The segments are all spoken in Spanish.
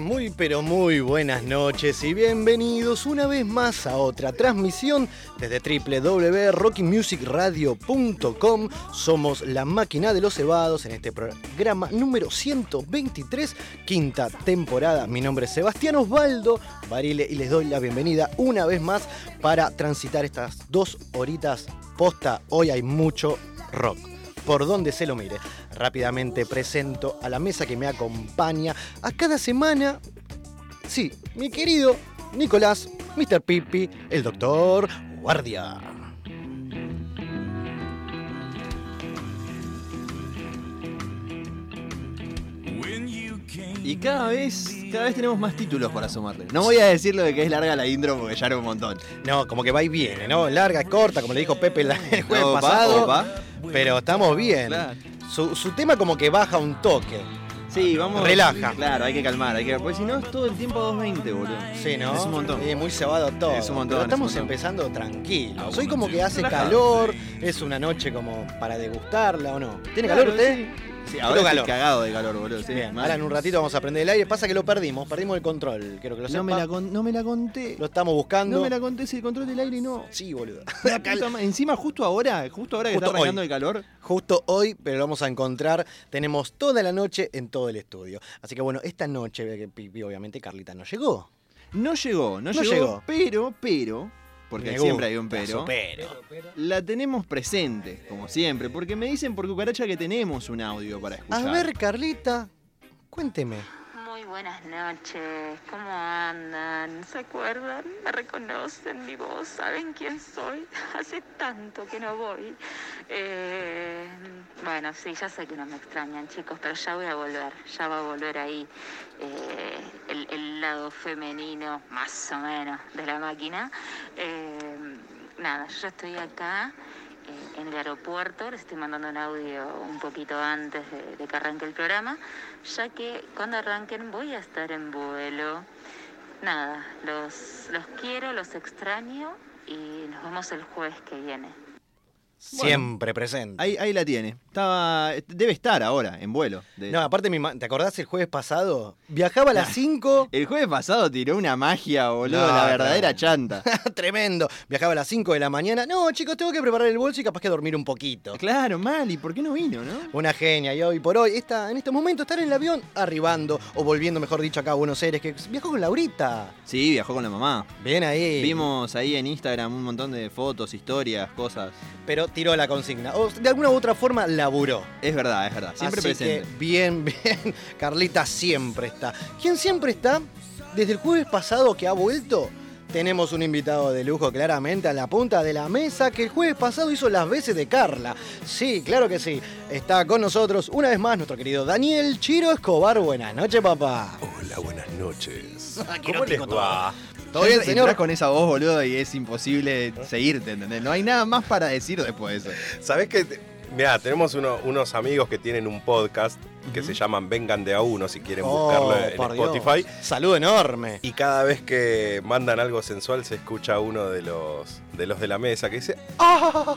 Muy pero muy buenas noches y bienvenidos una vez más a otra transmisión desde www.rockymusicradio.com. Somos la máquina de los cebados en este programa número 123, quinta temporada. Mi nombre es Sebastián Osvaldo Barile y les doy la bienvenida una vez más para transitar estas dos horitas posta. Hoy hay mucho rock por donde se lo mire. Rápidamente presento a la mesa que me acompaña a cada semana. Sí, mi querido Nicolás, Mr. Pipi, el doctor Guardia. Y cada vez, cada vez tenemos más títulos para sumarle. No voy a decir lo de que es larga la intro porque ya era un montón. No, como que va y viene, ¿no? Larga, corta, como le dijo Pepe la- el jueves pasado. opa. Pero estamos bien. Claro. Su, su tema como que baja un toque. Sí, vamos. Relaja. Claro, hay que calmar, hay que. Porque si no es todo el tiempo a 2.20, boludo. Sí, ¿no? Es un montón. Muy cebado todo. Es un montón, Pero es estamos montón. empezando tranquilos. Ah, Hoy como que hace relajado. calor, es una noche como para degustarla o no. ¿Tiene Claro, calor usted? sí. Sí, ahora estoy calor. cagado de calor, boludo. Sí, Bien, mal. ahora en un ratito vamos a prender el aire. Pasa que lo perdimos, perdimos el control. Quiero que lo No me, la con- no me la conté. Lo estamos buscando. No me la conté si el control del aire no. Sí, boludo. Encima, justo ahora, justo ahora que Justo está arrancando hoy. el calor. Justo hoy, pero lo vamos a encontrar. Tenemos toda la noche en todo el estudio. Así que bueno, esta noche, Pipi, obviamente Carlita no llegó. No llegó, no, No llegó, llegó. Pero, pero, porque Me siempre hay un pero. pero. La tenemos presente, como siempre, porque me dicen por cucaracha que tenemos un audio para A escuchar. ver, Carlita, cuénteme. Buenas noches, ¿cómo andan? ¿Se acuerdan? ¿Me reconocen mi voz? ¿Saben quién soy? Hace tanto que no voy. Eh, bueno, sí, ya sé que no me extrañan, chicos, pero ya voy a volver, ya va a volver ahí eh, el, el lado femenino, más o menos, de la máquina. Eh, nada, yo estoy acá en el aeropuerto, les estoy mandando un audio un poquito antes de, de que arranque el programa, ya que cuando arranquen voy a estar en vuelo. Nada, los, los quiero, los extraño y nos vemos el jueves que viene. Siempre presente. Ahí, ahí la tiene. Estaba, debe estar ahora, en vuelo. de- No, aparte, ¿te acordás el jueves pasado? Viajaba a las 5. El jueves pasado tiró una magia, boludo, No, la no. verdadera chanta. Tremendo. Viajaba a las 5 de la mañana. No, chicos, tengo que preparar el bolso y capaz que dormir un poquito. claro, mal, ¿y por qué no vino, no? Una genia. Y hoy por hoy, está, en este momento, estar en el avión, arribando, o volviendo, mejor dicho, acá a Buenos Aires, que viajó con Laurita. Sí, viajó con la mamá. Bien ahí. Vimos ahí en Instagram un montón de fotos, historias, cosas. Pero tiró la consigna. O de alguna u otra forma laburó. Es verdad, es verdad. Siempre Así presente. que bien, bien. Carlita siempre está. ¿Quién siempre está? Desde el jueves pasado que ha vuelto, tenemos un invitado de lujo claramente a la punta de la mesa que el jueves pasado hizo las veces de Carla. Sí, claro que sí. Está con nosotros una vez más nuestro querido Daniel Chiro Escobar. Buenas noches, papá. Hola, buenas noches. Aquí ¿Cómo les va? ¿Todo bien, Entras señor? con esa voz, boludo, y es imposible seguirte, ¿entendés? No hay nada más para decir después de eso. ¿Sabés qué? Mira, tenemos uno- unos amigos que tienen un podcast que se llaman Vengan de a uno, si quieren buscarlo Oh, en por Dios. Spotify. Saludo enorme. Y cada vez que mandan algo sensual se escucha uno de los de los de la mesa que dice ¡Ah!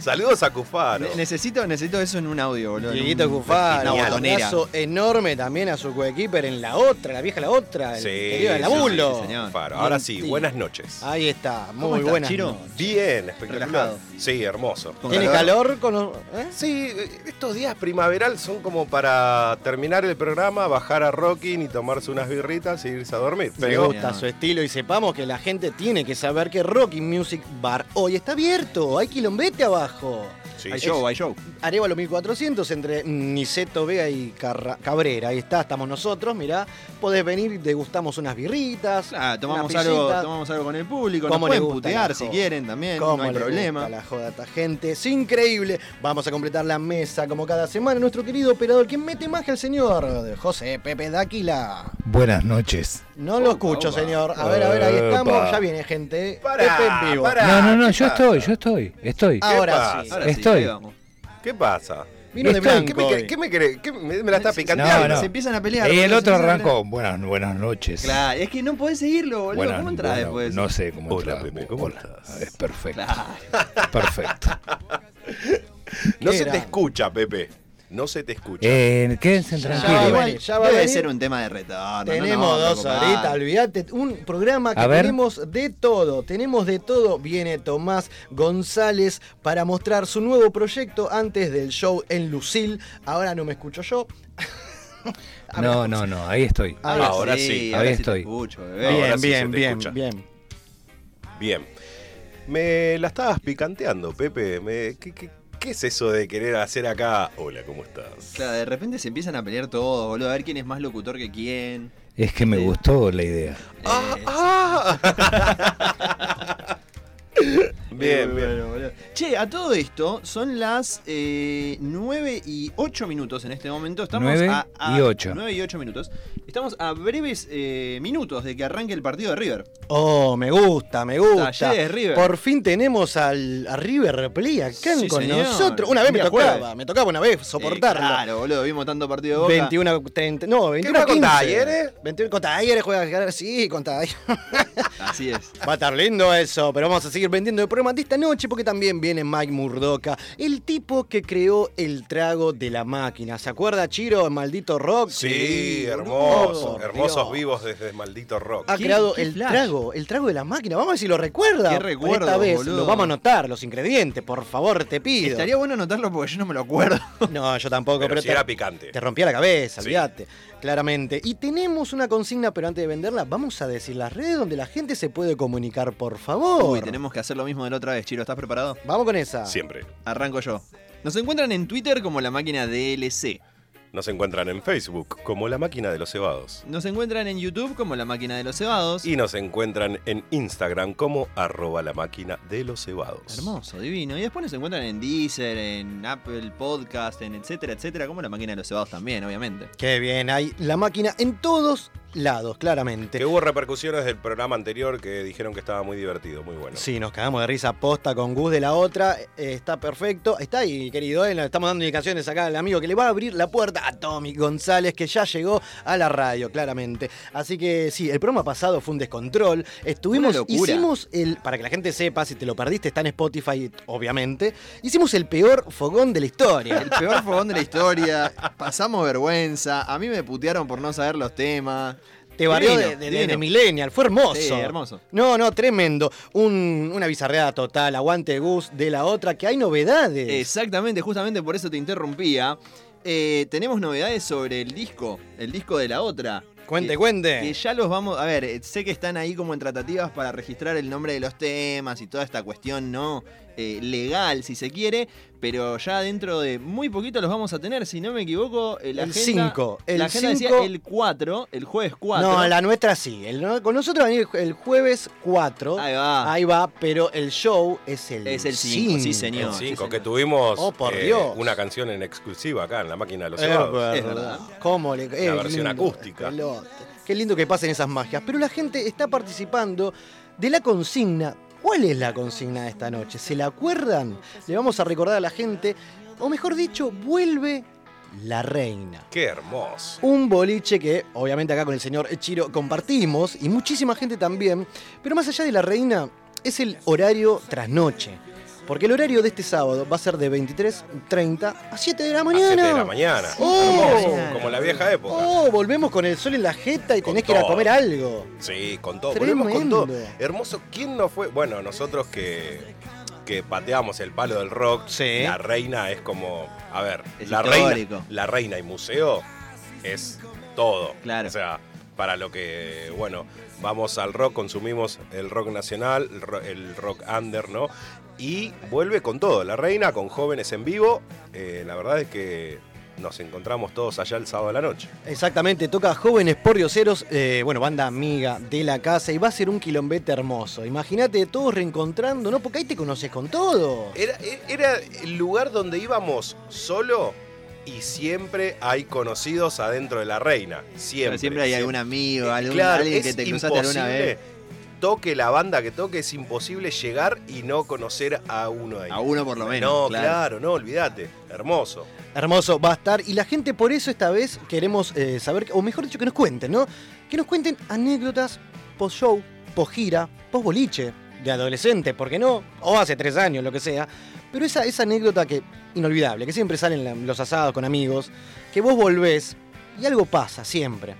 Saludos a Cufaro. Ne- necesito, necesito eso en un audio, boludo. Dieguito un- Cufaro, un abrazo enorme también a su coequiper en la otra, la vieja la otra, el Sí, querido de sí, Labulo. sí, señor. Cufaro. Ahora sí, buenas noches. Ahí está, ¿Cómo muy estás, buenas Chiro? noches. Bien, espectacular. Relajado. Sí, hermoso. Con ¿Tiene calor? con los- eh? Sí, estos días primaveral son como para terminar el programa, bajar a Rocking y tomarse unas birritas y irse a dormir. Me Pero gusta su estilo y sepamos que la gente tiene que saber que Rocky Music Bar hoy está abierto. Hay quilombete abajo. Sí, Hay show, hay show. Arevalo 1400 entre Niceto Vega y Carra- Cabrera. Ahí está, estamos nosotros. Mirá, podés venir, degustamos unas birritas. Claro, tomamos una algo, tomamos algo con el público, nos ¿Cómo le pueden gusta putear si quieren también, ¿Cómo no hay le problema. gusta la joda esta gente. Es increíble. Vamos a completar la mesa como cada semana. Nuestro querido operador, quien mete magia el señor José Pepe Dáquila. Buenas noches. No lo escucho, opa. señor. A ver, a ver, ahí estamos. Ya viene gente. Pará, Pepe en vivo. pará. No, no, no, ¿qué yo estoy, yo estoy, estoy. Ahora sí. Ahora sí, Estoy. ¿Qué pasa? Vino de blanco. ¿Qué me, qué me querés? ¿Qué me, me la está picanteando? No, no. Se empiezan a pelear. Y el otro arrancó. Buenas, buenas noches. Claro, es que no podés seguirlo, boludo. Buenas- ¿Cómo entras bueno, después? No sé cómo Hola, entrar. Pepe, ¿cómo Hola. estás? Es perfecto. Claro. Perfecto. No ¿Qué se era? te escucha, Pepe. No se te escucha. Eh, quédense Ya va a tranquilos. venir, ya va a Debe venir. ser un tema de retorno. no Tenemos dos horitas, olvídate. Un programa que A ver. tenemos de todo. Tenemos de todo. Viene Tomás González para mostrar su nuevo proyecto antes del show en Lucil. Ahora no me escucho yo. No, no, no, ahí estoy. Ahora sí, sí. ahora Ahí sí te estoy. escucho, bebé. Ahora Bien, sí bien, te bien, escucha. bien. Bien. Me la estabas picanteando, Pepe. Me- ¿qué, qué, qué es eso de querer hacer acá? Hola, ¿cómo estás? Claro, de repente se empiezan a pelear todos, boludo. A ver quién es más locutor que quién. Es que me gustó la idea. Ah, Eh, ah. bien, bien. bueno, boludo. Che, a todo esto son las eh, 9 y 8 minutos en este momento. Estamos Nueve a, a- y ocho. 9 y 8 minutos. Estamos a breves eh, minutos de que arranque el partido de River. Oh, me gusta, me gusta. Talleres, River. Por fin tenemos al, a River Play acá Sí, con señor. nosotros. Una vez me tocaba, jueves. me tocaba una vez soportarlo. Eh, claro, boludo, vimos tanto partido de Boca. 21 30, no, 21 juega con 15. Talleres? 21 con Talleres juega, sí, con Talleres. Así es. Va a estar lindo eso, pero vamos a seguir vendiendo el programa de esta noche porque también viene Mike Murdoca, el tipo que creó el trago de la máquina. ¿Se acuerda, Chiro, el maldito rock? Sí, hermoso. hermosos Dios. vivos desde maldito rock. Ha creado el flash. trago, el trago de la máquina. Vamos a ver si lo recuerda. Qué recuerdo, Esta vez boludo. lo vamos a anotar, los ingredientes, por favor, te pido. Estaría bueno anotarlo porque yo no me lo acuerdo. No, yo tampoco, pero pero, si te, era picante. te rompía la cabeza, Sí. olvídate, claramente. Y tenemos una consigna, pero antes de venderla, vamos a decir las redes donde la gente se puede comunicar, por favor. Uy, tenemos que hacer lo mismo de la otra vez. Chiro, ¿estás preparado? Vamos con esa. Siempre. Arranco yo. Nos encuentran en Twitter como la máquina DLC. Nos encuentran en Facebook como La Máquina de los Cebados. Nos encuentran en YouTube como la máquina de los cebados. Y nos encuentran en Instagram como arroba la máquina de los cebados. Hermoso, divino. Y después nos encuentran en Deezer, en Apple Podcast, en etcétera, etcétera, como la máquina de los cebados también, obviamente. Qué bien, hay la máquina en todos lados, claramente. Que hubo repercusiones del programa anterior que dijeron que estaba muy divertido, muy bueno. Sí, nos cagamos de risa posta con Gus de la otra. eh, está perfecto. Está ahí, querido. eh, estamos dando indicaciones acá al amigo que le va a abrir la puerta a Tommy González, que ya llegó a la radio, claramente. Así que sí, el programa pasado fue un descontrol. Estuvimos, Una locura. hicimos el, para que la gente sepa, si te lo perdiste, está en Spotify, obviamente. Hicimos el peor fogón de la historia. El peor fogón de la historia. Pasamos vergüenza. A mí me putearon por no saber los temas. Te Divino, de, de Millennial, fue hermoso. Sí, hermoso. No, no, tremendo. Un- una bizarreada total, aguante Gus de la otra, que hay novedades. Exactamente, justamente por eso te interrumpía. Eh, tenemos novedades sobre el disco, el disco de la otra. Cuente, Que- cuente. Que ya los vamos. A ver, eh, sé que están ahí como en tratativas para registrar el nombre de los temas y toda esta cuestión, ¿no? Eh, legal, si se quiere, pero ya dentro de muy poquito los vamos a tener, si no me equivoco. eh, La El agenda- 5, el la agenda decía 5. el 4, el jueves 4. No, la nuestra sí. El- con nosotros va a venir el jueves 4. Ahí va. Ahí va, pero el show es el Es el cinco, sí, señor. El sí, 5, señor. que tuvimos Oh, por eh, Dios. una canción en exclusiva acá en la máquina de los Es verdad. Es verdad. ¿Cómo le versión lindo, acústica. Qué lindo que pasen esas magias. Pero la gente está participando de la consigna. ¿Cuál es la consigna de esta noche? ¿Se la acuerdan? Le vamos a recordar a la gente. O mejor dicho, vuelve la reina. Qué hermoso. Un boliche que obviamente acá con el señor Chiro compartimos y muchísima gente también. Pero más allá de la reina, es el horario trasnoche. Porque el horario de este sábado va a ser de 23.30 a 7 de la A mañana. 7 de la mañana. Oh. Hermoso. Como la vieja época. Oh, volvemos con el sol en la jeta y Con tenés que ir a comer algo. Sí, con todo. Volvemos con Tremendo. todo. Hermoso. ¿Quién no fue? Bueno, nosotros que, que pateamos el palo del rock, Sí. la reina es como. A ver, Es la histórico. reina, la reina y museo es todo. Claro. O sea, para lo que, bueno, vamos al rock, consumimos el rock nacional, el rock under, ¿no? Y vuelve con todo. La reina con jóvenes en vivo. Eh, la verdad es que nos encontramos todos allá el sábado de la noche. Exactamente, toca Jóvenes Pordioseros, eh, bueno, banda amiga de la casa y va a ser un quilombete hermoso. Imagínate todos reencontrando, ¿no? Porque ahí te conoces con todo. Era, era el lugar donde íbamos solo y siempre hay conocidos adentro de la reina. Siempre. Pero siempre hay algún amigo, algún, Claro, alguien que te cruzaste alguna vez. Toque la banda que toque, es imposible llegar y no conocer a uno ahí. A uno por lo menos. No, claro. claro, no, olvídate. Hermoso. Hermoso, va a estar. Y la gente por eso esta vez queremos eh, saber, o mejor dicho, que nos cuenten, ¿no? Que nos cuenten anécdotas post-show, post-gira, post-boliche, de adolescente, ¿por qué no? O hace tres años, lo que sea. Pero esa, esa anécdota que, inolvidable, que siempre salen los asados con amigos, que vos volvés y algo pasa siempre.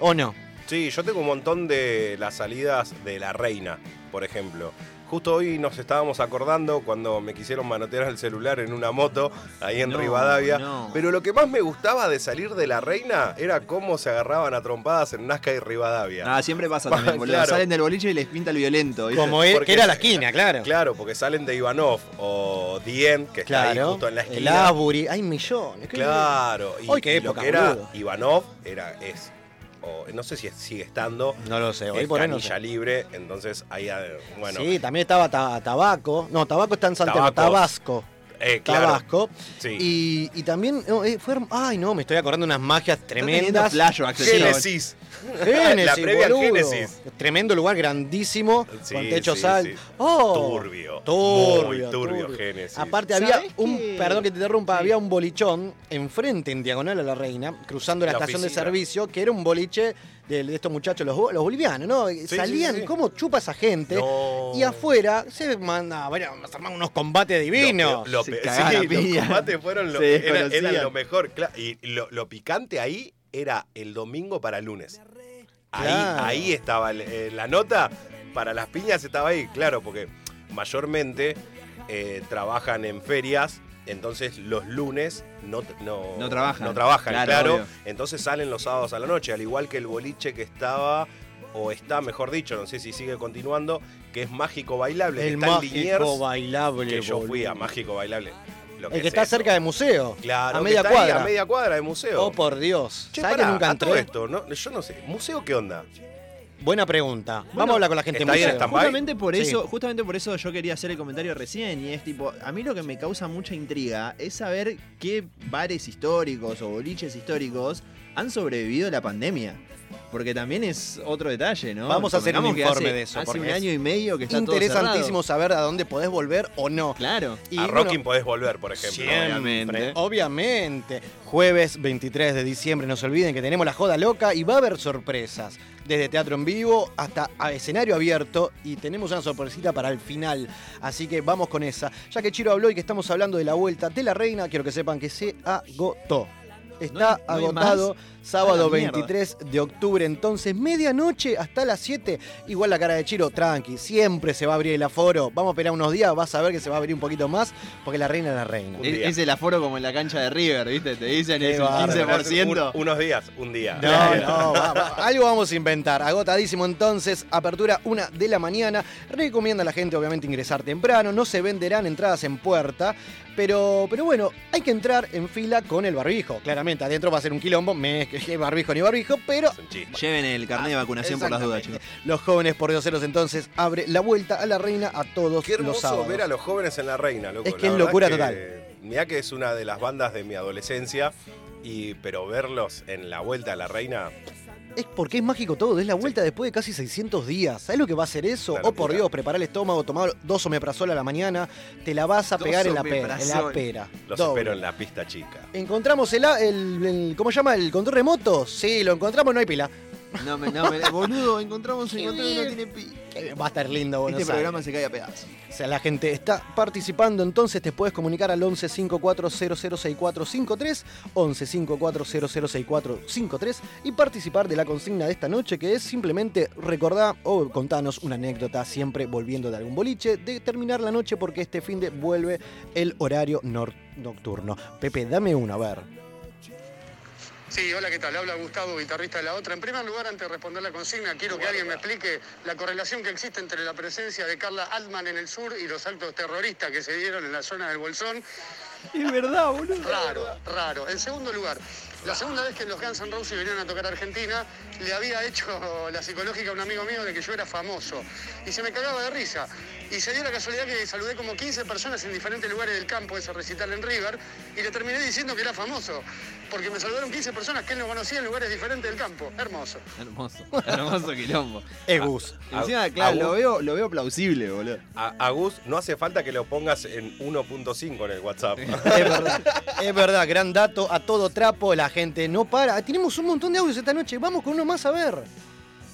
¿O no? Sí, yo tengo un montón de las salidas de la reina, por ejemplo. Justo hoy nos estábamos acordando cuando me quisieron manotear el celular en una moto ahí en No, Rivadavia. no. Pero lo que más me gustaba de salir de la reina era cómo se agarraban a trompadas en Nazca y Rivadavia. Ah, siempre pasa también, boludo. Claro. Salen del boliche y les pinta el violento. ¿viste? Como es, Porque- que era la esquina, claro. Claro, porque salen de Ivanov o Dien, que está ahí justo en la el esquina. Asbury, hay millones. ¿qué- Claro, y, Ay, qué y lo época, que era boludo. Ivanov era, es, o no sé si sigue estando, No lo sé, hoy es por ahí no canilla sé. libre, entonces ahí, eh, bueno, Sí, también estaba ta- Tabaco. No, Tabaco está en Santiago. Tabasco. eh, claro, Tabasco. sí. Y, y también no, eh, fue. Ay, no, me estoy acordando de unas magias tremendas. flashbacks, el chabón. Génesis. La previa boludo. Génesis. Tremendo lugar, grandísimo, Sí, con techo sí, sal. sí. Oh, Turbio, Turbio, muy turbio, Génesis. Aparte ¿Sabés había un, qué? perdón que te interrumpa, Sí. había un bolichón enfrente, en diagonal a la reina, cruzando la, La estación de servicio, que era un boliche de, de estos muchachos, los, bo- los bolivianos, ¿no? Salían, sí, sí. ¿cómo chupa esa gente? No. Y afuera se manda, bueno, armar unos combates divinos. Lo, Se los combates fueron lo, Se eran, lo mejor. Y lo, lo picante ahí era el domingo para el lunes. Ahí, Claro. ahí estaba eh, la nota. Para las piñas estaba ahí, claro, porque mayormente eh, trabajan en ferias. Entonces los lunes no, no, No trabajan. no trabajan, Claro. Entonces salen los sábados a la noche, al igual que el boliche que estaba, o está, mejor dicho, no sé si sigue continuando, que es Mágico Bailable, el está en Liniers, mágico bailable. que yo fui a. Mágico Bailable. Lo El que es está eso. cerca del museo. Claro, a que media está ahí, cuadra. a media cuadra de museo. Oh, por Dios. Che, ¿Sabes que pará, nunca a todo entré? esto, ¿no? yo no sé, ¿museo qué onda? Buena pregunta. Vamos a hablar con la gente está del bien, museo. está mal. Justamente por Sí. eso, justamente por eso yo quería hacer el comentario recién y es tipo, a mí lo que me causa mucha intriga es saber qué bares históricos o boliches históricos han sobrevivido a la pandemia. Porque también es otro detalle, ¿no? Vamos a hacer un informe hace- de eso, Hace un año y medio que está todo Interesantísimo saber a dónde podés volver o no. Claro. Y a bueno, Rocking podés volver, por ejemplo. Siempre, obviamente. obviamente. Jueves 23 de diciembre, no se olviden que tenemos la joda loca y va a haber sorpresas. Desde teatro en vivo hasta a escenario abierto y tenemos una sorpresita para el final. Así que vamos con esa. Ya que Chiro habló y que estamos hablando de la vuelta de la reina, quiero que sepan que se agotó. Está No hay- no hay agotado más. Sábado A la mierda. 23 de octubre, entonces medianoche hasta las 7. Igual la cara de Chiro, tranqui, siempre se va a abrir el aforo. Vamos a esperar unos días, vas a ver que se va a abrir un poquito más, porque la reina es la reina. Es, el aforo como en la cancha de River, ¿viste? Te dicen Qué es un bárbaro. 15%. Un- unos días, un día. No, no, va- va- algo vamos a inventar. Agotadísimo entonces, apertura una de la mañana. Recomienda a la gente obviamente ingresar temprano, no se venderán entradas en puerta, pero, pero bueno, hay que entrar en fila con el barbijo. Claramente, adentro va a ser un quilombo, me que barbijo ni barbijo, pero. Lleven el carnet de vacunación por las dudas, chicos. Los jóvenes por dioseros entonces abre la vuelta a la reina a todos Qué los sábados. ver a los jóvenes en la reina, loco. Es que La es locura que- total. Mirá que es una de las bandas de mi adolescencia, y, pero verlos en la vuelta a la reina, Es porque es mágico todo, es la vuelta después de casi 600 días. ¿Sabes lo que va a hacer eso? Oh, por. Dios, preparar el estómago, tomar dos omeprazol a la mañana, te la vas a Dos pegar en la pera. En la pera. los Doble. espero en la pista chica. ¿Encontramos el, el, el- ¿Cómo se llama? ¿El control remoto? Sí, lo encontramos, no hay pila. No, me, no, me, boludo, encontramos un no tiene pi. Eh, Va a estar lindo, Buenos Este Aires. programa se cae a pedazos. O sea, la gente está participando, entonces te puedes comunicar al 11 54 006453, 11 54 006453 y participar de la consigna de esta noche que es simplemente recordar o contanos una anécdota siempre volviendo de algún boliche, de terminar la noche porque este fin de vuelve el horario nor- nocturno. Pepe, dame una, a ver. Sí, hola, ¿qué tal? Habla Gustavo, guitarrista de la otra. En primer lugar, antes de responder la consigna, quiero que alguien me explique la correlación que existe entre la presencia de Carla Altman en el sur y los actos terroristas que se dieron en la zona del Bolsón. Es verdad, boludo. Raro, raro. En segundo lugar, la segunda vez que los Guns N' Roses vinieron a tocar a Argentina, le había hecho la psicológica a un amigo mío de que yo era famoso. Y se me cagaba de risa. Y se dio la casualidad que saludé como 15 personas en diferentes lugares del campo de ese recital en River y le terminé diciendo que era famoso. Porque me saludaron 15 personas que él no conocía en lugares diferentes del campo. Hermoso. Hermoso, hermoso quilombo. Es Gus. Encima, claro, lo veo, lo veo plausible, boludo. A, a Gus no hace falta que lo pongas en 1.5 en el WhatsApp. Es verdad, es verdad, gran dato, a todo trapo, la gente no para. Tenemos un montón de audios esta noche, vamos con uno más a ver.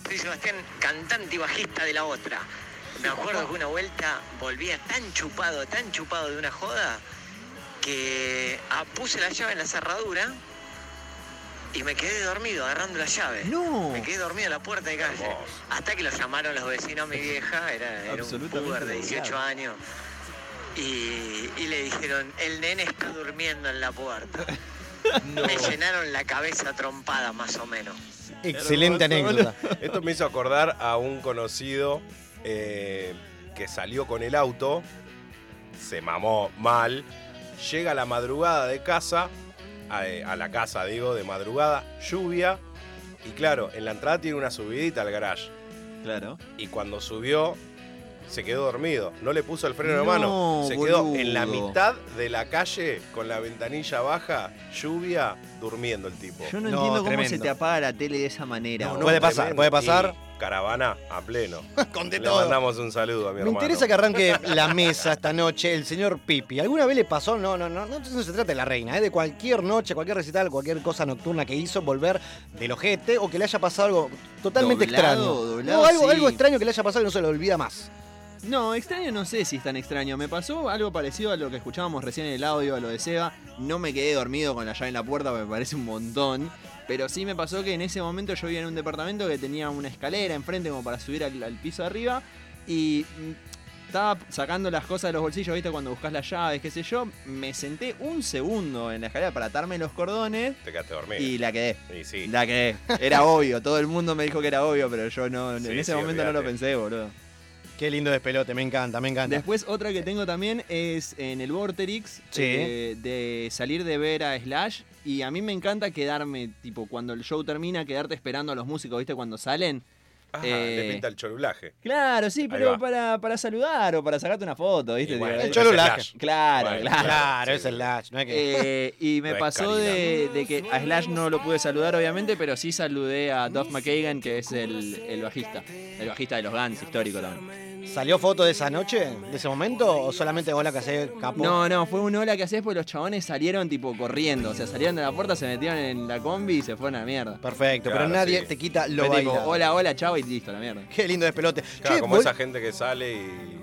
Soy Sebastián, cantante y bajista de la otra. Me acuerdo que una vuelta volvía tan chupado, tan chupado de una joda, que ah, puse la llave en la cerradura y me quedé dormido agarrando la llave. No. Me quedé dormido en la puerta de calle. Hasta que lo llamaron los vecinos a mi vieja, era, era un puber de 18 drogado. años. Y, y le dijeron, el nene está durmiendo en la puerta. Me llenaron la cabeza trompada más o menos. Excelente anécdota. Esto me hizo acordar a un conocido eh, que salió con el auto, se mamó mal, llega a la madrugada de casa, a, eh, a la casa digo, de madrugada, lluvia, y claro, en la entrada tiene una subidita al garage. Claro. Y cuando subió, se quedó dormido. No le puso el freno de No, mano. Se quedó en la mitad de la calle con la ventanilla baja, lluvia, durmiendo el tipo. Yo no, No, entiendo cómo tremendo. se te apaga la tele de esa manera. No, boludo. puede pasar, puede pasar. Y caravana a pleno. Con de Le todo. mandamos un saludo a mi Me hermano. interesa que arranque la mesa esta noche el señor Pipi. ¿Alguna vez le pasó? No, no, no, no, no se trata de la reina, ¿eh? de cualquier noche, cualquier recital, cualquier cosa nocturna que hizo volver del ojete o que le haya pasado algo totalmente Doblado, extraño. doblado, no, algo, sí. algo extraño que le haya pasado y no se lo olvida más. No, extraño no sé si es tan extraño. Me pasó algo parecido a lo que escuchábamos recién en el audio, a lo de Seba. No me quedé dormido con la llave en la puerta, me parece un montón. Pero sí me pasó que en ese momento yo vivía en un departamento que tenía una escalera enfrente como para subir al, al piso de arriba. Y mm, estaba sacando las cosas de los bolsillos, ¿viste? Cuando buscas las llaves, qué sé yo. Me senté un segundo en la escalera para atarme los cordones Te quedaste dormido. y la quedé. Y sí. La quedé. Era obvio, todo el mundo me dijo que era obvio, pero yo no, en ese sí, momento no lo pensé, boludo. Qué lindo despelote, me encanta, me encanta. Después otra que tengo también es en el Vorterix Sí. eh, de salir de ver a Slash y a mí me encanta quedarme, tipo, cuando el show termina, quedarte esperando a los músicos, ¿viste? Cuando salen. Ah, Eh, le pinta el cholulaje. Claro, sí, pero para, para saludar o para sacarte una foto, ¿viste? Bueno, el es cholulaje. Slash. Claro, Bueno, claro. Claro, Sí, es el sí. Lash, no hay que. Eh, y me No es pasó de, de que a Slash no lo pude saludar, obviamente, pero sí saludé a Duff McKagan, que es el, el bajista. El bajista de los Guns, histórico también. ¿Salió foto de esa noche, de ese momento, o solamente hola que hace capo? No, no, fue un hola que hacés porque los chabones salieron tipo corriendo. O sea, salieron de la puerta, se metieron en la combi y se fueron a la mierda. Perfecto, Claro, pero nadie sí. te quita lo Fue tipo, bailado. hola, hola, chao y listo, la mierda. Qué lindo despelote. Claro, Che, como vol- esa gente que sale y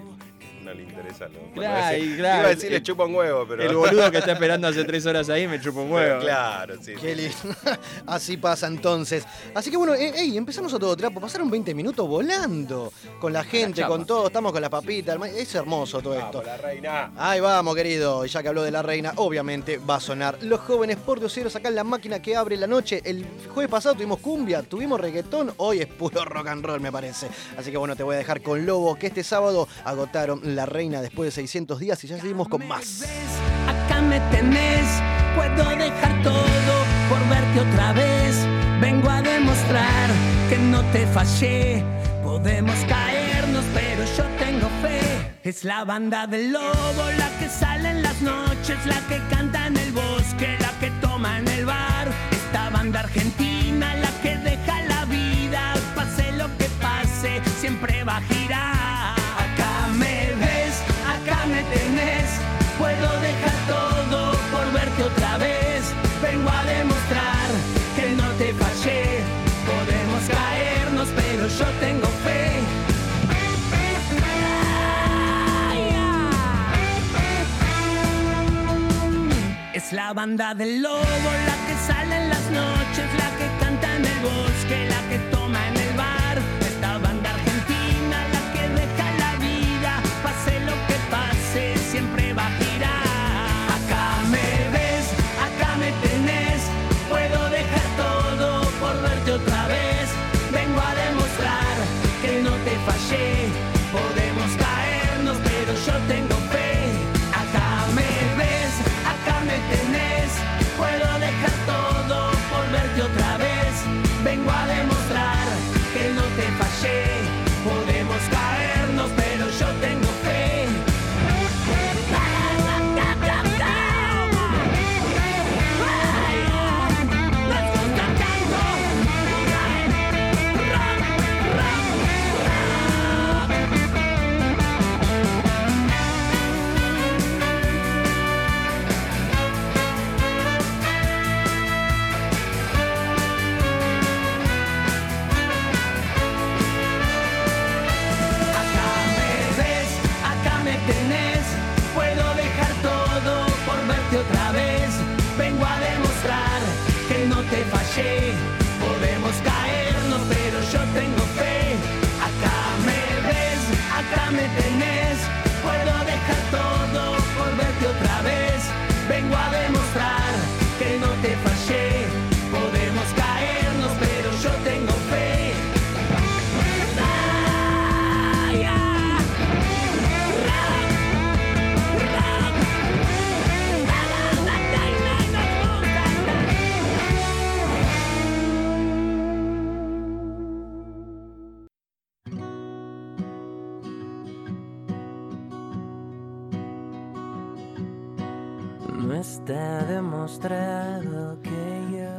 no le interesa. Lo, Claro, y claro, iba a decir, le el- chupa un huevo, pero. El boludo que está esperando hace tres horas ahí me chupa un huevo. Claro, sí. Qué lindo. Así pasa entonces. Así que bueno, eh, ey, empezamos a todo trapo. Pasaron 20 minutos volando con la gente, con todo. Estamos con las papitas. el ma- Es hermoso todo esto. Vamos, la reina. Ahí vamos, querido. Y ya que habló de la reina, obviamente va a sonar Los jóvenes por dioseros acá en la máquina que abre la noche. El jueves pasado tuvimos cumbia, tuvimos reggaetón. Hoy es puro rock and roll, me parece. Así que bueno, te voy a dejar con Lobo, que este sábado agotaron la reina después de 600 días y ya seguimos con más. Acá me tenés, puedo dejar todo por verte otra vez. Vengo a demostrar que no te fallé. Podemos caernos, pero yo tengo fe. Es la banda del lobo, la que sale en las noches, la que canta en el bosque, la que toma en el bar. Esta banda argentina, la que deja la vida, pase lo que pase, siempre va Es la banda del lobo, la que sale en las noches, la que canta en el bosque, la que toma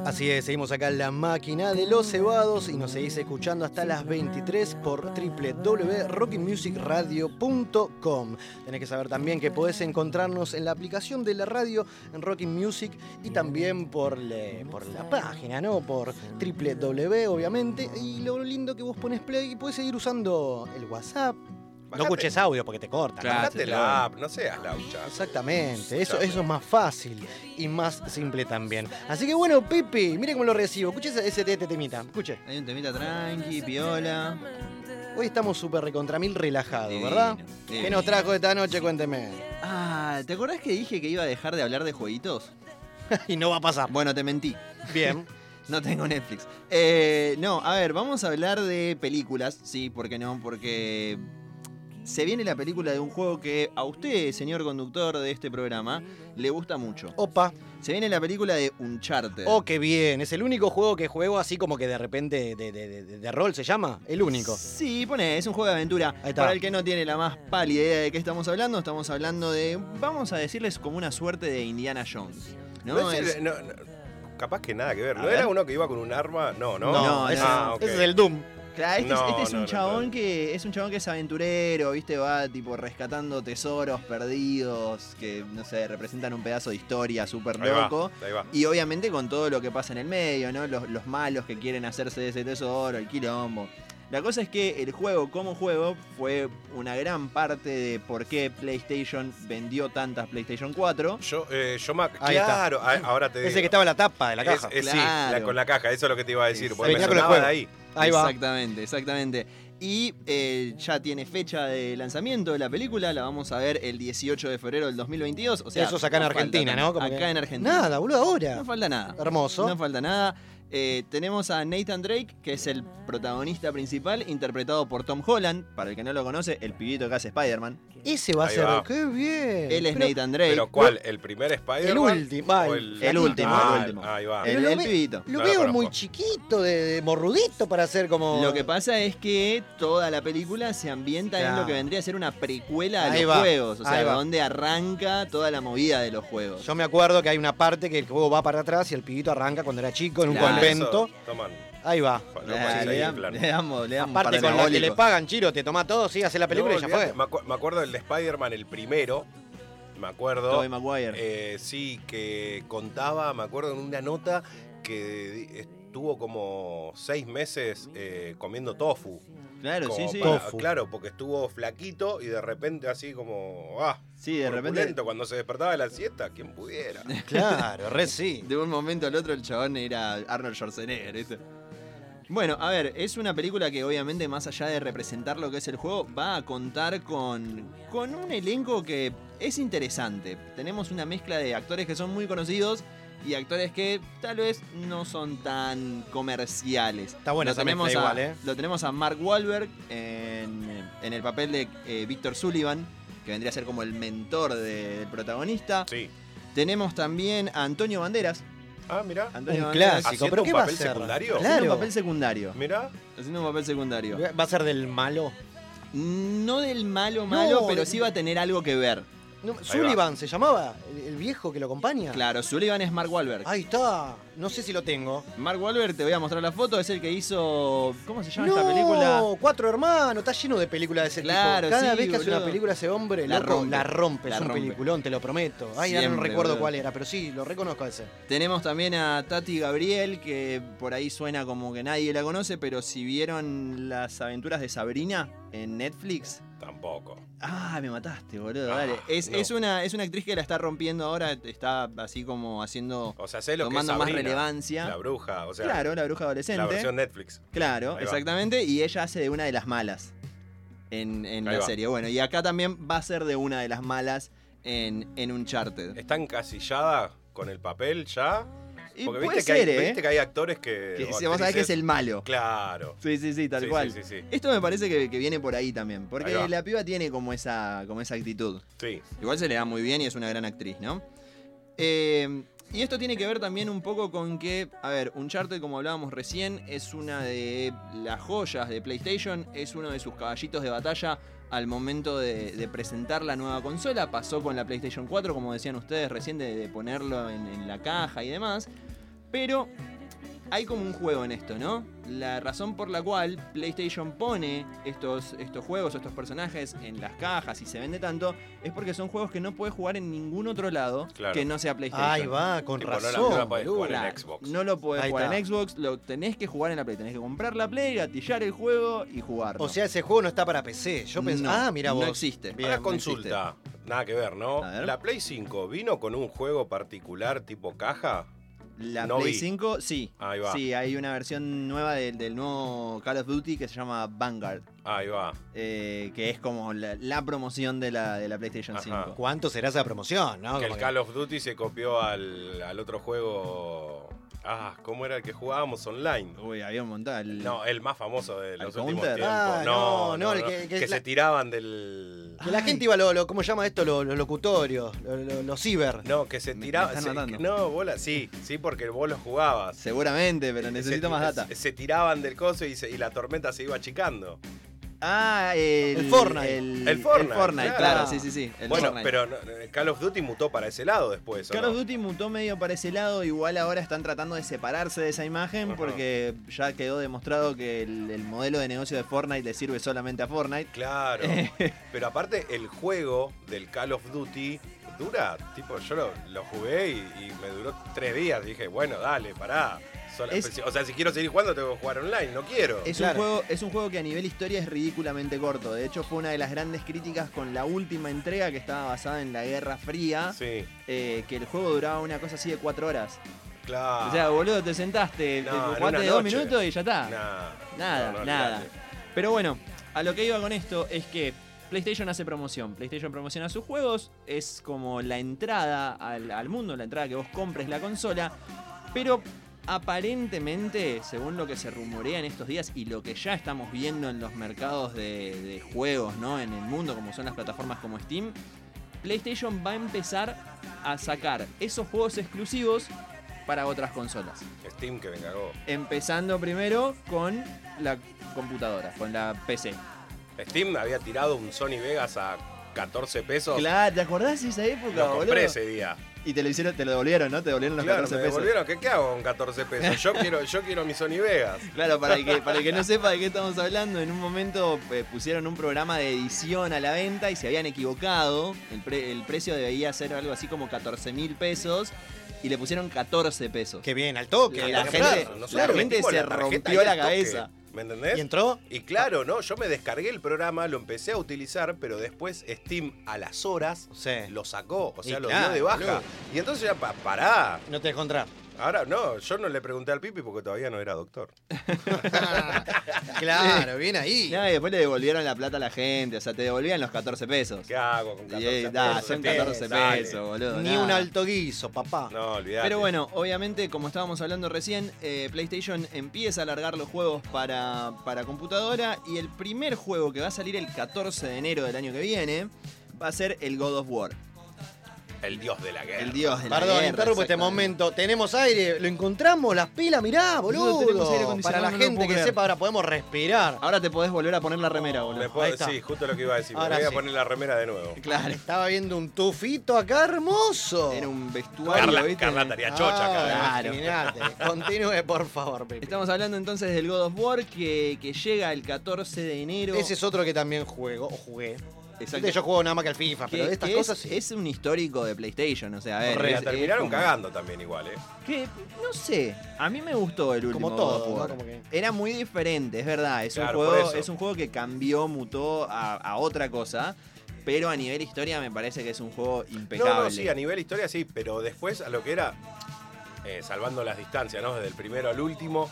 Así es, seguimos acá en la máquina de los cebados y nos seguís escuchando hasta las 23 por www.rockingmusicradio.com. Tenés que saber también que podés encontrarnos en la aplicación de la radio en Rocking Music y también por la página, ¿no? Por www, obviamente. Y lo lindo que vos pones play y podés seguir usando el WhatsApp. No escuches audio porque te cortan. ¿no? Bajate la app, no seas laucha. Exactamente, eso, eso es más fácil y más simple también. Así que bueno, Pepe, mire cómo lo recibo. Escuche ese, ese te- temita, escuche. Hay un temita tranqui, piola. Hoy estamos súper recontra mil relajados, Divino, ¿verdad? ¿Qué nos trajo esta noche? Cuénteme. Ah, ¿te acordás que dije que iba a dejar de hablar de jueguitos? y no va a pasar. Bueno, te mentí. Bien. No tengo Netflix. Eh, no, a ver, vamos a hablar de películas. Sí, ¿por qué no? Porque se viene la película de un juego que a usted, señor conductor de este programa, le gusta mucho. Opa. Se viene la película de Uncharted. Oh, qué bien. Es el único juego que juego así como que de repente de, de- de- de rol se llama. El único. Sí, pone, es un juego de aventura. Ahí está. Para el que no tiene la más pálida idea de qué estamos hablando, estamos hablando de, vamos a decirles como una suerte de Indiana Jones. ¿no? No es no, no, capaz que nada que ver. A ¿No ver. era uno que iba con un arma? No, no. No, ese, Ah, ok. ese es el Doom. Claro, este, es- este es un no, chabón no. que es un chabón que es aventurero, ¿viste? Va tipo rescatando tesoros perdidos que no sé, representan un pedazo de historia súper va, loco. va. Y obviamente con todo lo que pasa en el medio, ¿no? Los, los malos que quieren hacerse de ese tesoro, el quilombo. La cosa es que el juego como juego fue una gran parte de por qué PlayStation vendió tantas PlayStation 4. Yo, eh, yo me- Ahí claro, ahora te Ese digo. que estaba en la tapa de la caja. es- Sí, Claro. la- con la caja, eso es lo que te iba a decir. porque me Venía con el sonaba de juego. ahí. Ahí va. Exactamente, exactamente. Y eh, ya tiene fecha de lanzamiento de la película, la vamos a ver el 18 de febrero del 2022. O sea, Eso es acá en no Argentina. ¿no? Como acá que- en Argentina. Nada, boludo, ahora. No falta nada. Hermoso. No falta nada. Eh, tenemos a Nathan Drake, que es el protagonista principal, interpretado por Tom Holland. Para el que no lo conoce, el pibito que hace Spider-Man. Ese va a Ahí ser. va. ¡Qué bien! Él es Pero- Nathan Drake. ¿Pero cuál? ¿El primer Spider-Man? El último, va, ¿O el- el último, Ah, el último. Ahí va. El- Pero lo ve- pibito. Lo No lo veo conozco. muy chiquito, de, de morrudito para ser como. Lo que pasa es que toda la película se ambienta en Claro. lo que vendría a ser una precuela a Ahí los va, juegos. O sea, va. donde arranca toda la movida de los juegos. Yo me acuerdo que hay una parte que el juego va para atrás y el pibito arranca cuando era chico en un Claro. Toman. Ahí va. Le, le damos, le damos Aparte con la que le pagan, Chiro, te toma todo, sí, hace la película No, y ya fue. Me, acu- me acuerdo del de Spider-Man, el primero. Me acuerdo. Tobey Maguire. Eh, sí, que contaba, me acuerdo en una nota que estuvo como seis meses eh, comiendo tofu. claro, sí, Como sí. para- Tofu. Claro, porque estuvo flaquito y de repente así como. ¡Ah! Sí, de repente. cuando se despertaba de la siesta, quien pudiera. Claro, re sí. De un momento al otro el chabón era Arnold Schwarzenegger, ¿viste? Bueno, a ver, es una película que obviamente más allá de representar lo que es el juego, va a contar con, con un elenco que es interesante. Tenemos una mezcla de actores que son muy conocidos y actores que tal vez no son tan comerciales. Está buena lo tenemos a, igual, ¿eh? Lo tenemos a Mark Wahlberg en, en el papel de eh, Víctor Sullivan, que vendría a ser como el mentor de- del protagonista. Sí. Tenemos también a Antonio Banderas. Ah, mirá. Antonio Un Banderas clásico. ¿Haciendo ¿Pero un qué va a papel ser? secundario? Haciendo Claro. un papel secundario. Mirá. Haciendo un papel secundario. ¿Va a ser del malo? No del malo malo, No, pero sí va a tener algo que ver. No, Sullivan se llamaba, el, el viejo que lo acompaña. Claro, Sullivan es Mark Wahlberg. Ahí está. No sé si lo tengo. Mark Wahlberg, te voy a mostrar la foto, es el que hizo... ¿Cómo se llama no, esta película? Cuatro hermanos, está lleno de películas de ese Claro, tipo. Cada sí, vez que hace una película ese hombre, La loco, rompe. la rompe. La es un rompe. peliculón, te lo prometo. Ay, ahora no recuerdo boludo. cuál era, pero sí, lo reconozco a ese. Tenemos también a Tati Gabriel, que por ahí suena como que nadie la conoce, pero si vieron las aventuras de Sabrina en Netflix... Tampoco. Ah, me mataste, boludo. Ah, dale. Es, no. es una, es una actriz que la está rompiendo ahora, está así como haciendo... O sea, sé lo Tomando que es más relevancia. La bruja, o sea. claro, la bruja adolescente. La versión Netflix. Claro, Ahí va. exactamente. Y ella hace de una de las malas en, la va. serie. Bueno, y acá también va a ser de una de las malas en, en Uncharted. ¿Está encasillada con el papel ya? Y Porque puede viste, que ser, hay, ¿eh? viste que hay actores que. Que vos sabés que es actrices- el malo. Claro. Sí, sí, sí, tal Sí, cual. Sí, sí, sí. Esto me parece que, que viene por ahí también. Porque la piba tiene como esa, como esa actitud. Sí. Igual se le da muy bien y es una gran actriz, ¿no? Eh, y esto tiene que ver también un poco con que, a ver, Uncharted, como hablábamos recién, es una de las joyas de PlayStation, es uno de sus caballitos de batalla al momento de, de presentar la nueva consola. Pasó con la PlayStation 4, como decían ustedes recién, de, de ponerlo en, en la caja y demás. Pero hay como un juego en esto, ¿no? La razón por la cual PlayStation pone estos, estos juegos, estos personajes en las cajas y se vende tanto, es porque son juegos que no puedes jugar en ningún otro lado Claro. que no sea PlayStation. Ahí va, con Tipo, razón. no la podés jugar en Xbox. No lo podés Ahí jugar está. en Xbox, lo tenés que jugar en la Play. Tenés que comprar la Play, gatillar el juego y jugarlo. O sea, ese juego no está para PC. Yo pensé, No, ah, mira no vos. existe. Bien, Ahora no consulta. Nada que ver, ¿no? Ver. ¿La Play 5 vino con un juego particular tipo caja? La no Play vi. 5, sí. Ahí va. Sí, hay una versión nueva del, del nuevo Call of Duty que se llama Vanguard. Ahí va. eh, que es como la, la promoción de la, de la PlayStation Ajá. 5. ¿Cuánto será esa promoción? ¿no? que Como el que- Call of Duty se copió al, al otro juego. Ah, ¿cómo era el que jugábamos online? Uy, había un montón. el- No, el más famoso de ¿Al los últimos Counter? tiempos. Ah, no, no, no, el que- que que es la- se tiraban del. Que la gente iba, lo, lo- ¿cómo llama esto? Los, locutorios, los, los ciber. No, que se tiraban. No, vos la- sí, sí, porque vos los jugabas. Seguramente, pero necesito Se- más data. Se, se tiraban del coso y, se- y la tormenta se iba achicando. Ah, el, El Fortnite. El, El Fortnite, Fortnite, claro. claro, sí, sí, sí. el bueno, Fortnite. pero no, Call of Duty mutó para ese lado después. ¿o Call no? of Duty mutó medio para ese lado, igual ahora están tratando de separarse de esa imagen porque ya quedó demostrado que el, el modelo de negocio de Fortnite le sirve solamente a Fortnite. Claro. pero aparte, el juego del Call of Duty dura, tipo, yo lo, lo jugué y, y me duró tres días. Dije, bueno, dale, pará. Es- o sea, si quiero seguir jugando, tengo que jugar online, no quiero. Es, Claro. un juego, es un juego que a nivel historia es ridículamente corto. De hecho, fue una de las grandes críticas con la última entrega que estaba basada en la Guerra Fría. Sí, eh, que el juego duraba una cosa así de cuatro horas. claro. O sea, boludo, te sentaste, No, te jugaste dos minutos y ya está. Nah, Nada, no, no, nada. olvidate. Pero bueno, a lo que iba con esto es que PlayStation hace promoción. PlayStation promociona sus juegos, es como la entrada al, al mundo, la entrada que vos compres la consola. Pero aparentemente, según lo que se rumorea en estos días y lo que ya estamos viendo en los mercados de, de juegos ¿no? en el mundo, como son las plataformas como Steam, PlayStation va a empezar a sacar esos juegos exclusivos para otras consolas. Steam que cagó. Empezando primero con la computadora, con la PC. Steam había tirado un Sony Vegas a 14 pesos. Claro, ¿te acordás de esa época, Lo boludo? compré ese día. Y te lo hicieron, te lo devolvieron, ¿no? Te devolvieron los Claro, 14 me pesos. devolvieron. ¿Qué, ¿Qué hago con 14 pesos? Yo quiero, yo quiero mi Sony Vegas. Claro, para el, que, para el que no sepa de qué estamos hablando, en un momento eh, pusieron un programa de edición a la venta y se habían equivocado. El, pre- el precio debía ser algo así como 14 mil pesos y le pusieron 14 pesos. Qué bien, al toque. La, gente, la gente se rompió la cabeza. ¿Me entendés? ¿Y entró? Y claro, ¿no? Yo me descargué el programa, lo empecé a utilizar, pero después Steam a las horas Sí. lo sacó, o sea, Y lo claro, dio de baja. boludo. Y entonces ya, pa- pará. No te entrar. Ahora, no, yo no le pregunté al Pipi porque todavía no era doctor. claro, bien ahí. No, y después le devolvieron la plata a la gente, o sea, te devolvían los 14 pesos. ¿Qué hago con Y, 14 eh, da, pesos? son Dale. 14 pesos, boludo. Ni nada. un alto guiso, papá. No, olvidate. Pero bueno, obviamente, como estábamos hablando recién, eh, PlayStation empieza a alargar los juegos para, para computadora y el primer juego que va a salir el 14 de enero del año que viene va a ser el God of War. El dios de la guerra. El dios de la Perdón, guerra, interrumpo este momento. Tenemos aire, lo encontramos, las pilas, mirá, Boludo, tenemos aire Para la no gente que creer. sepa, ahora podemos respirar. Ahora te podés volver a poner la remera, boludo. Me puedo- Ahí está. sí, justo lo que iba a decir. Me voy a poner la remera de nuevo. Claro. Estaba viendo un tufito acá hermoso. Era un vestuario, Carla, ¿viste? Carla estaría chocha acá. Ah, Claro. imagínate. Continúe, por favor, Pepe. Estamos hablando entonces del God of War que, que llega el 14 de enero. Ese es otro que también juego, o jugué. Exacto. Yo juego nada más que al FIFA, pero de estas que cosas es, sí. es un histórico de PlayStation, o sea, a ver. Re, es- la es terminaron como- cagando también igual, ¿eh? Que, no sé, a mí me gustó el último Como God of todo, ¿no? War. Como que- Era muy diferente, es verdad. Es, Claro, un por juego, eso. es un juego que cambió, mutó a, a otra cosa. Pero a nivel historia me parece que es un juego impecable. No, no, sí, a nivel historia sí, pero después a lo que era, eh, salvando las distancias, ¿no? Desde el primero al último,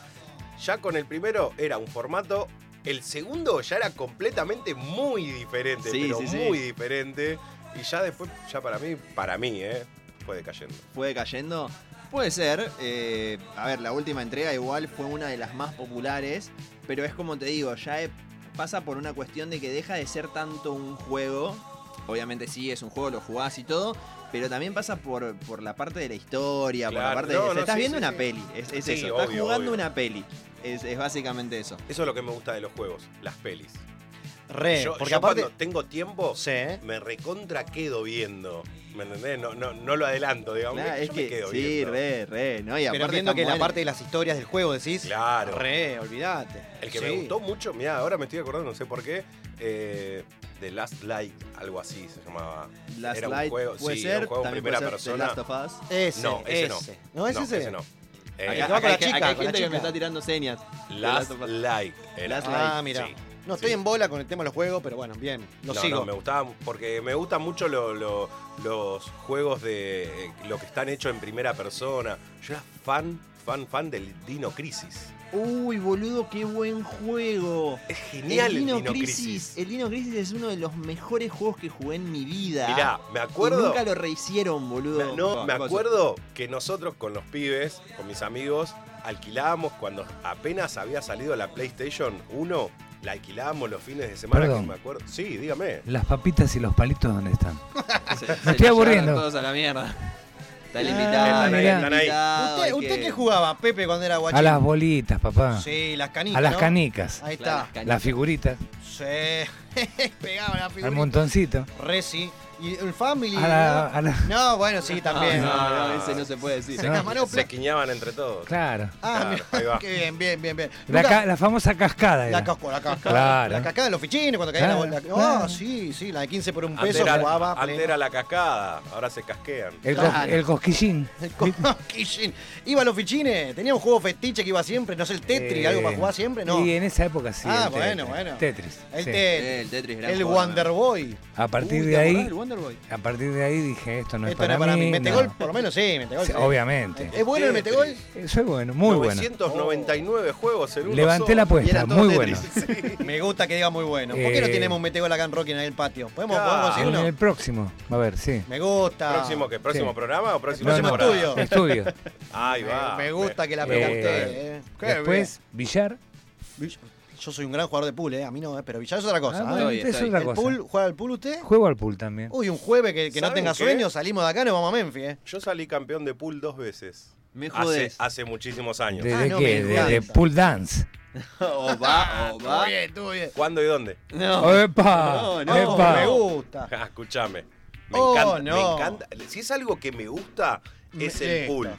ya con el primero era un formato, el segundo ya era completamente muy diferente, Sí, pero sí, sí. muy diferente, y ya después, ya para mí, para mí, ¿eh? Fue decayendo. Fue cayendo. Puede ser. eh, a ver, la última entrega igual fue una de las más populares. Pero es como te digo, ya he- pasa por una cuestión de que deja de ser tanto un juego. Obviamente sí, es un juego, lo jugás y todo. Pero también pasa por, por la parte de la historia, por la parte no, de. o sea, no, estás sí, viendo sí, una sí. peli. Es, es eso. Estás jugando obvio. una peli. Es, es básicamente eso. Eso es lo que me gusta de los juegos, las pelis. Re, yo porque yo aparte. cuando tengo tiempo, Sí, me recontra quedo viendo. ¿Me entendés? No, no, no lo adelanto, digamos. Claro, yo es me que quedo sí, viendo. re, re. ¿no? Y Pero aparte viendo que la buenas. parte de las historias del juego decís. Claro. Re, olvídate. El que Sí. me gustó mucho, mira, ahora me estoy acordando, no sé por qué, eh, The Last Light, algo así se llamaba. Last Era un Light juego- puede sí, ser, era un juego en primera puede ser The persona. Last of Us. Ese, No, ese no. ese. ¿No es ese? no. Eh, Acá- Acá, acá con la hay- chica, acá hay con la gente que me está tirando señas. The Last Last. Light. era. Last Ah, Light, mira. sí. No, estoy en bola con el tema de los juegos, pero bueno, bien. Lo no, sigo. no, me gustaba porque me gustan mucho lo- lo- los juegos de eh, lo que están hechos en primera persona. Yo era fan, fan, fan del Dino Crisis. Uy, boludo, qué buen juego. Es genial el Dino Dino, Crisis, Crisis. El Dino Crisis es uno de los mejores juegos que jugué en mi vida. Mirá, me Y acuerdo. nunca lo rehicieron, boludo. Me- no, me acuerdo que nosotros con los pibes, con mis amigos, alquilábamos cuando apenas había salido la PlayStation 1, la alquilábamos los fines de semana, Perdón. que me acuerdo. Sí, dígame. Las papitas y los palitos, ¿dónde están? Se- se estoy aburriendo. todos a la mierda. Está Ah, invitado. Están ahí, ¿Usted, usted que- qué jugaba, Pepe, cuando era guachín? A las bolitas, papá. Sí, las canicas. A las ¿no? canicas. Ahí está. las Las figuritas. Sí. Pegaba la Al figurita. montoncito. Re sí. Y el family. A la- ¿no? a la- No, bueno, sí, también. No, no, ese no se puede decir. Se manoplas. Se quiñaban entre todos. Claro. Ah, Claro, mira, ahí va. qué bien, bien, bien, bien. La, Nunca- ca- la famosa cascada. La casco, la cascada. Claro. La cascada de los fichines cuando caía Claro, la bola. claro. Ah, sí, sí, la de 15 por un peso era, jugaba. antes era la cascada, ahora se casquean. El, cos- el cosquillín. El coquillín. Iba a los fichines, tenía un juego fetiche que iba siempre, no sé, el Tetris, Eh, algo para jugar siempre, no. Y en esa época sí. Ah, bueno, Tetris. bueno. Tetris. El sí. Tetris. El Tetris, El Wonder ¿no? Boy. A partir Uy, de ¿te acordás ahí, del Wonder Boy? a partir de ahí dije esto no es Esto no para, es para mí. mí. Metegol, no. por lo menos sí, Metegol. Sí, sí. obviamente. ¿Es bueno el. Metegol? Soy bueno, muy bueno. 999 juegos en uno Levanté solo. la apuesta, muy Tetris. bueno. Me gusta que diga muy bueno. ¿Por qué no Eh, tenemos un Metegol acá en Rocky en el patio? ¿Podemos, Claro. podemos conseguir En uno? el próximo, a ver, sí. Me gusta. ¿Próximo qué? ¿Próximo Sí. programa o próximo Próximo temporada? estudio. Estudio. Ahí Me- va. Me gusta que la Eh, pegaste. eh. Después, billar. bien. Yo soy un gran jugador de pool, eh. A mí no, eh, pero Villar es otra cosa. Ah, ¿eh? bueno, Estoy, es estoy. otra ¿El cosa. pool? ¿Juega al pool usted? Juego al pool también. Uy, un jueves que, que no ¿Saben tenga qué? sueño, salimos de acá, nos vamos a Memphis, eh. Yo salí campeón de pool dos veces. Me Hace, hace muchísimos años. ¿De, Ah, de no, qué? De, pool dance. o va, o va. Muy bien, estuvo bien. ¿Cuándo y dónde? No. ¡Epa! No, no, me gusta. Escúchame. Me, Oh, encanta, me encanta. Si es algo que me gusta, es Me- el pool.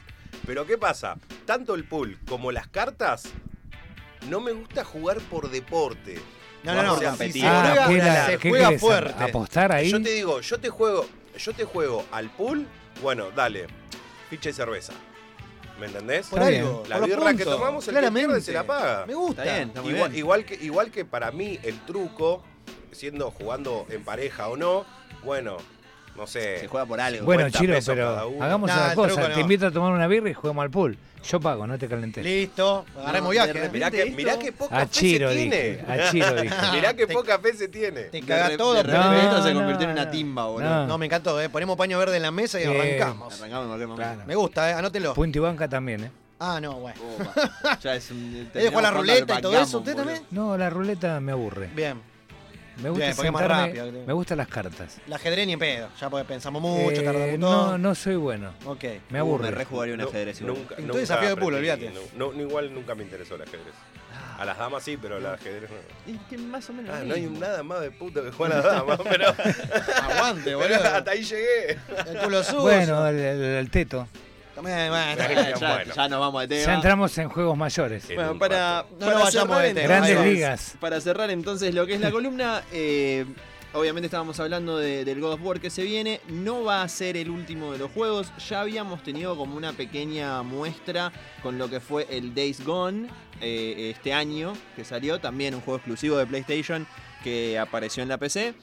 Pero ¿qué pasa? Tanto el pool como las cartas, no me gusta jugar por deporte. No, no, no. Competir. Ah, juega, ¿qué, era- se qué juega querés? fuerte. ¿Apostar ahí? Yo te digo, yo te juego, yo te juego al pool, bueno, dale, ficha y cerveza. ¿Me entendés? Por algo. La por birra que tomamos, el que claramente. pierde se la paga. Me gusta. Está bien, está muy Igual, bien. igual que, igual que para mí el truco, siendo jugando en pareja o no, bueno, no sé. Se juega por algo. Bueno, 50 Chiro, pero hagamos Nah, una cosa. Te no. invito a tomar una birra y jugamos al pool. Yo pago, no te calentés. Listo, agarremos No, viaje. Mirá que, mirá que poca A fe se dije. tiene. A Chiro dije. mirá que Te- poca fe se tiene. Te caga todo. de pero- repente No, esto se no, convirtió en una timba, boludo. No. No, me encantó, eh. Ponemos paño verde en la mesa y Eh, arrancamos. Arrancamos en cualquier momento. Claro. Me gusta, eh. Anótelo. Punto y banca también, ¿eh? Ah, no, bueno. Ya es un. ¿Él juega la ruleta y todo eso? ¿Usted también? No, la ruleta me aburre. Bien. Me gusta Bien, porque es más sentarme- rápido, creo. Me gustan las cartas. El ajedrez ni en pedo. Ya porque pensamos mucho, Eh, tardamos no, todo. no soy bueno. Ok. Me Uh, aburre. Me rejugaría un No, ajedrez igual. Nunca, Entonces nunca desafío de aprendí, olvídate. No, no, igual nunca me interesó el ajedrez. A las damas sí, pero al ajedrez no. Y que más o menos. Ah, lo no hay mismo. nada más de puta que juega a las damas, pero, Aguante, pero boludo. hasta ahí llegué. El culo sucio. Bueno, el, el- el teto. También, bueno. Bueno. ya, ya nos vamos de tema. Ya entramos en juegos mayores. En Bueno, para, rato. No para nos vayamos cerrar de tema. Grandes ligas. Para cerrar entonces lo que es la columna, eh, obviamente estábamos hablando de- del God of War que se viene, no va a ser el último de los juegos, ya habíamos tenido como una pequeña muestra con lo que fue el Days Gone eh, este año que salió, también un juego exclusivo de PlayStation que apareció en la PC.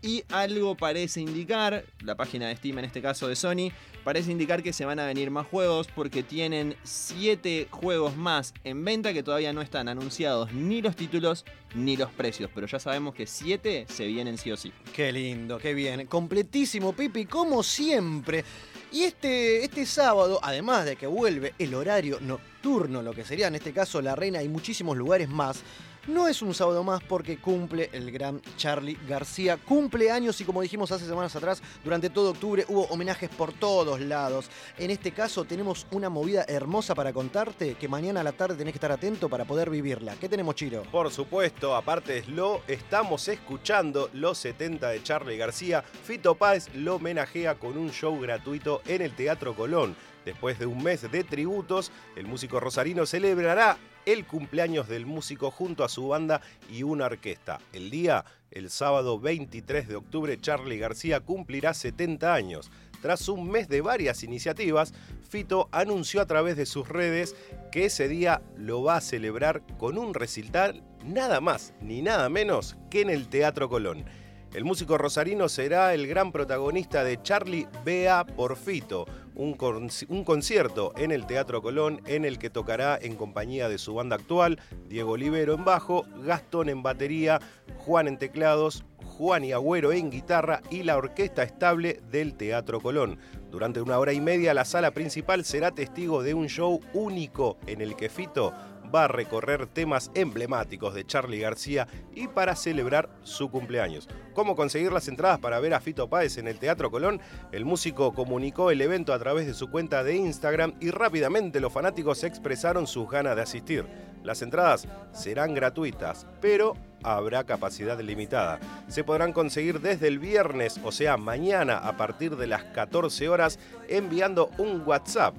Y algo parece indicar, la página de Steam en este caso de Sony, parece indicar que se van a venir más juegos porque tienen 7 juegos más en venta que todavía no están anunciados ni los títulos ni los precios, pero ya sabemos que 7 se vienen sí o sí. Qué lindo, qué bien. Completísimo, Pipi, como siempre. Y este, este sábado, además de que vuelve el horario nocturno, lo que sería en este caso La Reina y muchísimos lugares más, no es un sábado más porque cumple el gran Charlie García. Cumple años y como dijimos hace semanas atrás, durante todo octubre hubo homenajes por todos lados. En este caso tenemos una movida hermosa para contarte que mañana a la tarde tenés que estar atento para poder vivirla. ¿Qué tenemos, Chiro? Por supuesto, aparte lo estamos escuchando los 70 de Charlie García. Fito Páez lo homenajea con un show gratuito en el Teatro Colón. Después de un mes de tributos, el músico rosarino celebrará el cumpleaños del músico junto a su banda y una orquesta. El día, el sábado 23 de octubre, Charlie García cumplirá 70 años. Tras un mes de varias iniciativas, Fito anunció a través de sus redes que ese día lo va a celebrar con un recital nada más ni nada menos que en el Teatro Colón. El músico rosarino será el gran protagonista de Charlie Bea por Fito, un, con- un concierto en el Teatro Colón en el que tocará en compañía de su banda actual, Diego Olivero en bajo, Gastón en batería, Juan en teclados, Juan y Agüero en guitarra y la orquesta estable del Teatro Colón. Durante una hora y media la sala principal será testigo de un show único en el que Fito va a recorrer temas emblemáticos de Charlie García y para celebrar su cumpleaños. ¿Cómo conseguir las entradas para ver a Fito Páez en el Teatro Colón? El músico comunicó el evento a través de su cuenta de Instagram y rápidamente los fanáticos expresaron sus ganas de asistir. Las entradas serán gratuitas, pero habrá capacidad limitada. Se podrán conseguir desde el viernes, o sea, mañana a partir de las 14 horas, enviando un WhatsApp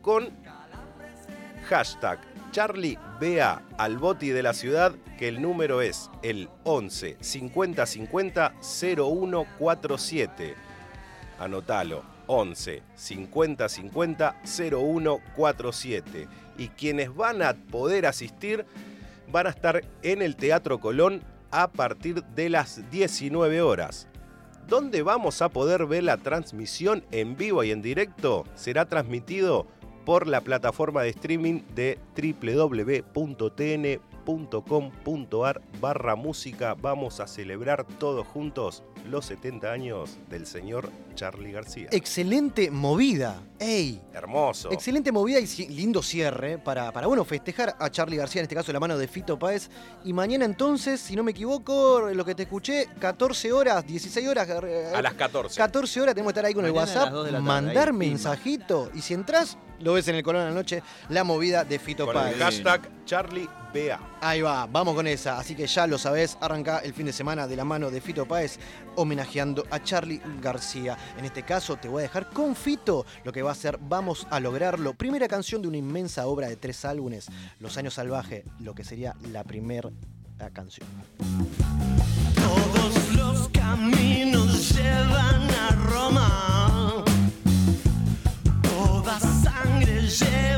con hashtag Charlie Bea al Boti de la ciudad, que el número es el 11 50 50 0147. Anotalo, 11 50 50 0147. Y quienes van a poder asistir van a estar en el Teatro Colón a partir de las 19 horas. ¿Dónde vamos a poder ver la transmisión en vivo y en directo? Será transmitido por la plataforma de streaming de www.tn.com.ar barra música. Vamos a celebrar todos juntos los 70 años del señor Charlie García. Excelente movida. ¡Ey! Hermoso. Excelente movida y lindo cierre para, para, bueno, festejar a Charlie García, en este caso de la mano de Fito Páez. Y mañana entonces, si no me equivoco, lo que te escuché, 14 horas, 16 horas. eh, A las 14. 14 horas tenemos que estar ahí con el Mañana WhatsApp, 2 de la tarde, mandar ahí, mensajito. Y si entras, lo ves en el Colón a la noche, la movida de Fito Con Páez. el hashtag Charlie Bea. Ahí va, vamos con esa. Así que ya lo sabés, arranca el fin de semana de la mano de Fito Páez, homenajeando a Charlie García. En este caso, te voy a dejar con Fito lo que va a ser Vamos a lograrlo. Primera canción de una inmensa obra de tres álbumes, Los Años Salvajes, lo que sería la primera canción. Todos los caminos llevan a Roma. j'ai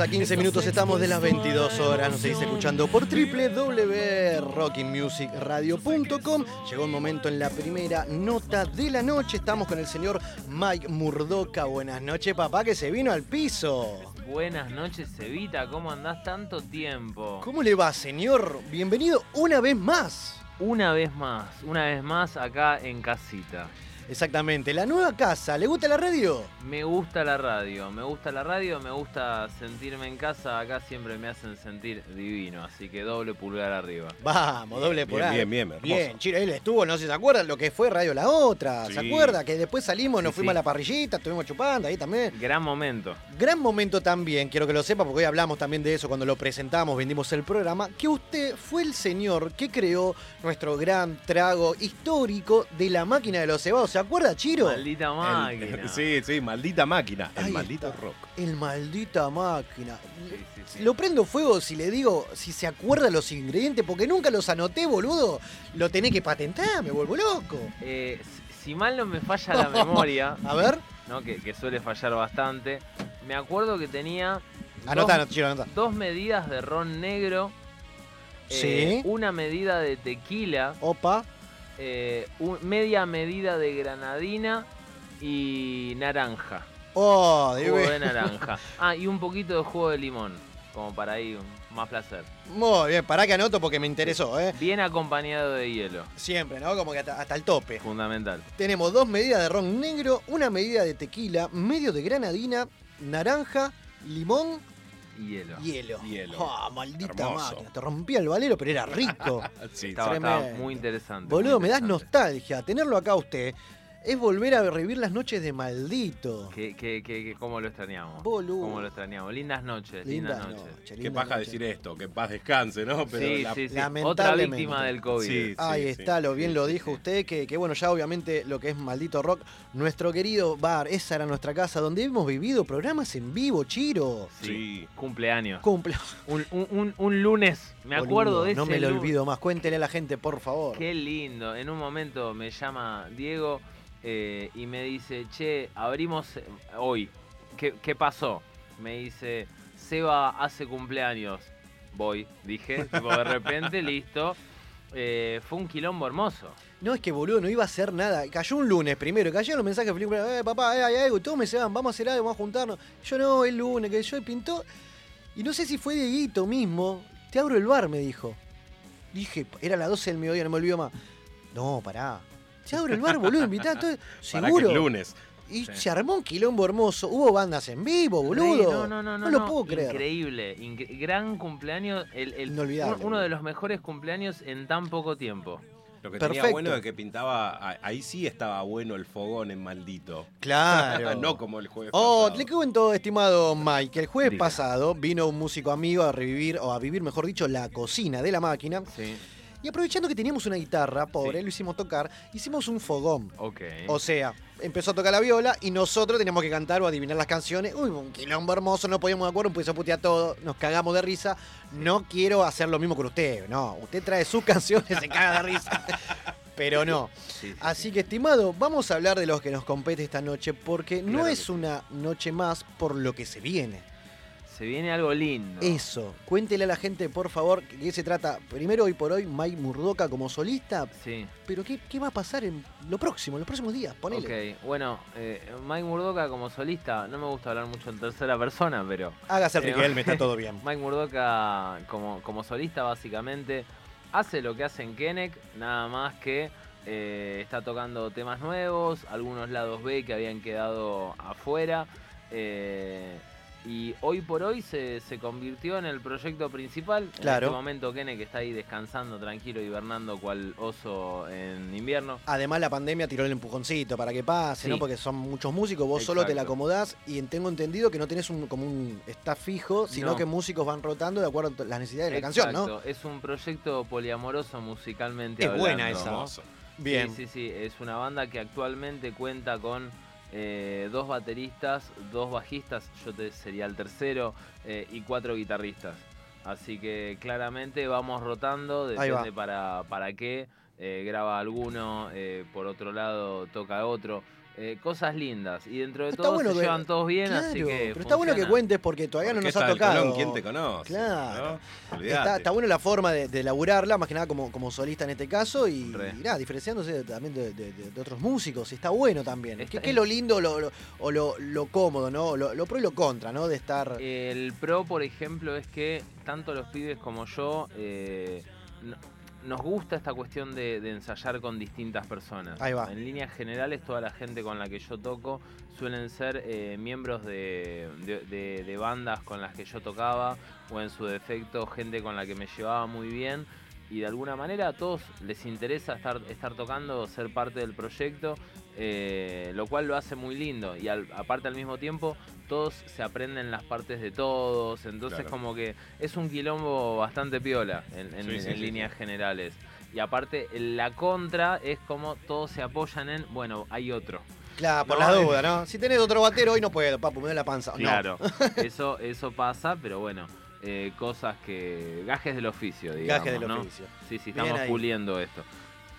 a 15 minutos estamos de las 22 horas. Nos seguís escuchando por www.rockingmusicradio.com. Llegó un momento en la primera nota de la noche. Estamos con el señor Mike Murdoca. Buenas noches, papá, que se vino al piso. Buenas noches, Evita. ¿Cómo andás tanto tiempo? ¿Cómo le va, señor? Bienvenido una vez más. Una vez más, una vez más acá en casita. Exactamente, la nueva casa. ¿Le gusta la radio? Me gusta la radio, me gusta la radio, me gusta sentirme en casa. Acá siempre me hacen sentir divino, así que doble pulgar arriba. Vamos, doble por Bien, bien, bien, hermoso. Bien, Chiro, él estuvo, no sé si se acuerdan lo que fue Radio La Otra. ¿Se acuerda? Que después salimos, nos Sí, fuimos sí. a la parrillita, estuvimos chupando ahí también. Gran momento. Gran momento también, quiero que lo sepa, porque hoy hablamos también de eso cuando lo presentamos, vendimos el programa, que usted fue el señor que creó nuestro gran trago histórico de la máquina de los cebados. ¿Se acuerda, Chiro? Maldita El- máquina. sí, sí, maldita máquina. El maldito está. rock. El maldita máquina. Sí, sí, sí. Lo prendo fuego si le digo, si se acuerda los ingredientes, porque nunca los anoté, boludo. Lo tenés que patentar, me vuelvo loco. Eh, si, mal no me falla la memoria, A ver, ¿no? que, que suele fallar bastante, me acuerdo que tenía dos, Chiro, medidas de ron negro, Sí. una medida de tequila, Opa. Eh, un- media medida de granadina y naranja. Oh, de Jugo de naranja. Ah, y un poquito de jugo de limón, como para ahí más placer. Muy bien, pará que anoto porque me interesó, ¿eh? Bien acompañado de hielo, Siempre, ¿no? Como que hasta, hasta el tope. fundamental. Tenemos dos medidas de ron negro, una medida de tequila, medio de granadina, naranja, limón, hielo. hielo. Hielo. Oh, maldita Hermoso. máquina. Te rompía el valero, pero era rico. Sí, Estaba, muy interesante. Boludo, muy me das nostalgia. Tenerlo acá a usted es volver a revivir las noches de maldito. Que, que, que, que cómo lo extrañamos. Boludo. Cómo lo extrañamos. Lindas noches, lindas, Linda noches. noche, Qué paja decir esto, que en paz descanse, ¿no? Pero sí, la- sí, sí. Otra lamentablemente. víctima del COVID. Sí. Ahí está, lo bien sí, lo dijo sí. usted, que, que bueno, ya obviamente lo que es maldito rock, nuestro querido bar, esa era nuestra casa, donde hemos vivido programas en vivo, Chiro. Sí. Sí. Cumpleaños. Cumple. Un, un- un- un lunes, me Boludo, acuerdo de ese No me lo olvido más, cuéntele a la gente, por favor. Qué lindo. En un momento me llama Diego eh, y me dice, che, abrimos eh, hoy. ¿Qué, qué pasó? Me dice, Seba hace cumpleaños. Voy, dije, de repente, listo. Eh, fue un quilombo hermoso. No, es que boludo, no iba a hacer nada. Cayó un lunes primero, cayeron los mensajes de eh, papá, eh, hay algo, todos me decían, vamos a hacer algo, vamos a juntarnos. Yo no, el lunes, que yo pintó. Y no sé si fue Dieguito mismo, te abro el bar, me dijo. Dije, era las 12 del mediodía, no me olvido más. No, pará. Te abro el bar, boludo, invitá, todo- Para que seguro. es lunes. Y Sí. se armó un quilombo hermoso. Hubo bandas en vivo, boludo. No, no, no, no. lo puedo creer. Increíble. incre- gran cumpleaños. El, el- un- uno de los mejores cumpleaños en tan poco tiempo. Lo que Perfecto. tenía bueno es que pintaba, a- ahí sí estaba bueno el fogón en maldito. Claro. no como el jueves Oh, pasado. le cuento, estimado Mike, que el jueves Diga. pasado vino un músico amigo a revivir, o a vivir, mejor dicho, la cocina de la máquina. Sí. Y aprovechando que teníamos una guitarra, pobre, Sí. lo hicimos tocar, hicimos un fogón. Ok. O sea, empezó a tocar la viola y nosotros teníamos que cantar o adivinar las canciones. Uy, un quilombo hermoso, no podíamos de acuerdo, empezó a putear todo, nos cagamos de risa. No quiero hacer lo mismo con usted, no. Usted trae sus canciones, se caga de risa. pero no. Sí, sí, Así sí. que, estimado, vamos a hablar de los que nos compete esta noche, porque no Claro es una noche más por lo que se viene. Se viene algo lindo. Eso, cuéntele a la gente, por favor, que qué se trata. Primero, hoy por hoy, Mike Murdoka como solista, Sí. pero ¿qué, qué va a pasar en lo próximo, en los próximos días? Ponele. Ok, bueno, eh, Mike Murdoka como solista, no me gusta hablar mucho en tercera persona, pero Hágase el Eh, Riquelme, está todo bien. Mike Murdoka como, como solista básicamente hace lo que hace en Kenek, nada más que eh, está tocando temas nuevos, algunos lados B que habían quedado afuera. eh, y hoy por hoy se, se convirtió en el proyecto principal. Claro. En este momento Kenek está ahí descansando, tranquilo, hibernando cual oso en invierno. Además, la pandemia tiró el empujoncito para que pase, Sí. ¿no? Porque son muchos músicos, vos solo te la acomodás y en- tengo entendido que no tenés un, como un staff fijo, sino No. que músicos van rotando de acuerdo a las necesidades de la canción, ¿no? Exacto, Es un proyecto poliamoroso musicalmente Es buena esa. Bien. Sí, sí, sí. Es una banda que actualmente cuenta con eh, dos bateristas, dos bajistas, yo te sería el tercero, eh, y cuatro guitarristas. Así que claramente vamos rotando, depende para, para qué. eh, graba alguno, por otro lado toca otro. Eh, cosas lindas. Y dentro de Está todo bueno se que- llevan todos bien, Claro, así que. pero está bueno que cuentes porque todavía no nos ha tocado. Colón, ¿quién te conoce? Claro. Está, está buena la forma de, de laburarla, más que nada como, como solista en este caso, y, nada, diferenciándose también de, de- de- de otros músicos. y Está bueno también. Está- ¿Qué, qué es lo lindo lo- lo- o lo, lo cómodo, ¿no? Lo, lo pro y lo contra, ¿no? De estar. El pro, por ejemplo, es que tanto los pibes como yo eh, no- nos gusta esta cuestión de, de ensayar con distintas personas. Ahí va. En líneas generales, toda la gente con la que yo toco suelen ser eh, miembros de, de- de- de bandas con las que yo tocaba o en su defecto gente con la que me llevaba muy bien. Y de alguna manera a todos les interesa estar, estar tocando, ser parte del proyecto, eh, lo cual lo hace muy lindo. Y al- aparte al mismo tiempo, todos se aprenden las partes de todos, entonces Claro. como que es un quilombo bastante piola en, en- Sí, sí, en sí, líneas generales. Y aparte, la contra es como todos se apoyan en, bueno, hay otro. Claro, por no, la duda, ¿no? Si tenés otro batero, hoy no puedo, papu, me da la panza. No. Claro, eso, eso pasa, pero bueno, eh, cosas que. gajes del oficio, digamos. Gajes del ¿no? oficio. Sí, sí, estamos puliendo esto.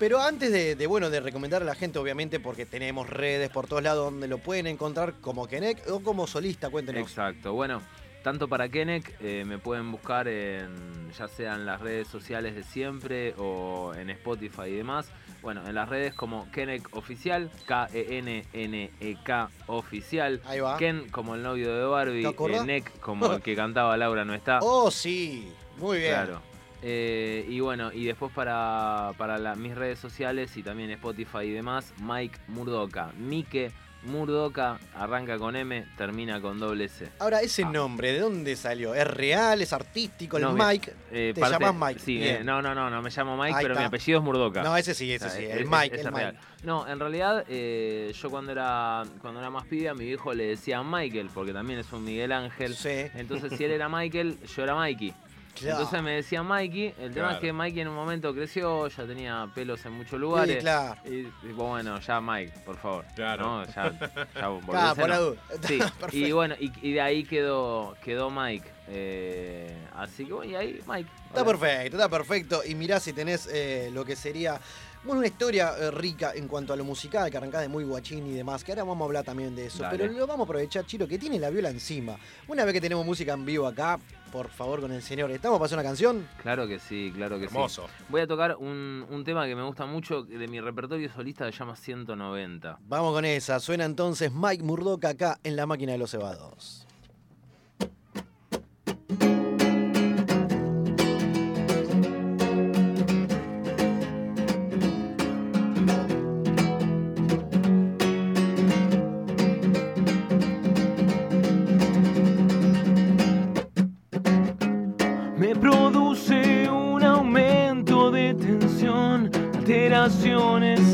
Pero antes de, de, bueno, de recomendar a la gente, obviamente, porque tenemos redes por todos lados donde lo pueden encontrar como Kenek o como solista, cuéntenos. Exacto. Bueno, tanto para Kenek eh, me pueden buscar en ya sea en las redes sociales de siempre o en Spotify y demás. Bueno, en las redes como Kenek Oficial, K-E-N-N-E-K Oficial. Ahí va. Ken como el novio de Barbie, eh, Nek como el que cantaba Laura no está. Oh, sí. Muy bien. Claro. Eh, y bueno, y después para, para la- mis redes sociales y también Spotify y demás, Mike Murdoka. Mike Murdoka arranca con M, termina con doble C. Ahora, ese nombre, ¿de dónde salió? ¿Es real? ¿Es artístico? ¿El Ah. No, Mike? Eh, ¿Te parte- llamás Mike? Sí, eh, no, no, no, no me llamo Mike, Ahí pero está. mi apellido es Murdoka. No, ese sí, ese sea, sí. es- El es- Mike, es el real. Mike. No, en realidad eh, yo cuando era cuando era más pibe a mi viejo le decía Michael, porque también es un Miguel Ángel. Sí. Entonces si él era Michael, yo era Mikey. Claro. Entonces me decía Mikey, el tema Claro. es que Mikey en un momento creció, ya tenía pelos en muchos lugares. Sí, claro. Y tipo, bueno, ya Mike, por favor. Claro. ¿no? Ya, ya boludece por la no. duda. Sí, y Perfecto. bueno, y, y de ahí quedó, quedó Mike. Eh, así que bueno, y ahí Mike. Está Hola. perfecto, está perfecto. Y mirá si tenés eh, lo que sería bueno, una historia eh, rica en cuanto a lo musical, que arrancás de muy guachín y demás, que ahora vamos a hablar también de eso. Dale. Pero lo vamos a aprovechar, Chiro, que tiene la viola encima. Una vez que tenemos música en vivo acá, por favor, con el señor, ¿estamos para hacer una canción? Claro que sí, claro que Hermoso. sí. Voy a tocar un, un tema que me gusta mucho de mi repertorio solista que se llama 190. Vamos con esa. Suena entonces Mike Murdock acá en la máquina de los cebados.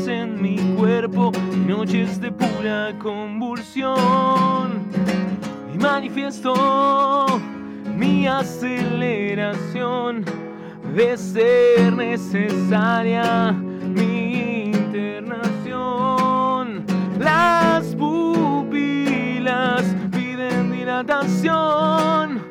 En mi cuerpo noches de pura convulsión. Y manifiesto mi aceleración de ser necesaria mi internación. Las pupilas piden dilatación.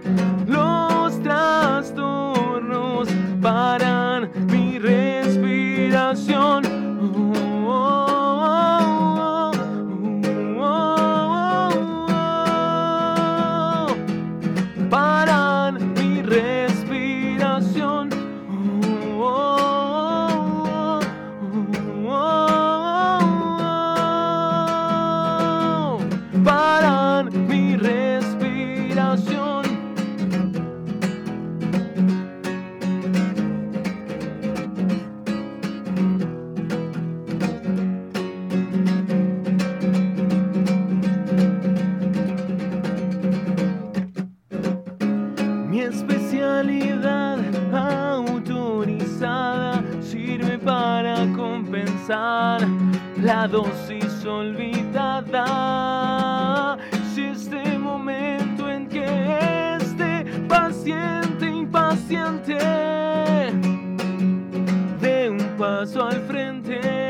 Dosis olvidada. Si este momento en que este paciente impaciente de un paso al frente,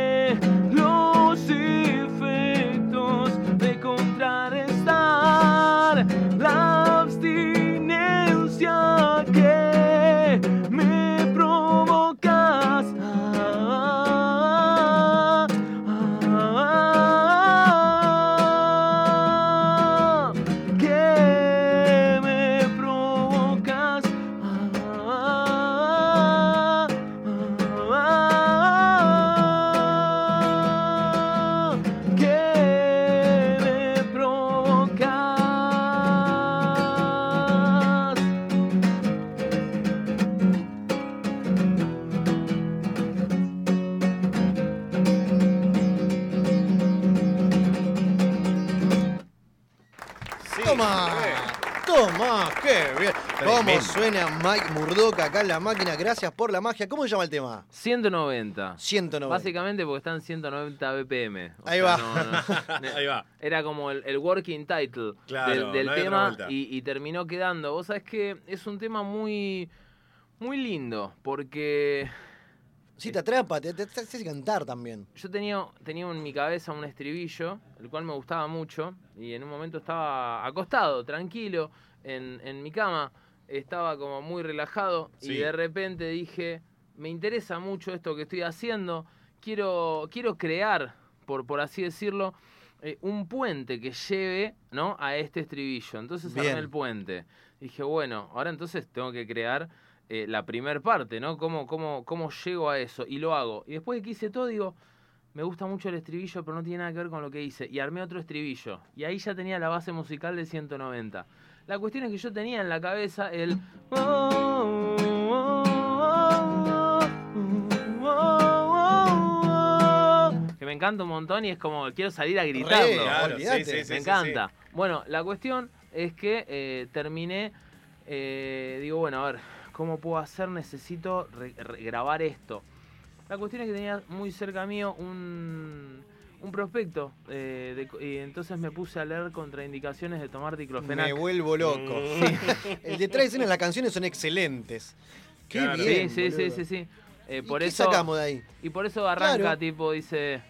¿Cómo Tremendo. suena Mike Murdock acá en la máquina? Gracias por la magia. ¿Cómo se llama el tema? 190. 190. Básicamente porque están 190 BPM. O Ahí sea, va. no, no. Ahí va. Era como el, el working title Claro, del, no tema y, y terminó quedando. Vos sabés que es un tema muy, muy lindo porque Sí, te atrapa, te, te, te hace cantar también. yo tenía, tenía en mi cabeza un estribillo, el cual me gustaba mucho, y en un momento estaba acostado, tranquilo, en, en mi cama, estaba como muy relajado, Sí. y de repente dije, me interesa mucho esto que estoy haciendo, quiero, quiero crear, por, por así decirlo, eh, un puente que lleve ¿no? a este estribillo. Entonces Bien. armé el puente. Dije, bueno, ahora entonces tengo que crear eh, la primer parte, ¿no? ¿Cómo, cómo, ¿Cómo llego a eso? Y lo hago. Y después de que hice todo, digo, me gusta mucho el estribillo, pero no tiene nada que ver con lo que hice. Y armé otro estribillo. Y ahí ya tenía la base musical de 190. La cuestión es que yo tenía en la cabeza el... Que me encanta un montón y es como, quiero salir a gritarlo. Claro, olvídate. sí, sí, sí, me sí, encanta. Bueno, la cuestión es que eh, terminé, eh, digo, bueno, a ver, ¿cómo puedo hacer? Necesito re- re- grabar esto. La cuestión es que tenía muy cerca mío un, un prospecto, eh, de y entonces me puse a leer contraindicaciones de tomar diclofenac. Me vuelvo loco. El detrás de escena de las canciones son excelentes. Qué Claro. bien. sí, sí, sí, sí, sí. Eh, ¿Y por qué eso, sacamos de ahí? Y por eso arranca, Claro. tipo, dice...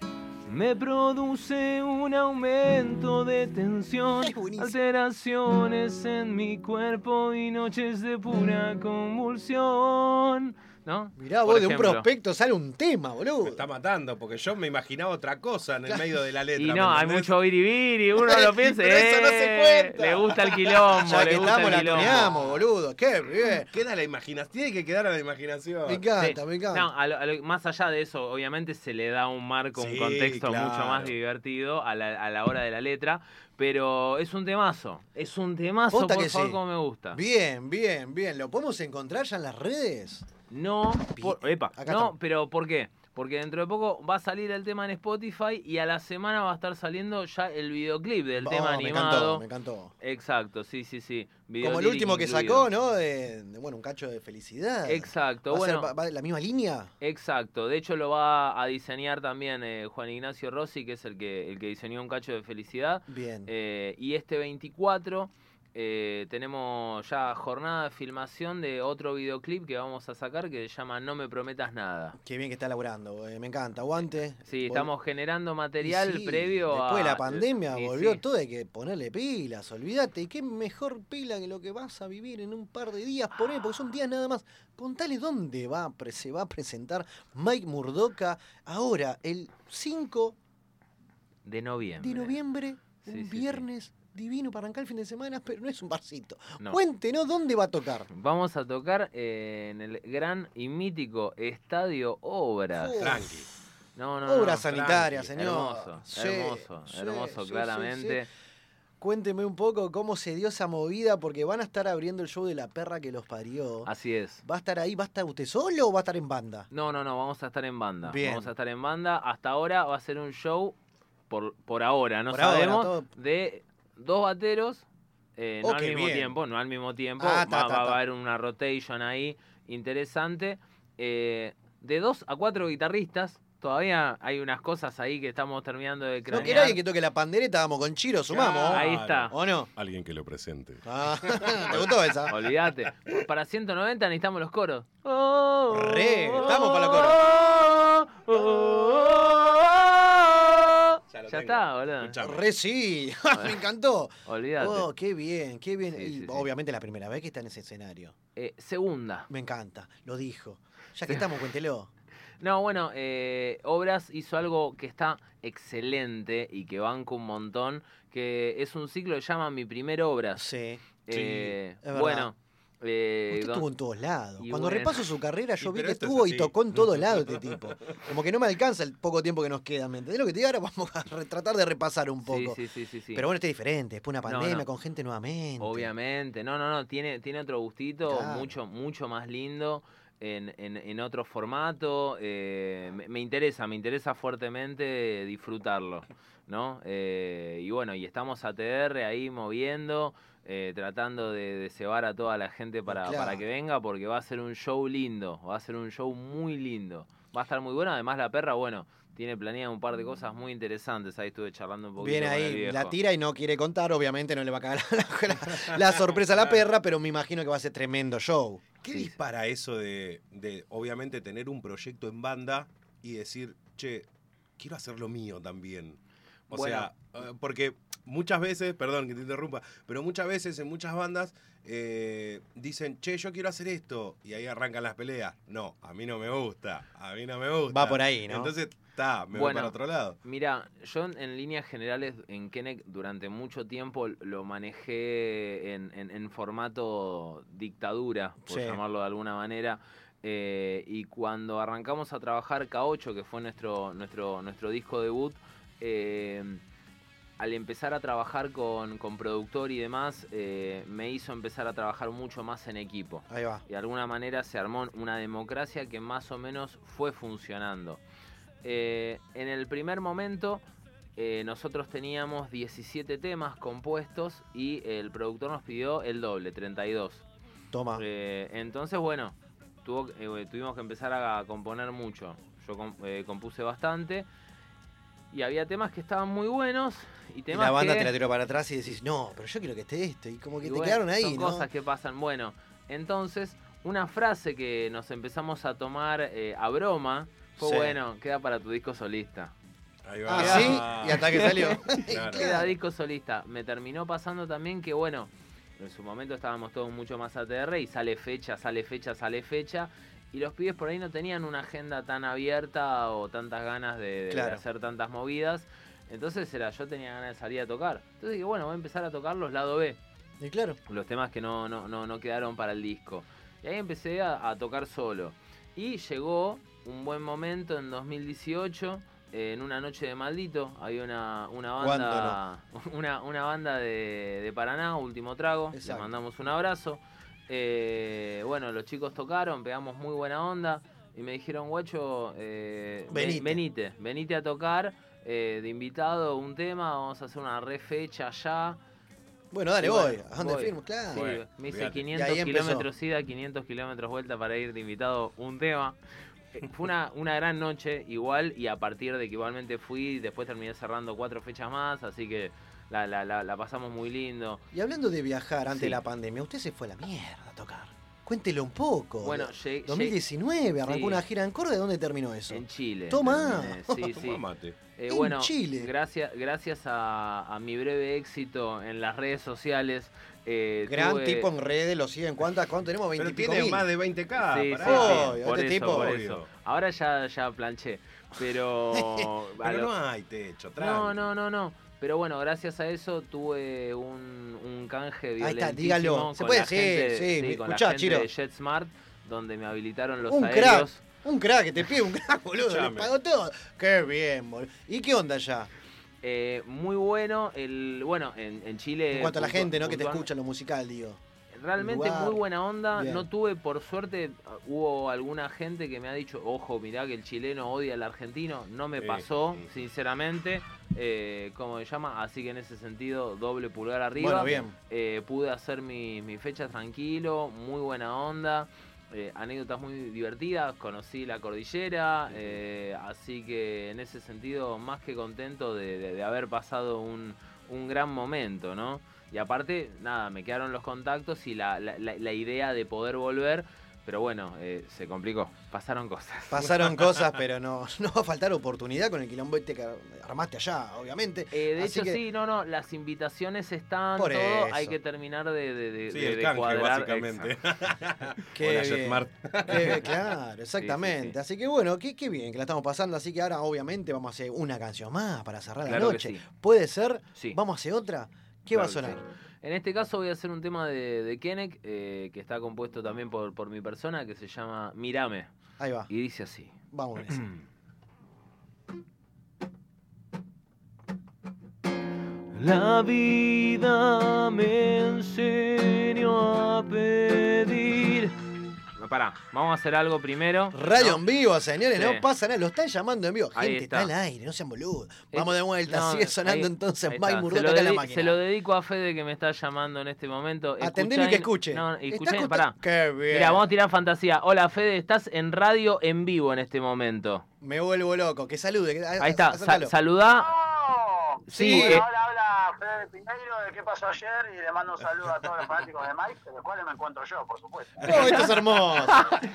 Me produce un aumento de tensión, alteraciones en mi cuerpo y noches de pura convulsión. ¿No? Mirá, Por vos de un prospecto sale un tema, Me boludo. está matando, porque yo me imaginaba otra cosa en el medio de la letra. Y ¿me no, hay entendés? mucho biribiri, uno lo piensa, Pero eso no se eh, cuenta. le gusta el quilombo, Ya le que gusta estamos, el la quilombo. tuneamos, boludo. Qué bien. Queda la imaginación. Tiene que quedar a la imaginación. Me encanta, Sí. me encanta. No, a lo- a lo- más allá de eso, obviamente se le da un marco, un contexto mucho más divertido a la, a la hora de la letra, pero es un temazo, es un temazo, Posta por que favor, sí. como me gusta. Bien, bien, bien. ¿Lo podemos encontrar ya en las redes? No, por- epa, no, pero ¿por qué? Porque dentro de poco va a salir el tema en Spotify y a la semana va a estar saliendo ya el videoclip del Oh, tema me animado. encantó, me encantó. Exacto, sí, sí, sí. Como el último que incluido. sacó, ¿no? De, de, bueno, un cacho de felicidad. Exacto, ¿Va a ser- bueno. va- la misma línea? Exacto, de hecho lo va a diseñar también eh, Juan Ignacio Rossi, que es el que, el que diseñó un cacho de felicidad. Bien. Eh, y este 24 eh, tenemos ya jornada de filmación de otro videoclip que vamos a sacar que se llama No me prometas nada. Qué bien que está laburando, eh, me encanta. Aguante. Sí, Vol- estamos generando material sí, previo a... Después de la pandemia y volvió sí. todo, hay que ponerle pilas, olvídate. Y qué mejor pila que lo que vas a vivir en un par de días, poné, porque son días nada más. Contale dónde va, se va a presentar Mike Murdoca ahora, el 5 De noviembre. de noviembre, Sí, un sí, sí. viernes divino para arrancar el fin de semana, pero no es un barcito. No. Cuéntenos dónde va a tocar. Vamos a tocar eh, en el gran y mítico Estadio Obras. Uf. Tranqui. No, no, Obras no. sanitarias, señor. Hermoso, Sí, hermoso, sí, hermoso, sí, claramente. sí. Cuénteme un poco cómo se dio esa movida, porque van a estar abriendo el show de la perra que los parió. Así es. ¿Va a estar ahí? ¿Va a estar usted solo o va a estar en banda? No, no, no, vamos a estar en banda. Bien. Vamos a estar en banda. Hasta ahora va a ser un show, por, por ahora, no Por ahora, sabemos, todo- de dos bateros, Eh, Oh, no al mismo bien. tiempo, no al mismo tiempo. Ah, va, ta, ta, va a haber una rotation ahí interesante. Eh, de dos a cuatro guitarristas. Todavía hay unas cosas ahí que estamos terminando de No cranear. quiere alguien que toque la pandereta, vamos con Chiro, sumamos. Ahí está. ¿O no? Alguien que lo presente. Ah, ¿Te gustó esa? Olvídate. Para 190 necesitamos los coros. Oh, Re, estamos para los coros. Ya lo Ya tengo. está, boludo. Escuchame. Re sí, me encantó. Olvídate. Oh, qué bien, qué bien. Sí, Y sí, sí. obviamente la primera vez que está en ese escenario. Eh, segunda. Me encanta, lo dijo. Ya que estamos, cuéntelo. No, bueno, eh, Obras hizo algo que está excelente y que banco un montón, que es un ciclo que se llama Mi Primer Obras. Sí. Eh, es verdad. bueno. Eh, Usted estuvo en todos lados. Cuando bueno. repaso su carrera, yo vi que es estuvo y tocó en todos lados este tipo. Como que no me alcanza el poco tiempo que nos queda. ¿Me entendés lo que te digo? Ahora vamos a tratar de repasar un poco. sí, sí, sí, sí. Pero bueno, este es diferente. Después una No, pandemia no. con gente nuevamente. Obviamente, no, no, no, tiene, tiene otro gustito, Claro. mucho, mucho más lindo, en, en- en otro formato. eh, me, me interesa, me interesa fuertemente disfrutarlo, ¿no? Eh, y bueno, y estamos ATR ahí moviendo, eh, tratando de, de cebar a toda la gente para, Claro. para que venga, porque va a ser un show lindo, va a ser un show muy lindo. Va a estar muy bueno, además la perra, bueno, tiene planeado un par de cosas muy interesantes, ahí estuve charlando un poquito Viene con el ahí, viejo. la tira y no quiere contar. Obviamente no le va a cagar la, la- la sorpresa a la perra, pero me imagino que va a ser tremendo show. ¿Qué Sí. dispara eso de, de, obviamente, tener un proyecto en banda y decir, che, quiero hacer lo mío también? O Bueno. sea, eh, porque muchas veces, perdón que te interrumpa, pero muchas veces en muchas bandas eh, dicen, che, yo quiero hacer esto, y ahí arrancan las peleas. No, a mí no me gusta, a mí no me gusta. Va por ahí, ¿no? Entonces, está, me voy Bueno. para otro lado. Mira, yo en, en líneas generales en Kennec durante mucho tiempo lo manejé en, en- en formato dictadura, por Sí. llamarlo de alguna manera. eh, y cuando arrancamos a trabajar K8, que fue nuestro, nuestro, nuestro disco debut, eh, al empezar a trabajar con, con productor y demás, eh, me hizo empezar a trabajar mucho más en equipo Ahí va. y de alguna manera se armó una democracia que más o menos fue funcionando. Eh, en el primer momento eh, nosotros teníamos 17 temas compuestos y el productor nos pidió el doble, 32. Toma. Entonces, bueno, tuvo- tuvimos que empezar a componer mucho. Yo com- compuse bastante y había temas que estaban muy buenos y Y temas la banda que... te la tiró para atrás y decís, no, pero yo quiero que esté esto. Y como que Y te bueno, quedaron ahí, son ¿no? cosas que pasan. Bueno, entonces, una frase que nos empezamos a tomar eh, a broma fue, Sí. bueno, queda para tu disco solista. Ahí Ah, va. sí, y hasta que salió. Claro. Queda disco solista. Me terminó pasando también que, bueno, en su momento estábamos todos mucho más ATR y sale fecha, sale fecha, sale fecha. Y los pibes por ahí no tenían una agenda tan abierta o tantas ganas de, de- de Claro. hacer tantas movidas. Entonces era, yo tenía ganas de salir a tocar. Entonces dije, bueno, voy a empezar a tocar los lado B. Y claro. los temas que no, no, no, no quedaron para el disco. Y ahí empecé a, a tocar solo. Y llegó un buen momento en 2018, eh, en una noche de maldito, había una, una banda, una, una banda de, de Paraná, Último Trago, les Exacto. mandamos un abrazo. Eh, bueno, los chicos tocaron, pegamos muy buena onda y me dijeron, guacho, eh, ve- Venite. venite, venite a tocar eh, de invitado un tema, vamos a hacer una re fecha allá. Bueno, dale, voy. bueno, ¿A dónde voy. firmo? Claro. Sí, Bueno, me hice olvídate. 500 Y ahí empezó. kilómetros ida, 500 kilómetros vuelta para ir de invitado un tema. Eh, Fue una, una gran noche igual y a partir de que igualmente fui, después terminé cerrando cuatro fechas más, así que la, la, la, la pasamos muy lindo. Y hablando de viajar antes Sí. de la pandemia, usted se fue a la mierda a tocar. Cuéntelo un poco. Bueno, llegué- 2019, arrancó sí. una gira en Córdoba. ¿Dónde terminó eso? En Chile. Toma. terminé, Sí, sí. Mate. Eh, En bueno, Chile. Gracias, gracias a, a mi breve éxito en las redes sociales. eh, Gran tuve- tipo en redes, lo siguen. ¿Cuántas? ¿Cuánto tenemos? 20 Pero tiene mil. más de 20k. Sí, sí, pará. sí, por este eso, tipo- por Obvio. eso. Ahora ya, ya planché, pero... Pero lo- no hay techo, no, tranqui. no, no, no. Pero bueno, gracias a eso tuve un, un canje Ahí está, violentísimo dígalo. Se con puede la decir, gente, sí, sí, con la escuchá, gente Chiro. de JetSmart, donde me habilitaron los Un aéreos. crack. Un crack, que te pide un crack, boludo. Le pagó todo. Qué bien, boludo. ¿Y qué onda ya? Eh, muy bueno, el bueno, en, en Chile... En cuanto a la gente, ¿no? Que te escucha lo musical, digo. Realmente lugar. muy buena onda. Bien. No tuve, por suerte, hubo alguna gente que me ha dicho, ojo, mirá que el chileno odia al argentino. No me pasó, sinceramente. Eh, ¿Cómo se llama? Así que en ese sentido, doble pulgar arriba. Bueno, bien. Eh, pude hacer mi, mi fecha tranquilo, muy buena onda. eh, anécdotas muy divertidas, conocí la cordillera, eh, así que en ese sentido más que contento de, de- de haber pasado un, un gran momento, ¿no? Y aparte, nada, me quedaron los contactos y la, la- la- la idea de poder volver, pero bueno, eh, se complicó, pasaron cosas. Pasaron cosas, pero no, no va a faltar oportunidad con el quilombo este que armaste allá, obviamente. Eh, de Así hecho, que- sí, no, no, las invitaciones están, Por todo, eso. hay que terminar de, de, de- Sí, de- el de canje, cuadrar. básicamente. Qué Hola. Qué- claro, exactamente. sí. Así que bueno, qué, qué bien que la estamos pasando. Así que ahora, obviamente, vamos a hacer una canción más para cerrar la Claro noche. sí. ¿Puede ser? Sí. ¿Vamos a hacer otra? ¿Qué va a sonar? sí. En este caso voy a hacer un tema de, de Kenek, eh, que está compuesto también por, por mi persona, que se llama Mirame. Ahí va. Y dice así. Vamos. La vida me enseñó a pedir. Pará, vamos a hacer algo primero. Radio ¿no? en vivo, señores, Sí. no pasa nada, lo están llamando en vivo. Ahí Gente, está. está. al aire, no sean boludos. Eh, Vamos de vuelta, no, sigue sonando ahí- entonces ahí Mike en la máquina. se lo dedico a Fede que me está llamando en este momento. Atendelo y que escuche. No, escucha- pará. Qué bien. Mira, vamos a tirar fantasía. Hola Fede, estás en radio en vivo en este momento. Me vuelvo loco, que salude. que- Ahí está, sa- acércalo. saludá. Sí, Sí, eh, Hola, Fede Piñeiro de qué pasó ayer y le mando un saludo a todos los fanáticos de Mike, de los cuales me encuentro yo, por supuesto. Oh, esto es hermoso.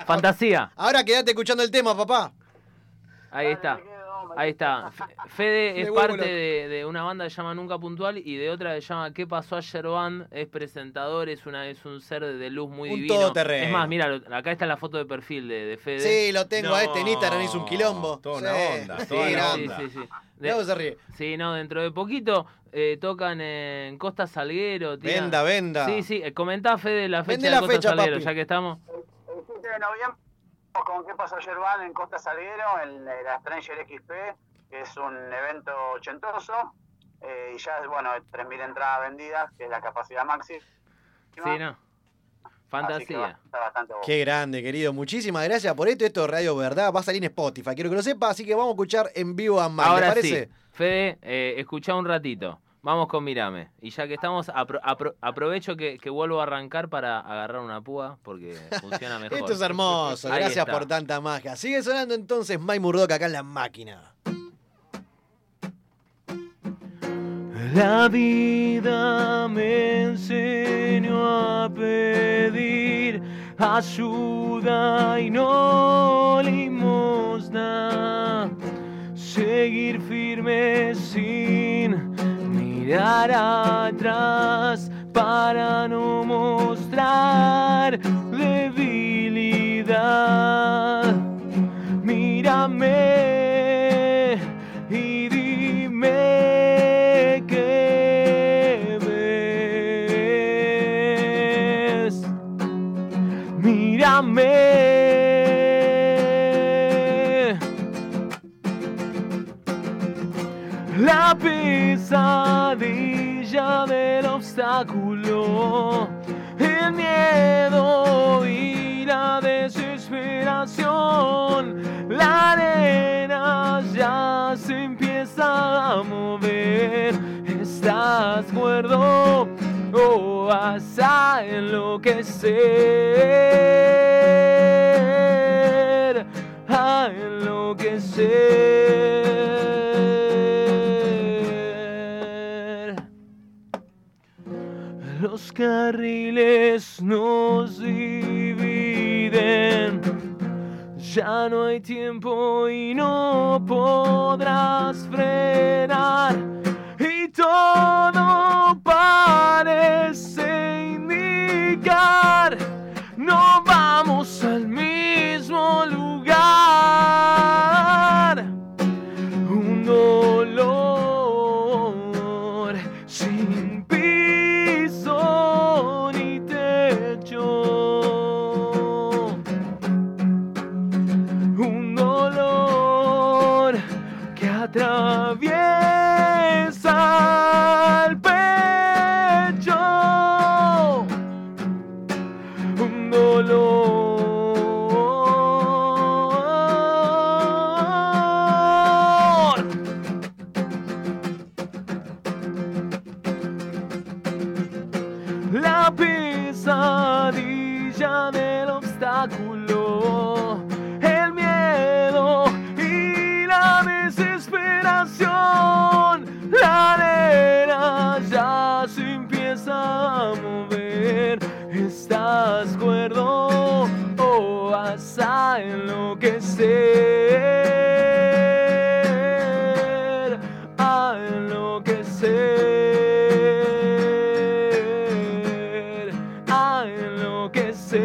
fantasía. Ahora quédate escuchando el tema, papá. Ahí está. Ahí está. Fe- Fede es parte de, de una banda que se llama Nunca Puntual y de otra que se llama ¿Qué pasó ayer Band? Es presentador, es una es un ser de luz muy Un divino. todoterreno. Es más, mira, acá está la foto de perfil de, de Fede. Sí, lo tengo a este en No, Instagram, hizo un quilombo. toda Sí. una onda, Sí, una grande. onda. Sí, sí, sí. Cómo se ríe. Sí, no, dentro de poquito eh, tocan en Costa Salguero. tira- Venda, venda. Sí, sí, eh, comentá Fede la fecha Vende de Costa fecha, Salguero, papi. ya que estamos. El 7 de noviembre con qué pasó ayer van en Costa Salguero, en la Stranger XP, que es un evento ochentoso. eh, y ya, bueno, 3.000 entradas vendidas, que es la capacidad máxima. Sí, no. Va- Fantasía. está bastante bueno. Qué grande, querido. Muchísimas gracias por esto. Esto es Radio Verdad. Va a salir en Spotify. Quiero que lo sepa, así que vamos a escuchar en vivo a Mike. ¿Le Ahora parece? sí, Fede, eh, escuchá un ratito. Vamos con Mirame. Y ya que estamos, apro- apro- aprovecho que, que vuelvo a arrancar para agarrar una púa porque funciona mejor. Esto es hermoso. Gracias por tanta magia. Sigue sonando entonces Mike Murdoch acá en la máquina. La vida me enseñó a pedir ayuda y no limosna. Seguir firme sin mirar atrás para no mostrar debilidad. Mírame y dime qué ves. Mírame. La pesadilla del obstáculo, el miedo y la desesperación. La arena ya se empieza a mover. ¿Estás cuerdo o vas a enloquecer? A enloquecer. Carriles nos dividen. Ya no hay tiempo y no podrás frenar. Y todo parece indicar. No vamos al mismo lugar. Enloquecer? A enloquecer. A enloquecer.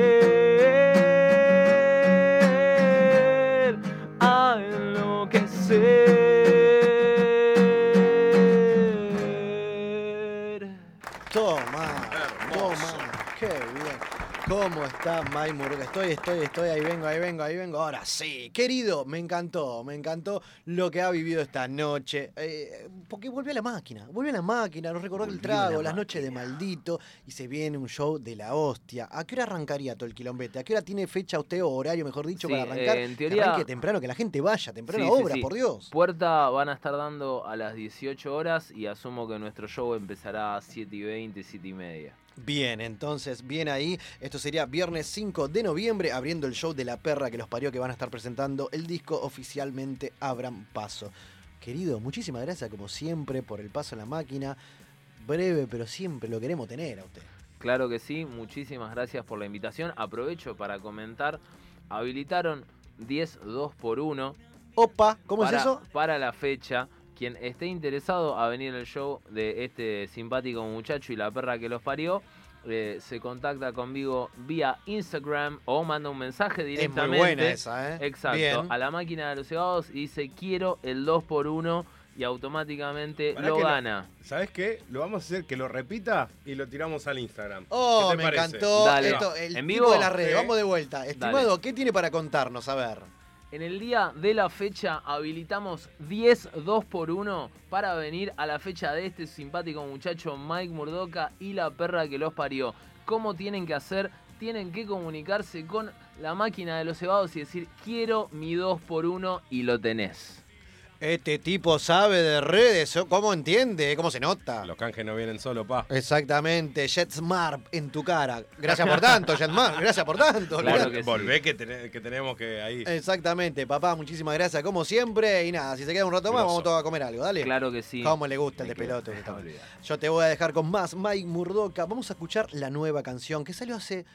A enloquecer. Toma, toma, qué bien. ¿Cómo está Mike Murga? Estoy, estoy, estoy, ahí vengo, ahí vengo, ahí vengo. Ahora sí, querido, me encantó, me encantó lo que ha vivido esta noche. Eh, porque volvió a la máquina, volvió a la máquina, nos recordó el a la trago, las noches de maldito, y se viene un show de la hostia. ¿A qué hora arrancaría todo el quilombete? ¿A qué hora tiene fecha usted o horario, mejor dicho, Sí, para arrancar? eh, en Que teoría- arranque temprano, que la gente vaya, temprano Sí, a obra, sí. por Dios. Puerta van a estar dando a las 18 horas y asumo que nuestro show empezará a 7 y 20, 7 y media. Bien, entonces, bien ahí. Esto sería viernes 5 de noviembre, abriendo el show de la perra que los parió, que van a estar presentando el disco oficialmente Abran Paso. Querido, muchísimas gracias como siempre por el paso a la máquina. Breve, pero siempre lo queremos tener a usted. Claro que sí, muchísimas gracias por la invitación. Aprovecho para comentar, habilitaron 10 2 por 1 Opa, ¿cómo para, es eso? Para la fecha, quien esté interesado a venir al show de este simpático muchacho y la perra que los parió, eh, se contacta conmigo vía Instagram o manda un mensaje Es directamente. muy buena esa, ¿eh? Exacto, Bien. a la máquina de los cebados y dice quiero el 2 por 1 y automáticamente lo que lo- gana. ¿Sabes qué? Lo vamos a hacer que lo repita y lo tiramos al Instagram. Oh, ¿Qué te me parece? encantó Dale. esto, el ¿En vivo? de las redes. Sí. Vamos de vuelta. Estimado, ¿qué tiene para contarnos? A ver. En el día de la fecha habilitamos 10 2 por 1 para venir a la fecha de este simpático muchacho Mike Murdoca y la perra que los parió. ¿Cómo tienen que hacer? Tienen que comunicarse con la máquina de los cebados y decir quiero mi 2 por 1 y lo tenés. Este tipo sabe de redes. ¿cómo entiende? ¿Cómo se nota? Los canjes no vienen solo, pa. Exactamente, JetSmart en tu cara. Gracias por tanto, JetSmart, gracias por tanto. Claro que sí. Volvé que, tene- que tenemos que ahí. Exactamente, papá, muchísimas gracias como siempre. Y nada, si se queda un rato más, vamos todos a comer algo, dale. Claro que sí. Cómo le gusta el Me de quedo- pelote. no, olvidate. Yo te voy a dejar con más Mike Murdoca. Vamos a escuchar la nueva canción que salió hace.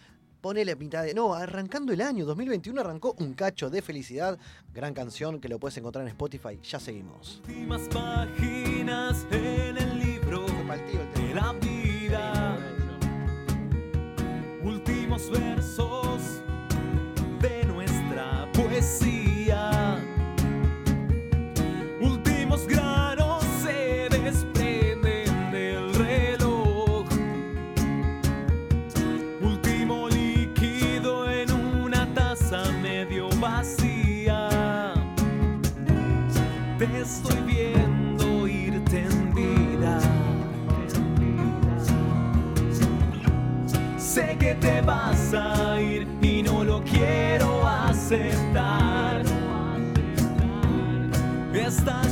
Ponele mitad de. No, arrancando el año 2021 arrancó Un Cacho de Felicidad. Gran canción que lo puedes encontrar en Spotify. Ya seguimos. últimas páginas en el libro de la vida. Últimos versos de te vas a ir y no lo quiero aceptar. Está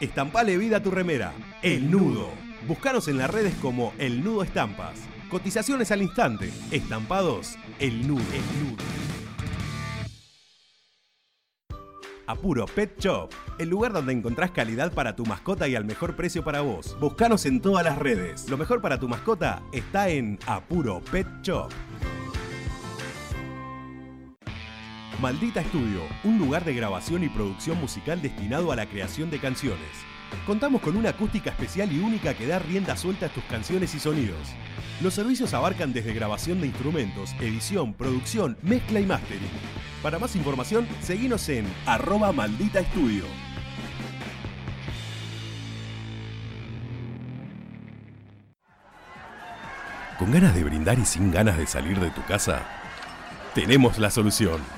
Estampale vida a tu remera. El Nudo. Búscanos en las redes como El Nudo Estampas. Cotizaciones al instante. Estampados. El Nudo. El Nudo. Apuro Pet Shop, el lugar donde encontrás calidad para tu mascota y al mejor precio para vos. Búscanos en todas las redes. Lo mejor para tu mascota está en Apuro Pet Shop. Maldita Estudio, un lugar de grabación y producción musical destinado a la creación de canciones. Contamos con una acústica especial y única que da rienda suelta a tus canciones y sonidos. Los servicios abarcan desde grabación de instrumentos, edición, producción, mezcla y mastering. Para más información, seguinos en arroba maldita estudio. ¿Con ganas de brindar y sin ganas de salir de tu casa? Tenemos la solución.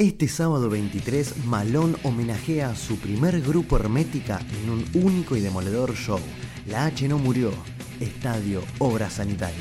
Este sábado 23, Malón homenajea a su primer grupo Hermética en un único y demoledor show. La H no murió. Estadio Obra Sanitaria.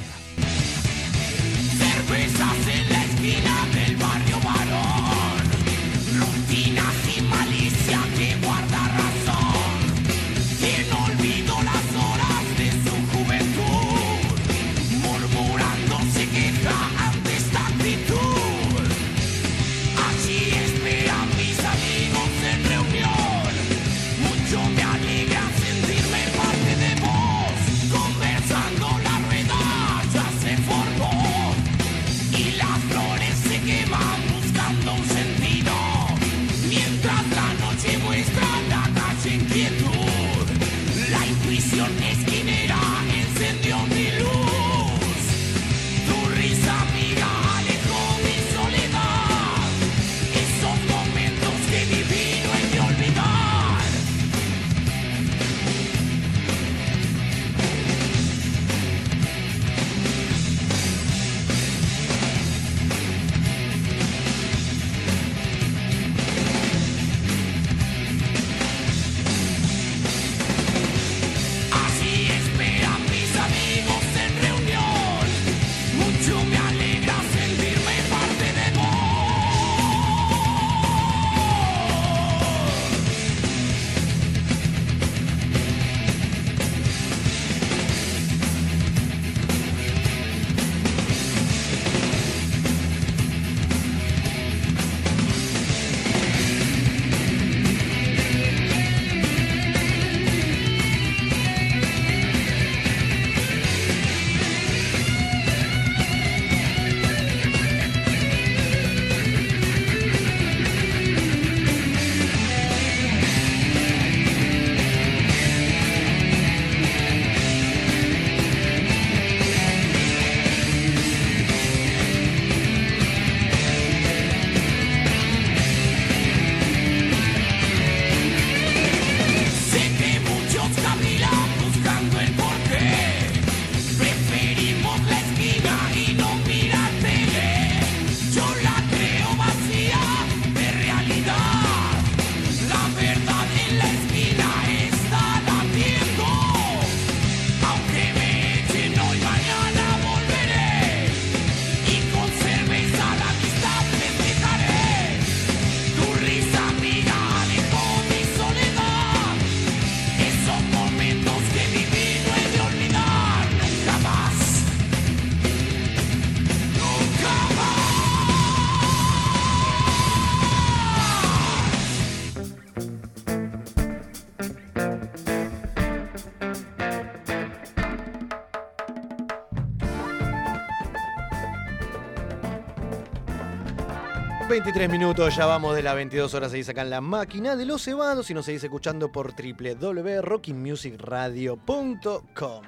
23 minutos, ya vamos de las 22 horas, seguís acá en la máquina de los cebados y nos seguís escuchando por www.rockymusicradio.com.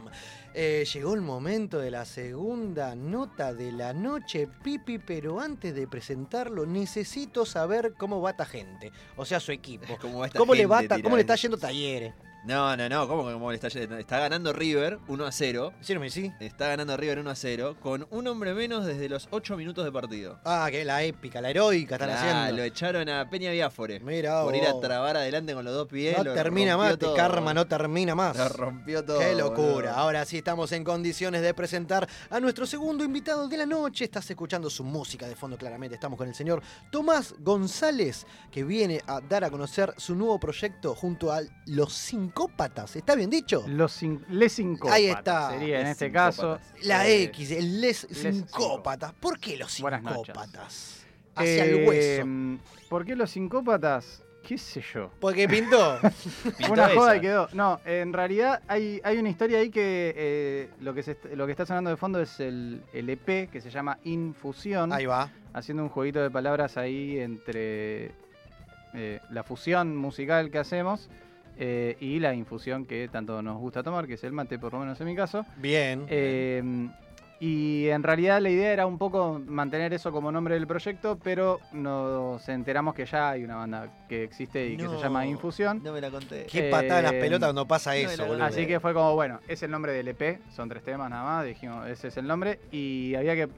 Eh, llegó el momento de la segunda nota de la noche, Pipi, pero antes de presentarlo necesito saber cómo va esta gente, o sea, su equipo. ¿Cómo va esta ¿Cómo le, va, gente, ta- cómo le está yendo Talleres? No, no, no, ¿cómo, cómo le está ganando River 1 a 0. ¿Sí, no me sí? Está ganando River 1 a 0 con un hombre menos desde los 8 minutos de partido. Ah, que la épica, la heroica están Ah, haciendo. Lo echaron a Peña Biafore. Mira por ir a trabar adelante con los dos pies. No lo termina más, este karma no termina más. Lo rompió todo. Qué locura. Ahora sí estamos en condiciones de presentar a nuestro segundo invitado de la noche. Estás escuchando su música de fondo claramente. Estamos con el señor Tomás González, que viene a dar a conocer su nuevo proyecto junto a Los Sincópatas. ¿Está bien dicho? Los sin- les sincópatas Ahí está. sería en este caso. La eh, X, el Les, Les Sincópatas. ¿Por qué Los Buenas noches. Sincópatas? Hacia el eh, hueso. ¿Por qué los sincópatas? ¿Qué sé yo? Porque pintó. Una esa. joda y quedó. No, en realidad hay, hay una historia ahí que eh, lo, que se lo que está sonando de fondo es el, el EP que se llama Infusión. Ahí va. Haciendo un jueguito de palabras ahí entre eh, la fusión musical que hacemos eh, y la infusión que tanto nos gusta tomar, que es el mate, por lo menos en mi caso. Bien. Eh, y en realidad la idea era un poco mantener eso como nombre del proyecto, pero nos enteramos que ya hay una banda que existe y que se llama Infusión. No me la conté. Qué patada en las Eh, pelotas cuando pasa no, eso, no, boludo. Así que fue como, bueno, es el nombre del EP, son tres temas nada más, dijimos, ese es el nombre, y había que...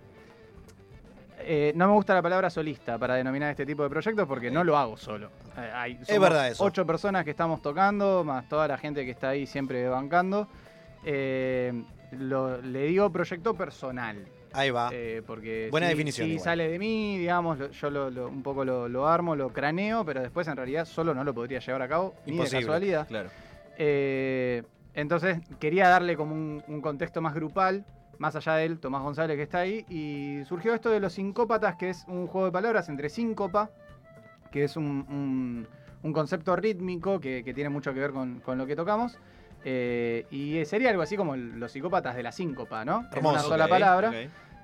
eh, no me gusta la palabra solista para denominar este tipo de proyectos porque no lo hago solo. Eh, hay, somos verdad eso. Ocho personas que estamos tocando, más toda la gente que está ahí siempre bancando. Eh, lo- le digo proyecto personal. Ahí va. porque. Buena sí- definición igual. sale de mí, digamos, lo- yo lo- lo- un poco lo, armo, lo craneo, pero después en realidad solo no lo podría llevar a cabo ni de Imposible. casualidad. Claro. Entonces quería darle como un, un contexto más grupal, más allá de él, Tomás González que está ahí, y surgió esto de los sincópatas, que es un juego de palabras entre síncopa, que es un, un- un concepto rítmico que, que tiene mucho que ver con, con lo que tocamos, eh, y sería algo así como los psicópatas de la síncopa, ¿no? En Hermoso. una sola palabra.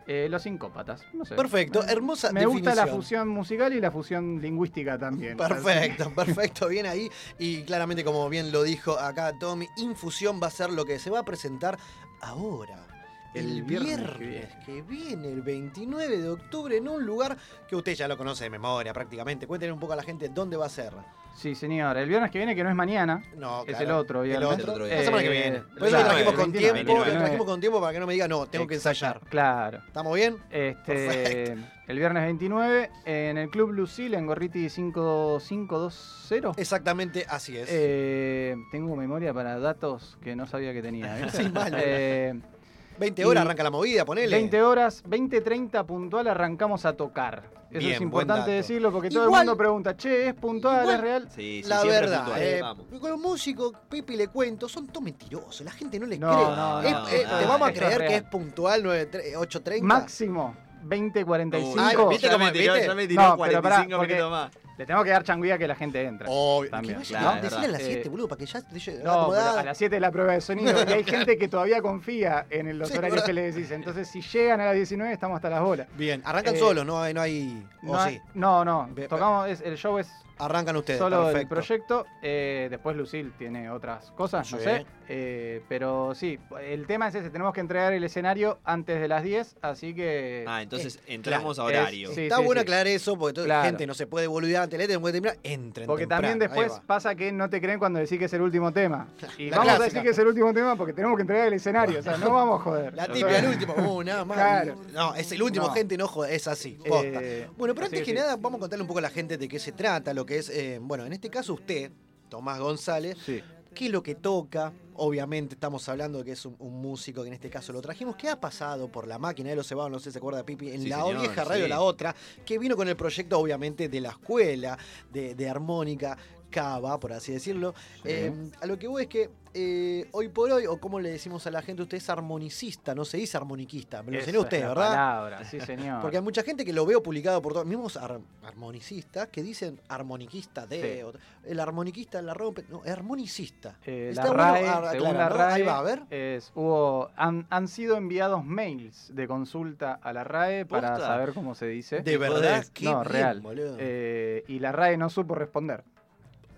Eh, los sincópatas, no sé. Perfecto, hermosa Me gusta la fusión musical y la fusión lingüística también. Perfecto, perfecto, bien ahí. Y claramente, como bien lo dijo acá Tommy, Infusión va a ser lo que se va a presentar ahora. El, El viernes, viernes que, viene. el 29 de octubre, en un lugar que usted ya lo conoce de memoria prácticamente. Cuéntenle un poco a la gente dónde va a ser. Sí, señor. El viernes que viene, que no es mañana, No, es claro, el otro el viernes. otro, otro la día. semana que Eh, viene. Por eso claro, lo trajimos el con 29, tiempo, lo 29. trajimos con tiempo para que no me diga, no, tengo que ensayar. Claro. ¿Estamos bien? Este, el viernes 29 en el Club Lucille en Gorriti 5520. Exactamente así es. Eh, tengo memoria para datos que no sabía que tenía. Eh, 20 horas y arranca la movida, ponele. 20 horas, 20.30 puntual arrancamos a tocar. Eso Bien, es importante decirlo porque todo Igual- el mundo pregunta, che, ¿es puntual, igual- es real? Sí, sí, la verdad, puntual, eh, vamos. con los músicos, Pipi le cuento, son todos mentirosos, la gente no les No, cree. no, Es- no, eh, no, ¿Te vamos a creer que es puntual 9, 8.30? Máximo 20.45. Ay, ¿viste ya cómo- me tiró, viste? ya me tiró No, pero pará, 45 porque- minutos más. Le tengo que dar changuía que la gente entra. Obvio. También, que claro, vaya, decirle a las 7, Eh, boludo, para que ya No, a las 7 es la prueba de sonido. Y hay gente que todavía confía en los Sí, horarios verdad. que le decís. Entonces, si llegan a las 19, estamos hasta las bolas. Bien, arrancan Eh, solos, no hay, no hay. No, o hay- sí, no, no. Tocamos, es- el show es arrancan ustedes. solo perfecto. proyecto. eh, después Lucille tiene otras cosas, no sé. eh, pero sí, el tema es ese. Tenemos que entregar el escenario antes de las 10. Así que. Ah, entonces Eh, entramos claro, a horario. es- sí, Está sí, bueno sí. aclarar eso porque toda la Claro. gente no se puede boludear antes de la puede terminar. Entren. Porque temprano, también después pasa que no te creen cuando decís que es el último tema. Y La vamos a decir que es el último tema porque tenemos que entregar el escenario. O sea, no vamos a joder. La típica, el último. Uh, nada más. Claro. No, es el último, No. gente, no joda, es así. posta. eh, Bueno, pero antes que sí. nada, vamos a contarle un poco a la gente de qué se trata, lo que es, eh, bueno, en este caso usted, Tomás González, Sí. qué es lo que toca. Obviamente estamos hablando de que es un, un músico que en este caso lo trajimos, que ha pasado por la máquina de los cebados, no sé si se acuerda Pipi, en Sí, la señor, vieja radio sí. La Otra, que vino con el proyecto obviamente de la escuela, de, de armónica. Cava, por así decirlo. Eh, a lo que voy es que eh, hoy por hoy, o como le decimos a la gente, usted es armonicista, no se dice armoniquista. Me lo enseñó es usted, la ¿verdad? palabra, sí, señor. Porque hay mucha gente que lo veo publicado por todos, mismos ar- armonicistas que dicen armoniquista de. Sí. o- el armoniquista la rompe. No, armonicista. Eh, Está la bueno RAE, ar- según la ¿no? RAE, Ahí va, a ver. es- hubo, han, han sido enviados mails de consulta a la RAE para ¿Posta? saber cómo se dice. ¿De verdad? Qué No, bien, real. Eh, y la RAE no supo responder.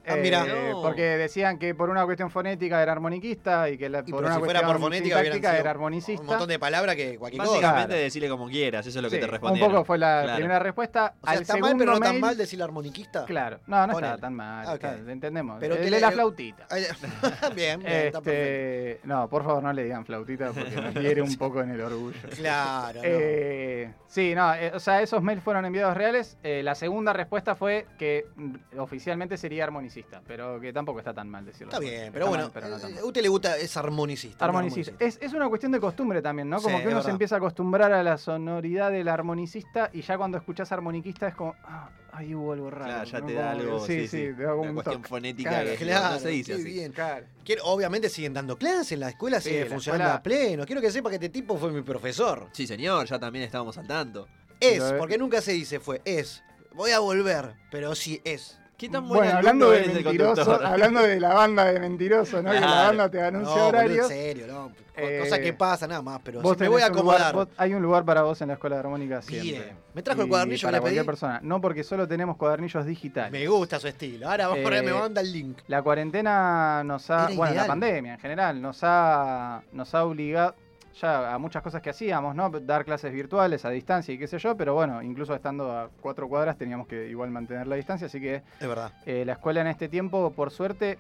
Ah. Eh, No. Porque decían que por una cuestión fonética era armoniquista y que la- por una si fuera cuestión por fonética sido era armonicista. Un montón de palabras que cualquier cosa. Básicamente decirle como quieras, eso es lo que Sí, te un respondieron. poco fue la Claro. primera respuesta. O sea, Al está mal, pero no tan mal decir armoniquista. Claro, no, no está tan mal, está- entendemos. Pero de le- la flautita. bien, bien, está perfecto. Este, no, por favor, no le digan flautita porque nos hiere un poco en el orgullo. Claro, no. Eh, sí, no, eh, o sea, esos mails fueron enviados reales. Eh, la segunda respuesta fue que mm, oficialmente sería armonicista, pero que tampoco está tan mal decirlo. Está bien, pero Está bueno, mal, pero no tan eh, a usted le gusta, es armonicista. Armonicista. Es, es una cuestión de costumbre también, ¿no? Como Sí, que uno se empieza a acostumbrar a la sonoridad del armonicista y ya cuando escuchás armoniquista es como, ah, ahí hubo algo raro. Claro, ya ¿no? te da algo, Sí, sí, sí, sí, te da como una un cuestión toque. fonética Claro, que Claro, no se dice así. bien. Claro. Quiero- obviamente siguen dando clases, la escuela Sí, sigue la funcionando escuela- a pleno. Quiero que sepa que este tipo fue mi profesor. Sí, señor, ya también estábamos al tanto. Es, porque nunca se dice fue, es. Voy a volver, pero sí es. ¿Qué tan Bueno, hablando de mentiroso, hablando de la banda de mentiroso, ¿no? Que la Claro. banda te anuncia No, boludo, horarios. en serio, no. Eh, Cosa que pasa nada más, pero Vos sí me voy a lugar- acomodar. vos- hay un lugar para vos en la escuela de armónica Bien. siempre. Me trajo el cuadernillo que para le cualquier pedí. persona. No porque solo tenemos cuadernillos digitales. Me gusta su estilo. Ahora vamos a Eh, me manda el link. La cuarentena nos ha, Era bueno, la pandemia en general, nos ha, nos ha obligado ya a muchas cosas que hacíamos, ¿no? Dar clases virtuales a distancia y qué sé yo, pero bueno, incluso estando a cuatro cuadras teníamos que igual mantener la distancia, así que Es verdad. eh, la escuela en este tiempo, por suerte,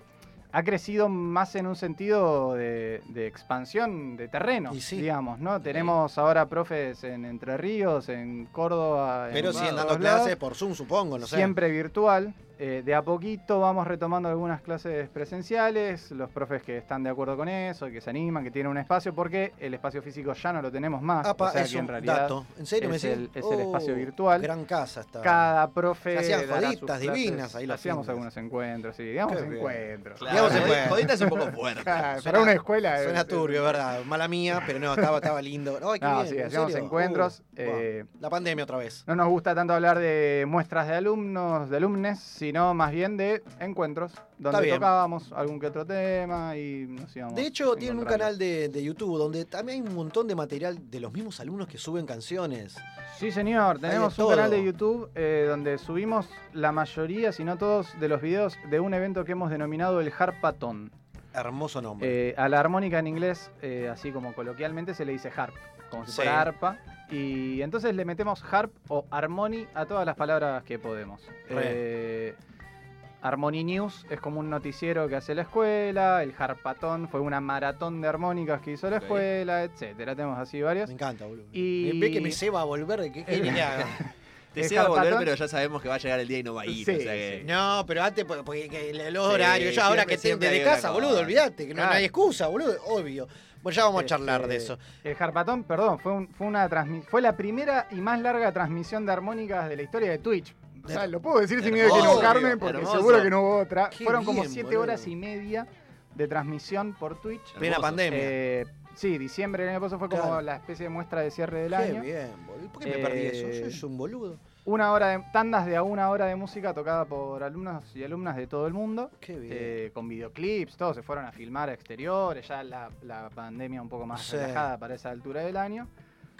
ha crecido más en un sentido de, de expansión de terreno, digamos, ¿no? Tenemos ahora profes en Entre Ríos, en Córdoba, en Pero siguen dando lados clases por Zoom, supongo, no sé. siempre virtual. Eh, de a poquito vamos retomando algunas clases presenciales, los profes que están de acuerdo con eso, que se animan, que tienen un espacio, porque el espacio físico ya no lo tenemos más. Apa, o sea es que en un realidad dato. ¿En serio me es, decís? el, es el espacio Oh, virtual. Gran casa está. Cada profe. Se hacían joditas clases. divinas ahí los Hacíamos fines. algunos encuentros, sí, digamos Qué encuentros. Claro, Digamos encuentros. Jodita es un poco fuerte. Claro, Suena- para una escuela. es- Suena turbio, ¿verdad? Mala mía, pero no, estaba, estaba lindo. Ay, qué No, bien, sí, ¿en hacíamos serio? encuentros. Uh, eh, La pandemia otra vez. No nos gusta tanto hablar de muestras de alumnos, de alumnes, sino más bien de encuentros, donde tocábamos algún que otro tema y nos íbamos. De hecho, tienen un canal de, de YouTube donde también hay un montón de material de los mismos alumnos que suben canciones. Sí, señor, tenemos un canal de YouTube eh, donde subimos la mayoría, si no todos, de los videos de un evento que hemos denominado el Harpatón. Hermoso nombre. Eh, a la armónica en inglés, eh, así como coloquialmente, se le dice harp, como si Sí. fuera arpa. Y entonces le metemos harp o harmony a todas las palabras que podemos. Eh, Harmony News es como un noticiero que hace la escuela, el Harpatón fue una maratón de armónicas que hizo la escuela, etcétera. Tenemos así varios. Me encanta, boludo. Y- Ve que me se va a volver de qué El- genial. Te se va a volver, pero ya sabemos que va a llegar el día y no va a ir. Sí, o sea que... No, pero antes, porque, porque que los Sí, horarios, yo ahora siempre- que siempre desde casa, boludo, olvídate, que no, Claro. hay excusa, boludo, obvio. Bueno, ya vamos a charlar de Este, eso. El Harpatón, perdón, fue, un- fue una fue la primera y más larga transmisión de armónicas de la historia de Twitch. O sea, lo puedo decir sin miedo de carmen, porque hermoso. seguro que no hubo otra. Qué Fueron como siete boludo. horas y media de transmisión por Twitch. Plena pandemia. Eh, sí, diciembre del año pasado fue como Claro. la especie de muestra de cierre del Qué año. bien, boludo. ¿Por qué me perdí eso? Yo Eh, soy un boludo. Una hora de tandas de a una hora de música tocada por alumnos y alumnas de todo el mundo. Qué bien. eh, con videoclips, todos se fueron a filmar a exteriores, ya la, la pandemia un poco más Sí. relajada para esa altura del año.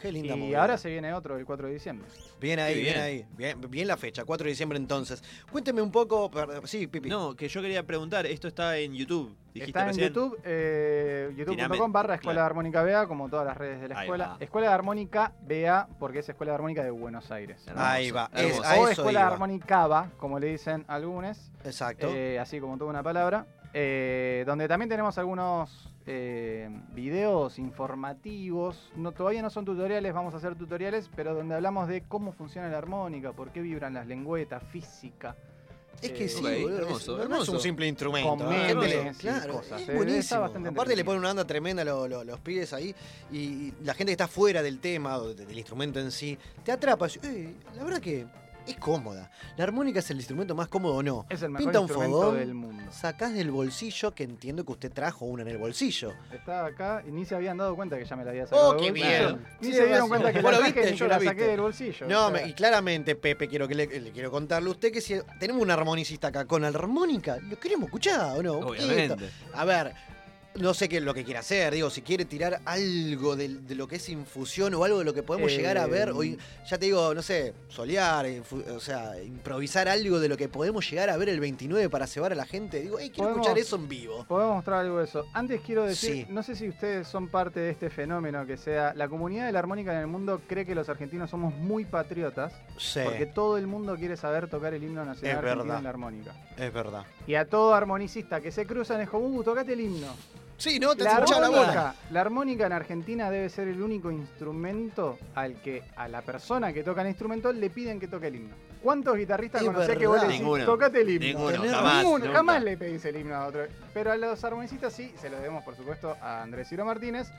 Qué linda Y movida. ahora se viene otro el 4 de diciembre. Bien ahí, bien. bien. ahí. Bien, bien la fecha, 4 de diciembre entonces. Cuénteme un poco. Sí, Pipi. No, que yo quería preguntar, esto está en YouTube. Dijiste Está en recién. YouTube, eh, youtube.com barra Escuela claro. de Armónica BA, como todas las redes de la escuela. Escuela de Armónica BA, porque es Escuela de Armónica de Buenos Aires. Ahí va, es- o eso Escuela de iba. Armónica BA, como le dicen algunos. Exacto. Eh, así como toda una palabra, eh, donde también tenemos algunos eh, videos informativos, no, todavía no son tutoriales, vamos a hacer tutoriales, pero donde hablamos de cómo funciona la armónica, por qué vibran las lengüetas, física. Es que eh, sí, boludo, es- hermoso, no, es hermoso. un simple instrumento. Con le- memes claro, cosas, es eh, buenísimo. está bastante Aparte le ponen una onda tremenda a lo- lo- los pibes ahí y, la gente que está fuera del tema o de- del instrumento en sí, te atrapa. "Eh, la verdad que es cómoda. La armónica es el instrumento más cómodo o no. Es el mejor Pinta un instrumento fogón, del mundo. sacás del bolsillo, que entiendo que usted trajo una en el bolsillo. Estaba acá y ni se habían dado cuenta que ya me la había sacado. ¡Oh, del qué bolsillo. bien! Ni Sí, se dieron cuenta que la lo saqué viste, ni yo la viste. saqué del bolsillo. No, o sea, me- y claramente, Pepe, quiero que le, le quiero contarle a usted que si tenemos un armonicista acá con armónica, ¿lo queremos escuchar o no? Obviamente. A ver, no sé qué es lo que quiere hacer, digo, si quiere tirar algo de, de lo que es infusión o algo de lo que podemos Eh, llegar a ver, hoy, ya te digo, no sé, solear, o sea, improvisar algo de lo que podemos llegar a ver el 29 para cebar a la gente. Digo, hey, quiero escuchar eso en vivo. Podemos mostrar algo de eso. Antes quiero decir, Sí. no sé si ustedes son parte de este fenómeno que sea, la comunidad de la armónica en el mundo cree que los argentinos somos muy patriotas, Sí, porque todo el mundo quiere saber tocar el himno nacional en la armónica. es verdad. Y a todo armonicista que se cruzan es como, uh, tocate el himno. Sí, no, te La escuchaba la bola. armónica, la armónica en Argentina debe ser el único instrumento al que a la persona que toca el instrumento le piden que toque el himno. ¿Cuántos guitarristas conocés que vos le decís, tocate el himno? Ninguno, Tenés jamás. Ninguno, nunca. jamás le pedís el himno a otro. Pero a los armonicistas sí, se lo debemos por supuesto a Andrés Ciro Martínez.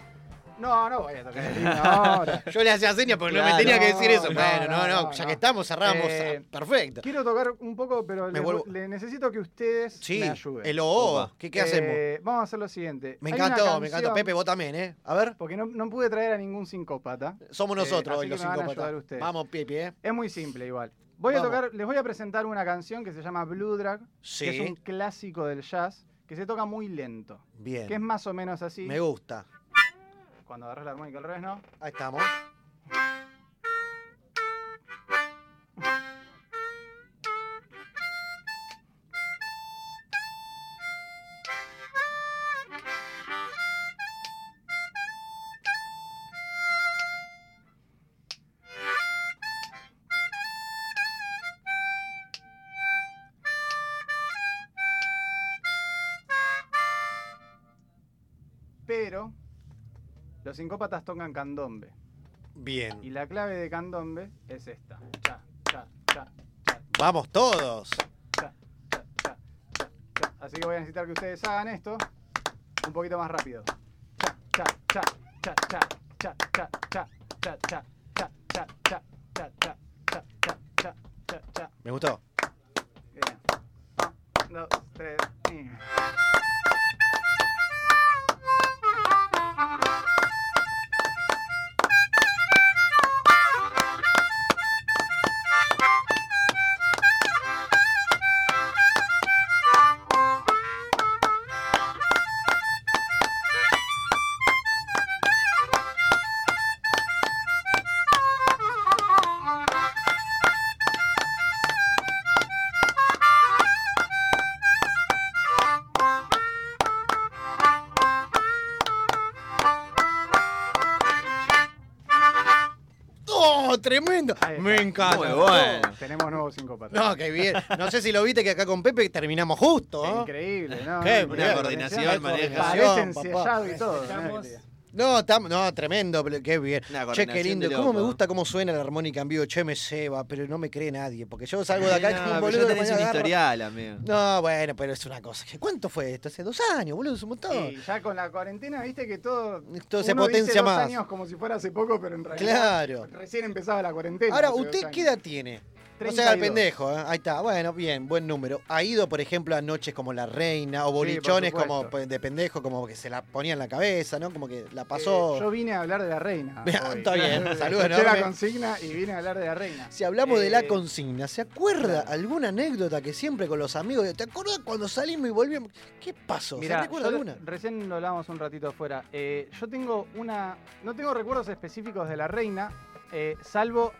No, no voy a tocar el himno ahora. Yo le hacía señas porque no me tenía que decir eso. No, bueno, no, no, ya que estamos, cerramos. Eh, Perfecto. Quiero tocar un poco, pero le, necesito que ustedes Sí, me ayuden. el OO. ¿Qué, hacemos? Eh, Vamos a hacer lo siguiente. Me Hay encantó, me encantó. Pepe, vos también, ¿eh? A ver, Porque no, no pude traer a ningún psicópata. somos Eh, nosotros hoy los ustedes. Vamos, Pepe, ¿eh? Es muy simple igual. Voy a tocar, les voy a presentar una canción que se llama Blue Drag, Sí. que es un clásico del jazz, que se toca muy lento. Bien. Que es más o menos así. Me gusta. Cuando agarras la armónica al revés, ¿no? Ahí estamos. Los sincópatas tocan candombe. Bien. Y la clave de candombe es esta. Cha, cha, cha, cha, Vamos todos. Así que voy a necesitar que ustedes hagan esto un poquito más rápido. Cha, cha, cha, cha, cha, cha, cha, cha, cha, cha, cha, cha, cha, cha, cha, cha, cha, cha, cha, cha. Me gustó. Tremendo! Me encanta. Muy bueno. Tenemos nuevos sincópatas. No, qué bien. No sé si lo viste que acá con Pepe terminamos justo. ¿no? Increíble, ¿no? Qué bien. coordinación, maneja. Parece Coordinación, papá. ensayado y todo. No, tam- no, tremendo, pero qué bien. Che, qué lindo. ¿Cómo me gusta cómo suena la armónica en vivo? Che, me ceba, pero no me cree nadie. Porque yo salgo de acá No, como un boludo tenés un agarra. historial, amigo. No, bueno, pero es una cosa. ¿Cuánto fue esto? Hace dos años, boludo, es un montón. Ya con la cuarentena, viste que todo. Todo se uno dice potencia dos más. años como si fuera hace poco, pero en realidad. Claro. Recién empezaba la cuarentena. Ahora, ¿usted qué edad tiene? No se haga el 32. pendejo, ¿eh? Ahí está, bueno, bien, buen número. ¿Ha ido, por ejemplo, a noches como La Reina o bolichones como de pendejo, como que se la ponía en la cabeza, ¿no? Como que la Eh, pasó. yo vine a hablar de la reina. Hoy. está bien, saludos enorme. la consigna y vine a hablar de la reina. Si hablamos de la Eh, consigna, ¿se acuerda alguna anécdota que siempre con los amigos, ¿te acuerdas cuando salimos y volvíamos? ¿Qué pasó? Mirá, ¿Se recuerda alguna? recién lo hablábamos un ratito afuera. Yo tengo una. No tengo recuerdos específicos de la reina, salvo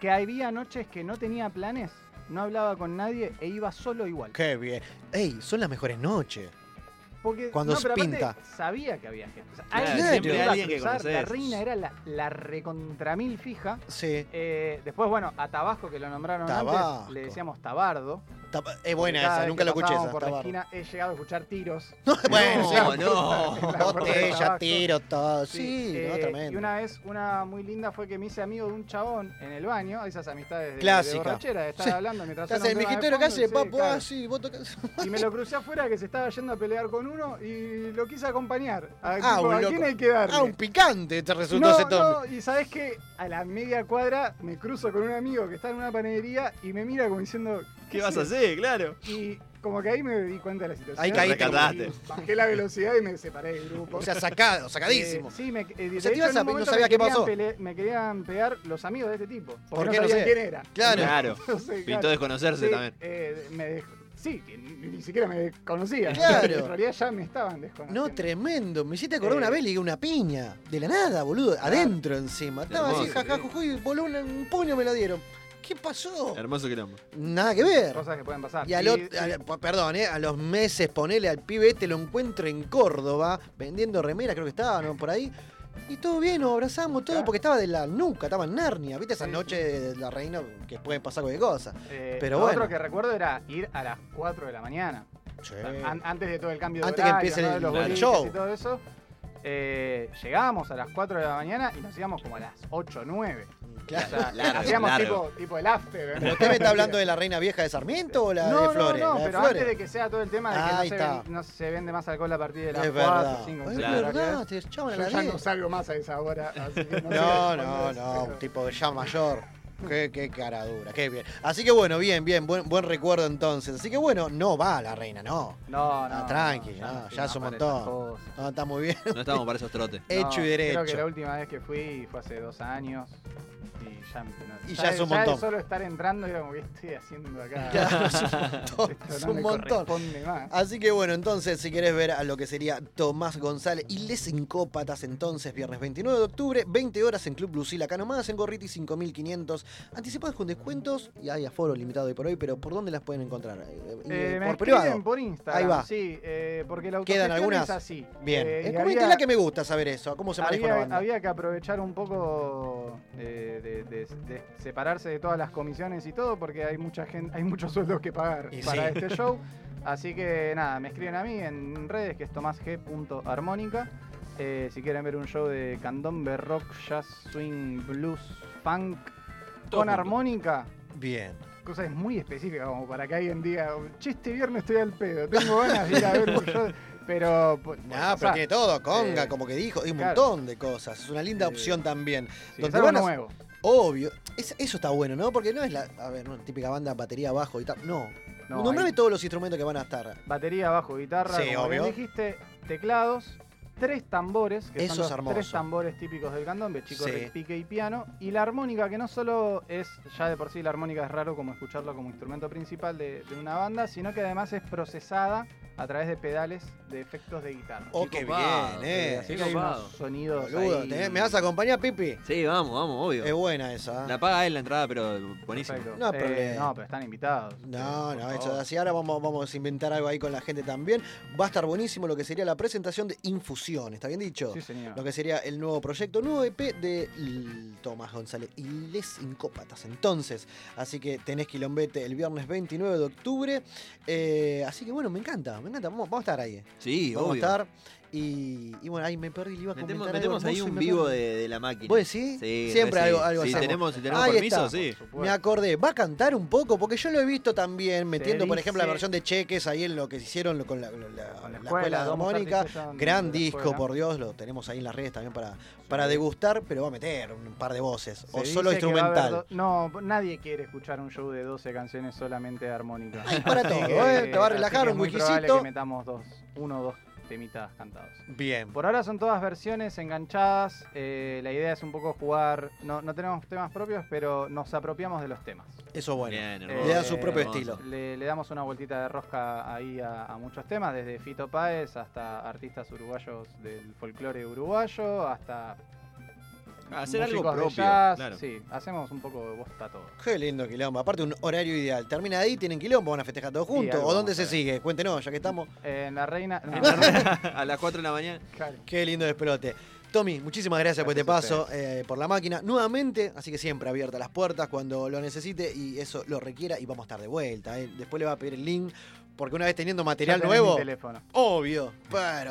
que había noches que no tenía planes, no hablaba con nadie e iba solo igual. Qué bien. Ey, son las mejores noches. Porque Cuando no, se pero aparte pinta. sabía que había gente. O sea, Claro, alguien siempre iba a que La reina era la, la recontramil fija. Sí. Eh, después, bueno, a Tabasco, que lo nombraron Tabasco. antes, le decíamos Tabardo. Es buena esa, nunca la escuché esa. por la esquina he llegado a escuchar tiros. Bueno, no. la puerta de Botella, tabaco. tiro, todo. Sí, no, eh, tremendo. Y una vez, una muy linda fue que me hice amigo de un chabón en el baño, esas amistades de, Clásica. de borrachera, de estar Sí. hablando mientras Estás en calle, sí, papu, claro. ah, sí, vos tocás. Y me lo crucé afuera que se estaba yendo a pelear con uno y lo quise acompañar. A, Ah, tipo, un ¿a loco. quién hay que darle? Ah, un picante te resultó no, ese no, y sabes que a la media cuadra me cruzo con un amigo que está en una panadería y me mira como diciendo. ¿Qué vas a hacer? Claro. Y como que ahí me di cuenta de la situación. Ahí caíste. Bajé la velocidad y me separé del grupo. O sea, sacado, sacadísimo. Eh, sí, me, eh, O sea, hecho, a- no sabía qué pasó. pele- me querían pegar los amigos de este tipo. ¿Por Porque qué no no sabían sé? quién era. Claro. Claro. Entonces, Pintó desconocerse sí, también. eh, me dejó- sí, que ni, ni siquiera me conocían. Claro. En realidad ya me estaban desconociendo. No, tremendo. Me hiciste acordar Eh. una vez, le una piña. De la nada, boludo. Adentro encima. Estaba así, Hermoso, jaja, sí. juju, y voló un, un puño me lo dieron. ¿Qué pasó? Hermoso quilombo. Nada que ver. Cosas que pueden pasar. Y al Y- perdón, eh, a los meses ponele al pibe este, lo encuentro en Córdoba, vendiendo remeras, creo que estaba, ¿no? Por ahí. Y todo bien, nos abrazamos, todo, porque estaba de la nuca, estaba en Narnia. ¿Viste esa noche de la reina que puede pasar cualquier cosa? Eh, Pero lo bueno. otro que recuerdo era ir a las 4 de la mañana. Sí. An- antes de todo el cambio de Antes que horario, empiece ¿no? el- de los el boliches show. y todo eso. Eh, llegábamos a las 4 de la mañana y nos íbamos como a las 8 o 9. Claro. O sea, Largo, hacíamos largo. tipo, tipo el after. ¿Pero usted me está hablando de la reina vieja de Sarmiento o la no, de Flores? No, no, pero Flores. antes de que sea todo el tema de que Ahí no se, está. ven- no se vende más alcohol a partir de las Es 4, verdad. 5, Es 6 verdad, te Yo ya 10. no salgo más a esa hora. Así que no, No, sé no, no, un tipo ya mayor. Qué, qué cara dura, qué bien. Así que bueno, bien, bien, buen, buen recuerdo entonces. Así que bueno, no va la reina, no. No, no. Ah, tranqui, no, no, no, ya es un montón. No, está muy bien. No estamos para esos trotes. Hecho No, y Creo que derecho. la última vez que fui fue hace dos años. Y ya, no, Y ya es un montón. solo estar entrando era como que estoy haciendo acá. Claro, es un montón, Esto es un me montón. más. Así que bueno, entonces si querés ver a lo que sería Tomás González y Les Incópatas, entonces viernes 29 de octubre, 20 horas en Club Lucila, acá nomás, en Gorriti 5500, anticipadas con descuentos y hay aforo limitado hoy por hoy, pero ¿por dónde las pueden encontrar? Eh, Eh, me por escriben privado. por Instagram. Ahí va. Sí, eh, porque la ¿Quedan algunas? es así. Bien. Eh, Eh, había- coméntela que me gusta saber eso, cómo se maneja una había, banda. había que aprovechar un poco eh, de, de- de separarse de todas las comisiones y todo, porque hay mucha gente, hay muchos sueldos que pagar Y para sí. este show. Así que nada, me escriben a mí en redes, que es tomasg.armónica. Eh, si quieren ver un show de candombe, rock, jazz, swing, blues, funk, Todo con junto. armónica. Bien. Cosa es muy específica como para que alguien diga, che, este viernes estoy al pedo, tengo ganas de ir a ver un show. Pero, pu- puede Nah, pero pasar. tiene todo, conga, Eh, como que dijo, hay un claro. montón de cosas. Es una linda Eh, opción también. Sí, Donde es algo van a- nuevo. Obvio. Es- eso está bueno, ¿no? Porque no es la, a ver, una típica banda batería, bajo y tal. No. No, Nombrame todos los instrumentos que van a estar. Batería, bajo, guitarra, Sí, como bien obvio. dijiste, teclados, tres tambores, que Eso son es los hermoso. tres tambores típicos del candombe, chico, Sí. repique y piano, y la armónica, que no solo es, ya de por sí la armónica es raro como escucharlo como instrumento principal de, de una banda, sino que además es procesada a través de pedales de efectos de guitarra. Oh, Qué qué copado, bien, eh. Así qué que hay copado. unos sonidos Boludo, ahí- ¿tenés- ¿me vas a acompañar, Pipi? Sí, vamos, vamos, obvio. Es buena esa. ¿eh? La paga él la entrada, pero buenísimo. Perfecto. No, Eh, problema. no, pero están invitados. No, Eh, no, eso así ahora vamos, vamos a inventar algo ahí con la gente también. Va a estar buenísimo lo que sería la presentación de Infusión, ¿está bien dicho? Sí, señor. Lo que sería el nuevo proyecto, nuevo EP de L- Tomás González y Les Incópatas. Entonces, así que tenés quilombete el viernes 29 de octubre. Eh, así que bueno, me encanta, me encanta. Vamos, vamos a estar ahí. Sí, vamos obvio. a estar. Y, y bueno, ahí me perdí, le iba a Metemos, comentar metemos algo ahí un vivo de, de la máquina. ¿Vos? Sí, Siempre sí. algo, hacemos. tenemos, si tenemos Ahí permiso, está. sí. Me acordé, ¿va a cantar un poco? Porque yo lo he visto también metiendo, por ejemplo, la versión de Cheques ahí en lo que se hicieron con la, la- la- Con la la escuela, de armónica. de Gran disco, escuela. por Dios, lo tenemos ahí en las redes también para, para degustar, pero va a meter un par de voces. o solo instrumental. do- No, nadie quiere escuchar un show de 12 canciones solamente armónicas. Hay para Así todo, que- ¿eh? Te va a así relajar un que metamos dos, uno o dos temitas cantados. Bien. Por ahora son todas versiones enganchadas. eh, la idea es un poco jugar. No, no tenemos temas propios, pero nos apropiamos de los temas. Eso bueno. Bien, Eh. Le dan su propio Hermoso. estilo. Le, le damos una vueltita de rosca ahí a, a muchos temas, desde Fito Páez hasta artistas uruguayos del folclore uruguayo, hasta Hacer algo de propio. jazz. Claro. Sí, hacemos un poco de bosta todo. Qué lindo quilombo. Aparte, un horario ideal. Termina ahí, tienen quilombo, van a festejar todos juntos. ¿O dónde se sigue? Cuéntenos, ya que estamos. En la reina. no, a las 4 de la mañana. claro. Qué lindo despelote. Tommy, muchísimas gracias, por este Gracias paso eh, por la máquina. Nuevamente, así que siempre abiertas las puertas cuando lo necesite y eso lo requiera y vamos a estar de vuelta. eh. Después le va a pedir el link, porque una vez teniendo material nuevo, mi teléfono. obvio, bueno.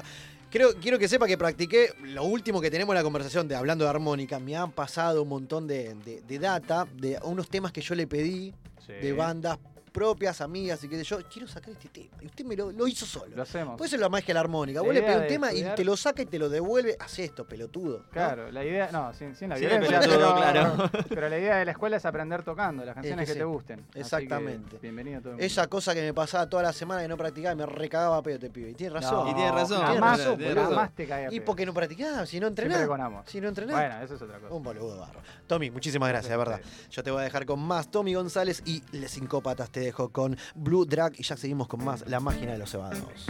Creo, quiero que sepa que practiqué lo último que tenemos en la conversación de hablando de armónica. Me han pasado un montón de, de- de data de unos temas que yo le pedí Sí. de bandas propias, amigas y que yo quiero sacar este tema. Y usted me lo, lo hizo solo. Lo hacemos. Puede ser la magia de la armónica. La Vos le pedís un tema y te lo saca y te lo devuelve. Haz esto, pelotudo. ¿no? Claro, la idea, no, sin, sin la Sin violencia, pelotudo, pero, claro. pero la idea de la escuela es aprender tocando las canciones que que, sí. te gusten. Así que Exactamente. bienvenido a todo el mundo. Esa cosa que me pasaba toda la semana que no practicaba y me recagaba a pedo te pibe. Y tiene razón. No, Y tiene razón, Jamás, tiene jamás te cae a Y porque no practicaba, si no entrenás. Si no entrenás. Bueno, eso es otra cosa. Un boludo barro. Tommy, muchísimas gracias, de verdad. Yo te voy a dejar con más Tommy González y Les Sincópatas te dejo con Blue Drag y ya seguimos con más La Máquina de los Cebados.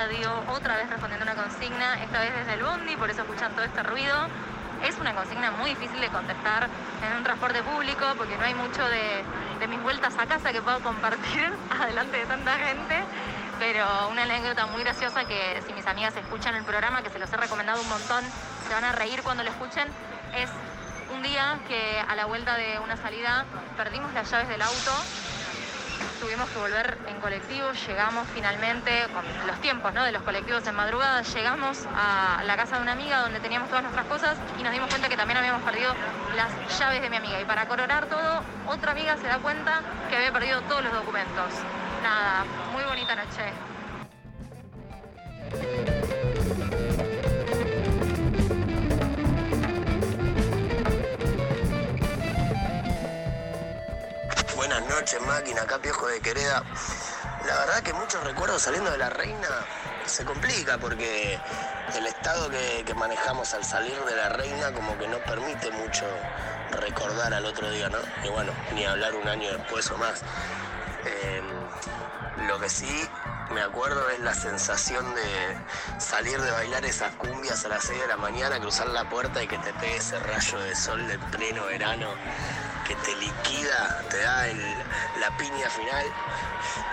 Radio, otra vez respondiendo una consigna, esta vez desde el Bondi, por eso escuchan todo este ruido. Es una consigna muy difícil de contestar en un transporte público porque no hay mucho de, de mis vueltas a casa que puedo compartir adelante de tanta gente. Pero una anécdota muy graciosa que si mis amigas escuchan el programa, que se los he recomendado un montón, se van a reír cuando lo escuchen, es un día que a la vuelta de una salida perdimos las llaves del auto tuvimos que volver colectivo, llegamos finalmente, con los tiempos ¿no? de los colectivos en madrugada, llegamos a la casa de una amiga donde teníamos todas nuestras cosas y nos dimos cuenta que también habíamos perdido las llaves de mi amiga. Y para coronar todo, otra amiga se da cuenta que había perdido todos los documentos. Nada, muy bonita noche. Buenas noches, máquina, acá Piojo de Quereda. La verdad que muchos recuerdos saliendo de la reina se complica porque el estado que, manejamos al salir de la reina como que no permite mucho recordar al otro día, ¿no? Y bueno, ni hablar un año después o más. Eh, lo que sí me acuerdo es la sensación de salir de bailar esas cumbias a las 6 de la mañana, cruzar la puerta y que te pegue ese rayo de sol de pleno verano que te liquida, te da la piña final.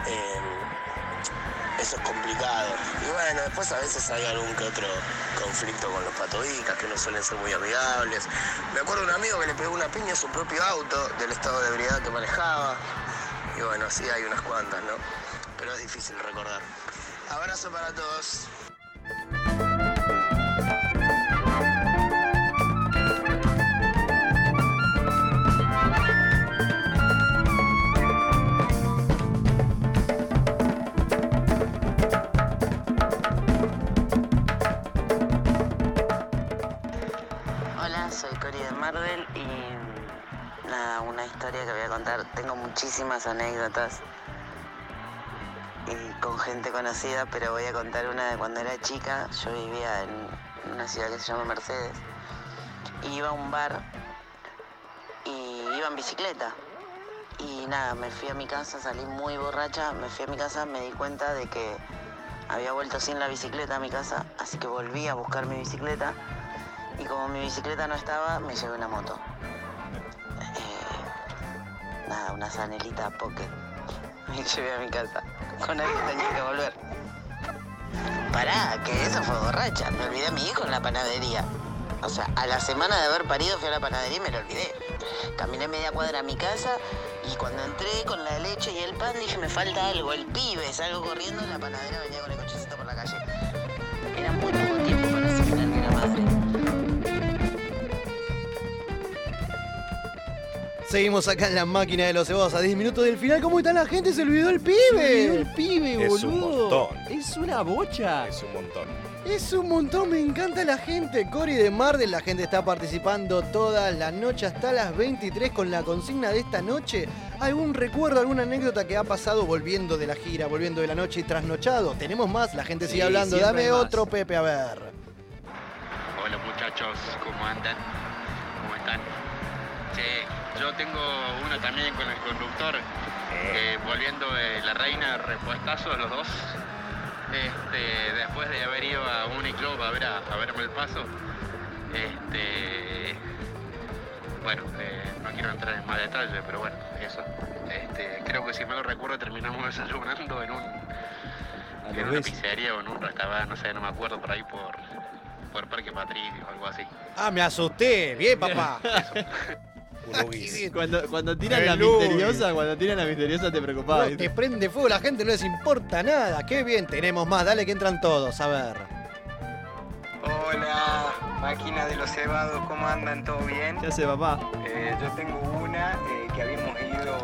Eh, eso es complicado. Y bueno, después a veces hay algún que otro conflicto con los patodicas que no suelen ser muy amigables. Me acuerdo de un amigo que le pegó una piña a su propio auto del estado de ebriedad que manejaba. Y bueno, sí hay unas cuantas, ¿no? Pero es difícil recordar. Abrazo para todos. Tengo muchísimas anécdotas y con gente conocida, pero voy a contar una de cuando era chica. Yo vivía en una ciudad que se llama Mercedes iba a un bar y iba en bicicleta. Y nada, me fui a mi casa, salí muy borracha, me fui a mi casa, me di cuenta de que había vuelto sin la bicicleta a mi casa, así que volví a buscar mi bicicleta y como mi bicicleta no estaba, me llevé una moto. Nada, una Sanelita Pocket. Me llevé a mi casa. Con él tenía que volver. Pará, que eso fue borracha. Me olvidé a mi hijo en la panadería. O sea, a la semana de haber parido fui a la panadería y me lo olvidé. Caminé media cuadra a mi casa y cuando entré con la leche y el pan dije, me falta algo, el pibe. Salgo corriendo y la panadera venía con el cochecito por la calle. Era muy poco tiempo para asimilar que era madre. Seguimos acá en la máquina de los cebados a 10 minutos del final. ¿Cómo está la gente? Se olvidó el pibe. olvidó el pibe, Es un boludo. montón. Es una bocha. Es un montón. Es un montón, me encanta la gente. Cori de Mardel, la gente está participando toda la noche hasta las 23 con la consigna de esta noche. ¿Algún recuerdo, alguna anécdota que ha pasado volviendo de la gira, volviendo de la noche y trasnochado? Tenemos más, la gente sigue Sí, hablando. Dame otro, Pepe, a ver. Hola muchachos, ¿cómo andan? Yo tengo una también con el conductor, que volviendo de la reina, repuestazo los dos. Este, después de haber ido a Uniclub a ver a, a verme el paso, este, bueno, eh, no quiero entrar en más detalle, pero bueno, eso. Este, creo que si me lo recuerdo terminamos desayunando en un en una pizzería o en un restaurante, no sé, no me acuerdo, por ahí por, por Parque Patricio o algo así. Ah, me asusté. Bien, papá. Cuando, cuando tiran la misteriosa, cuando tiran la misteriosa te preocupás. No, te prende fuego la gente, no les importa nada. Qué bien, tenemos más. Dale que entran todos, a ver. Hola, máquina de los cebados, ¿cómo andan? ¿Todo bien? ¿Qué hace papá? Eh, yo tengo una eh, que habíamos ido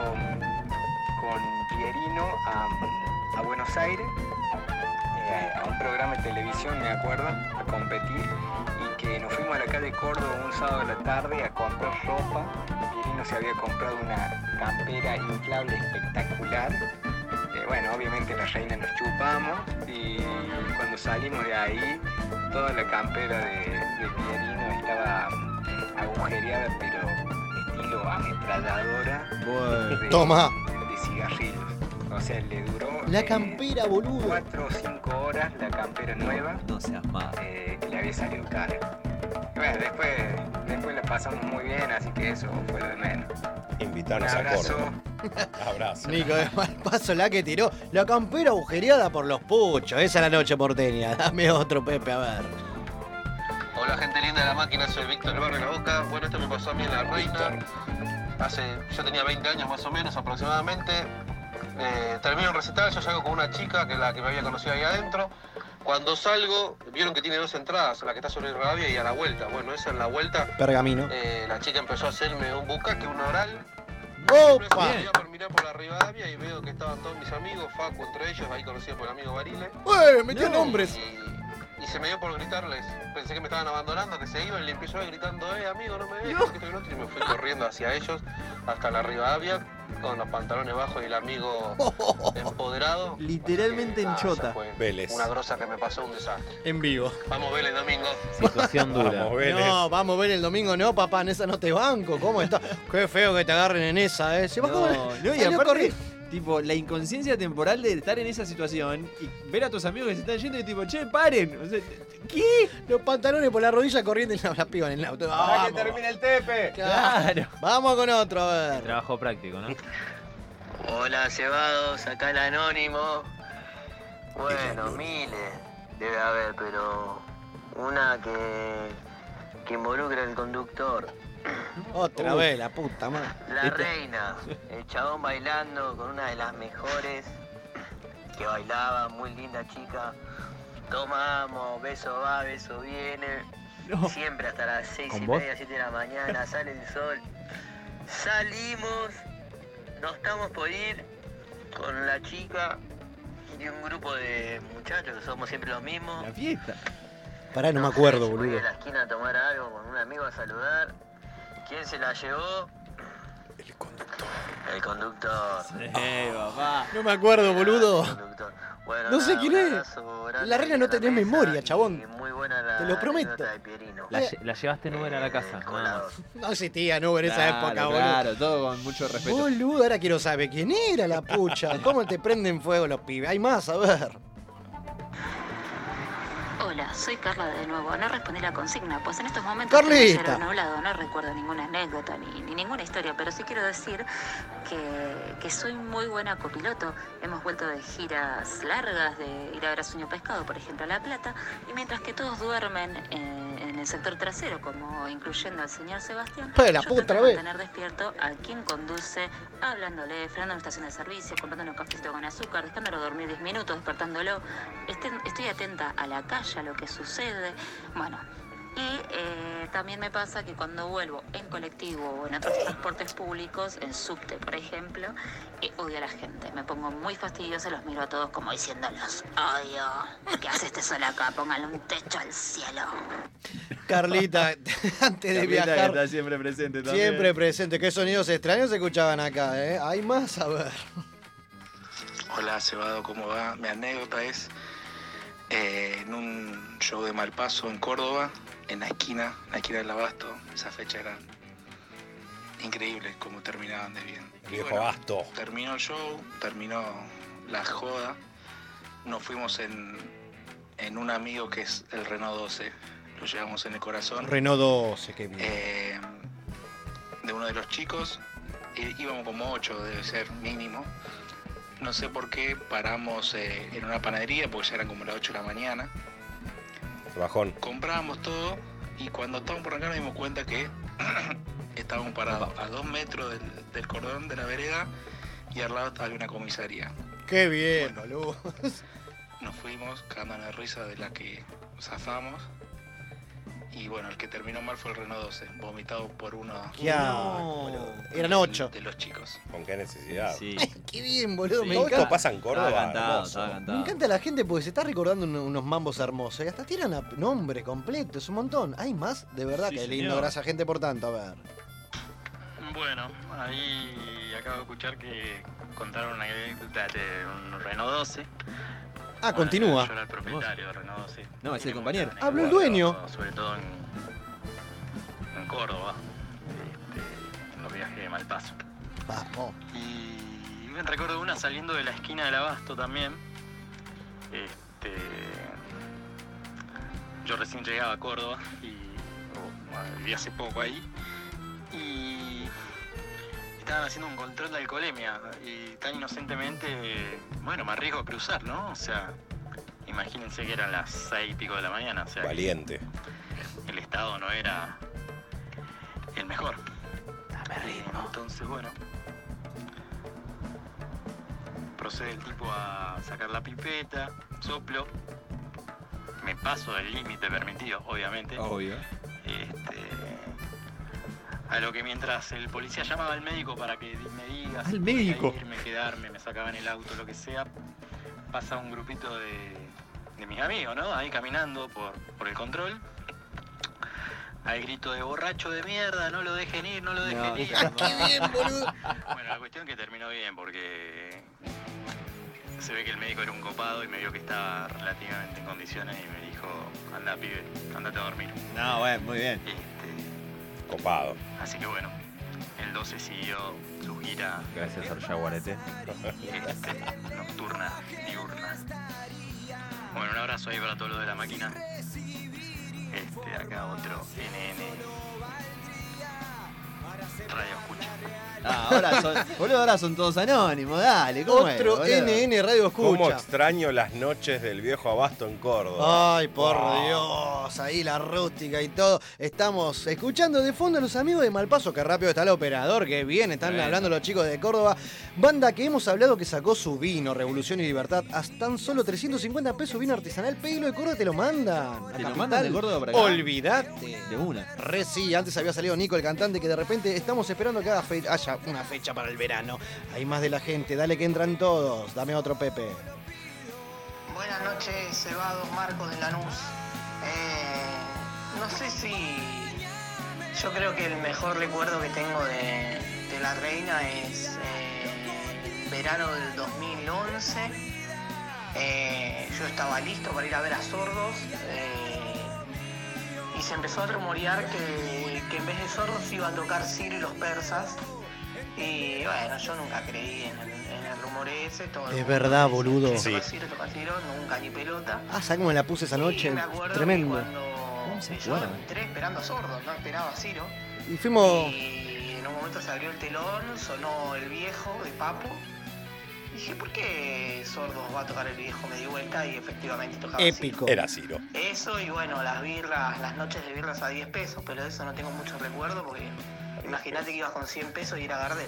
con Pierino a, a Buenos Aires, a un programa de televisión, me acuerdo, a competir, y que nos fuimos a la calle Córdoba un sábado de la tarde a comprar ropa. Pierino se había comprado una campera inflable espectacular. Eh, bueno, obviamente la reina nos chupamos y cuando salimos de ahí, toda la campera de, de Pierino estaba agujereada, pero estilo ametralladora de, Toma. de cigarrillos. O sea, le duró La eh, campera, boludo. cuatro o cinco horas la campera nueva. No seas más. Eh, le había salido cara. Bueno, después, después la pasamos muy bien, así que eso fue lo de menos. Invitanos Un a abrazo. Córdoba. Abrazo. Nico, de mal paso la que tiró. La campera agujereada por los puchos. Esa es la noche porteña. Dame otro, Pepe, a ver. Hola gente linda de la máquina, soy Víctor Barrio La Boca. Bueno, esto me pasó a mí en La Reina. Hace, yo tenía 20 años más o menos aproximadamente. Eh, termino el recital, yo salgo con una chica que es la que me había conocido ahí adentro. Cuando salgo, vieron que tiene dos entradas, la que está sobre Rivadavia y a la vuelta. Bueno, esa en la vuelta. Pergamino. eh, la chica empezó a hacerme un bucaque, un oral. ¡Opa! Yo por mirar por la Rivadavia y veo que estaban todos mis amigos, Facu entre ellos, ahí conocido por el amigo Barile. ¡Eh! Metió nombres. Y se me dio por gritarles. Pensé que me estaban abandonando, que se iban y le empezó a gritando, eh, amigo, no me ves, que esto, que lo otro", y me fui corriendo hacia ellos hasta la Rivadavia con los pantalones bajos y el amigo empoderado. Literalmente en Ah, chota. esa fue Vélez. Una grosa que me pasó un desastre. En vivo. Vamos, Vélez, domingo. Situación dura. Vamos, Vélez. No, vamos a ver el domingo, no, papá, en esa no te banco. ¿Cómo está? Qué feo que te agarren en esa, ¿eh? Se va No, como- no, y aparte, corriendo. Tipo, la inconsciencia temporal de estar en esa situación y ver a tus amigos que se están yendo y tipo, che, paren. O sea, ¿qué? Los pantalones por la rodilla corriendo y la, la piba en el auto. Para que Vamos. termine el tepe. Claro. Vamos con otro, a ver. Trabajo práctico, ¿no? Hola, cebados, acá el anónimo. Bueno, miles debe haber, pero una que, que involucra al conductor. Otra vez, la puta madre. La reina, el chabón bailando con una de las mejores que bailaba, muy linda chica. Tomamos, beso va, beso viene. Siempre hasta las seis ¿Con y vos? media, siete de la mañana, sale el sol. Salimos, nos estamos por ir con la chica y un grupo de muchachos que somos siempre los mismos. La fiesta. Pará, no me acuerdo, boludo. a la esquina a tomar algo con un amigo a saludar. ¿Quién se la llevó? El conductor. El conductor. Eh, papá. No me acuerdo, boludo. Bueno, No sé quién es. La reina no en tenés memoria, chabón. Muy buena la Te lo prometo. La, lle- la llevaste en Uber a la casa. nada más. No existía Nube en esa Claro, época, boludo. Claro, todo con mucho respeto. Boludo, ahora quiero saber quién era la pucha. ¿Cómo te prenden fuego los pibes? Hay más, a ver. Hola, soy Carla de nuevo. No respondí la consigna, pues en estos momentos Carlita. cerebro nublado, no recuerdo ninguna anécdota ni, ni ninguna historia, pero sí quiero decir que, que soy muy buena copiloto. Hemos vuelto de giras largas, de ir a ver a Sueño Pescado, por ejemplo, a La Plata, y mientras que todos duermen eh, en el sector trasero, como incluyendo al señor Sebastián, la yo puta vez. mantener despierto a quien conduce, hablándole, frenando en estación de servicio, comprándole un cafecito con azúcar, dejándolo dormir 10 minutos, despertándolo. Estén- estoy atenta a la calle, a lo que sucede. Bueno, y eh, también me pasa que cuando vuelvo en colectivo o en otros transportes públicos, en subte, por ejemplo, eh, odio a la gente. Me pongo muy fastidiosa, los miro a todos como diciéndolos, odio, ¿qué hace este sol acá? Póngale un techo al cielo. Carlita, antes de Carlita, que viajar, está siempre presente también. siempre presente. ¿Qué sonidos extraños se escuchaban acá, eh? Hay más, a ver. Hola, Cebado, ¿cómo va? Mi anécdota es eh, en un show de Malpaso en Córdoba, en la esquina, en la esquina del Abasto. Esa fecha era increíble cómo terminaban de bien. Y Viejo Abasto. Terminó el show, terminó la joda. Nos fuimos en, en un amigo que es el Renault 12. Lo llevamos en el corazón. Renault 12, qué bien. Eh, de uno de los chicos. Íbamos como ocho, debe ser mínimo. No sé por qué paramos eh, en una panadería, porque ya eran como las 8 de la mañana. Bajón. Comprábamos todo y cuando estábamos por acá nos dimos cuenta que estábamos parados a dos metros del, del cordón de la vereda y al lado había una comisaría. Qué bien, boludo. Nos fuimos cagándonos de risa de la que zafamos. Y bueno, el que terminó mal fue el Renault 12, vomitado por uno boludo. Eran ocho. de los chicos. ¿Con qué necesidad? Sí. Qué bien, boludo. me Todo esto encanta. pasa en Córdoba. Estaba cantado, hermoso. estaba Me encanta la gente porque se está recordando un- unos mambos hermosos. Y hasta tiran a nombre completo, es un montón. Hay más, de verdad, Sí, que lindo. señor. Gracias, gente, por tanto. A ver. Bueno, ahí acabo de escuchar que contaron una anécdota de un Renault 12. Ah, Bueno, continúa. Yo era el propietario de Renault 12. No, es el compañero. Habló el dueño. Sobre todo en, en Córdoba, este, en los viajes de Malpaso. Vamos. Y me recuerdo una saliendo de la esquina del Abasto también. Este, yo recién llegaba a Córdoba y oh, bueno, viví hace poco ahí. Y estaban haciendo un control de alcoholemia y tan inocentemente, bueno, me arriesgo a cruzar, ¿no? O sea, imagínense que eran las seis y pico de la mañana, o sea, Valiente. el estado no era el mejor. Entonces, bueno, procede el tipo a sacar la pipeta, soplo, me paso del límite permitido, obviamente. Obvio. Este, a lo que mientras el policía llamaba al médico para que me diga ¿Al si podía médico? irme, quedarme, me sacaban el auto, lo que sea, pasa un grupito de, de mis amigos, ¿no? Ahí caminando por, por el control. Al grito de borracho de mierda, no lo dejen ir, no lo dejen No, ir. qué bien, boludo. Bueno, la cuestión que terminó bien porque se ve que el médico era un copado y me vio que estaba relativamente en condiciones y me dijo, anda pibe, andate a dormir. No, bueno, muy bien. Copado. Así que bueno, el 12 siguió su gira Gracias al Jaguarete. este, nocturna, diurna. Bueno, un abrazo ahí para todo lo de la máquina. Este, acá otro NN. Radio escucha. Ah, ahora son, boludo, ahora son todos anónimos, dale, ¿cómo es, Otro boludo? NN Radio ¿Cómo Escucha. extraño las noches del viejo abasto en Córdoba? Ay, por Wow. Dios, ahí la rústica y todo. Estamos escuchando de fondo a los amigos de Malpaso, que rápido está el operador, que bien, están hablando los chicos de Córdoba. Banda que hemos hablado que sacó su vino, Revolución y Libertad, a tan solo 350 pesos vino artesanal. Pelo de Córdoba te lo mandan. ¿Te lo mandan de Córdoba para acá? Olvídate. De una. Re sí, antes había salido Nico, el cantante, que de repente estamos esperando que haga una fecha para el verano. Hay más de la gente, dale que entran todos. Dame otro Pepe. Buenas noches, Cebados Marcos de Lanús. Eh, no sé si. Yo creo que el mejor recuerdo que tengo de, de la reina es eh, verano del 2011. Eh, yo estaba listo para ir a ver a sordos. eh, y se empezó a rumorear que, que en vez de sordos iba a tocar Ciro y los persas. Y bueno, yo nunca creí en el, en el rumor ese. Todo el Es verdad, boludo. "Che, Sí. toca Ciro, toca Ciro", nunca ni pelota. Ah, ¿sabes cómo me la puse esa noche? Y me acuerdo Tremendo. que cuando se yo acuerda? entré esperando a sordos, no esperaba a Ciro. Y fuimos. Y en un momento se abrió el telón, sonó el viejo de Papo. Y dije, ¿por qué sordos va a tocar el viejo? Me di vuelta y efectivamente tocaba Épico. Era Ciro. Eso y bueno, las birras, las noches de birras a 10 pesos, pero de eso no tengo mucho recuerdo porque imagínate que ibas con 100 pesos y era Gardel.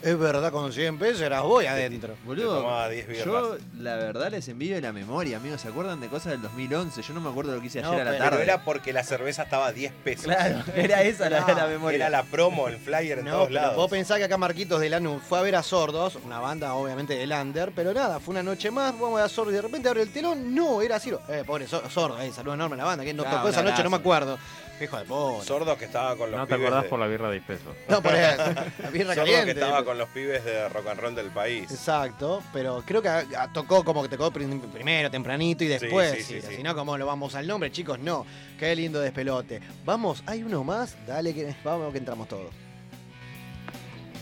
Es verdad, con 100 pesos eras voy adentro. Boludo, tomaba 10 birras. yo la verdad les envío la memoria, amigos. ¿Se acuerdan de cosas del 2011? Yo no me acuerdo lo que hice No, ayer a la pero tarde. era porque la cerveza estaba a 10 pesos. Claro, era esa la, No, la memoria. Era la promo, el flyer en No, todos pero lados. vos pensás que acá Marquitos de Lanús fue a ver a Sordos, una banda obviamente de Lander, pero nada, fue una noche más, vamos a ver a Sordos y de repente abre el telón, no, era Ciro. Eh, pobre Sor- Sordo, eh, saludo enorme a la banda, que nos Claro, tocó un esa noche, no me acuerdo. Hijo de puta. Sordo que estaba con los No te pibes acordás de- por la birra de 10 pesos. No, por eso. La birra Sordo caliente. que estaba con los pibes de rock and roll del país. Exacto, pero creo que a- a- tocó como que tocó prim- primero, tempranito y después. sí, sí, Ciro. sí. Si no, ¿cómo lo vamos al nombre, chicos? No. Qué lindo despelote. Vamos, hay uno más, dale que vamos que entramos todos.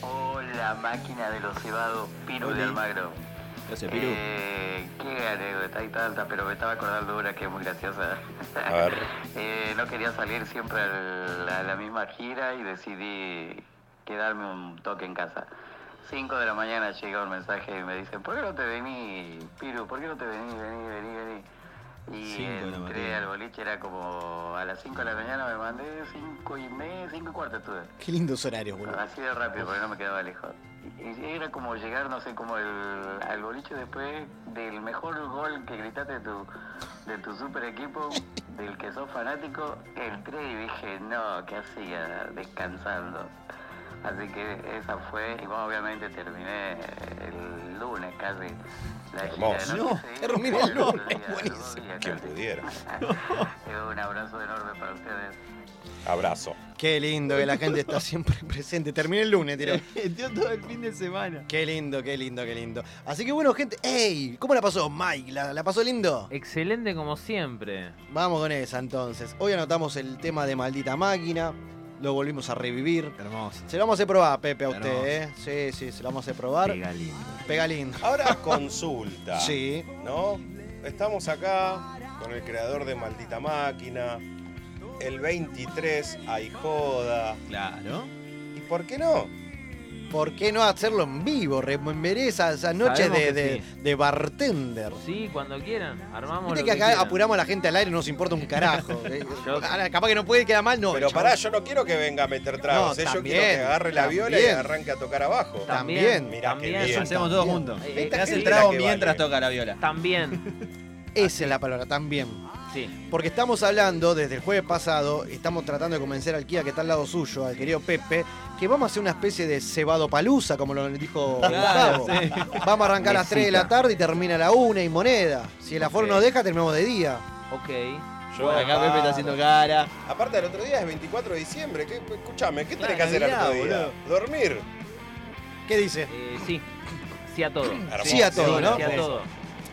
Hola, máquina de los cebados, Piru de. Almagro. Gracias, Piru. Eh, qué anécdota, hay tanta, pero me estaba acordando una que es muy graciosa. A ver. Eh, no quería salir siempre a la misma gira y decidí quedarme un toque en casa. 5 de la mañana llega un mensaje y me dicen, ¿por qué no te venís, Piru? ¿Por qué no te venís, vení, vení, vení? Y Cinco entré al boliche, era como a las 5 de la mañana, me mandé 5 y media, 5 y cuarto estuve. Qué lindos horarios, boludo. Así de rápido, porque no me quedaba lejos. Era como llegar, no sé, como el, al boliche después del mejor gol que gritaste de tu, de tu super equipo, del que sos fanático, entré y dije, no, ¿qué hacía? Descansando. Así que esa fue, y bueno, obviamente terminé el lunes casi. La gira de Hermoso. noche No, terminé el lunes, buenísimo. Quien pudiera. Un abrazo enorme para ustedes. Abrazo. Qué lindo que la gente está siempre presente. Terminé el lunes, tiró. Dio todo el fin de semana. Qué lindo, qué lindo, qué lindo. Así que bueno, gente. ¡Ey! ¿Cómo la pasó, Mike? ¿La, la pasó lindo? Excelente como siempre. Vamos con esa entonces. Hoy anotamos el tema de maldita máquina. Lo volvimos a revivir. Hermoso. Se lo vamos a probar, Pepe, a usted, Hermoso. ¿eh? Sí, sí, se lo vamos a probar. Pega lindo. Pega lindo. Ahora consulta. Sí. ¿No? Estamos acá con el creador de Maldita Máquina. El 23 hay joda. Claro. ¿Y por qué no? ¿Por qué no hacerlo en vivo? Rememberé esa, esa noche de, de- sí. de bartender. Sí, cuando quieran. Armamos Viste lo que acá quieran. apuramos a la gente al aire, no nos importa un carajo. Eh, Yo- ahora, capaz que no puede quedar mal, no. Pero chabón- pará, yo no quiero que venga a meter tragos. No, eh, yo también, quiero que agarre la viola y arranque a tocar abajo. También, Mirá también. qué bien. Hacemos todos juntos. Eh, Te hace el trago que mientras vale. toca la viola. También. Esa es la palabra, también. Sí. Porque estamos hablando desde el jueves pasado, estamos tratando de convencer al Kia que está al lado suyo, al querido Pepe, que vamos a hacer una especie de cebado palusa, como lo dijo Claro, Gustavo. sí. Vamos a arrancar a las 3 de la tarde y termina a la 1 y moneda. Si el aforo Ok. nos deja, terminamos de día. Ok. Yo- Acá Pepe está haciendo cara. Aparte, el otro día es 24 de diciembre. ¿Qué, escúchame, ¿qué tenés Claro, que hacer al otro día? boludo. Dormir. ¿Qué dice? Eh, sí. Sí a todo. Sí a todo, Sí, ¿no? Sí a todo.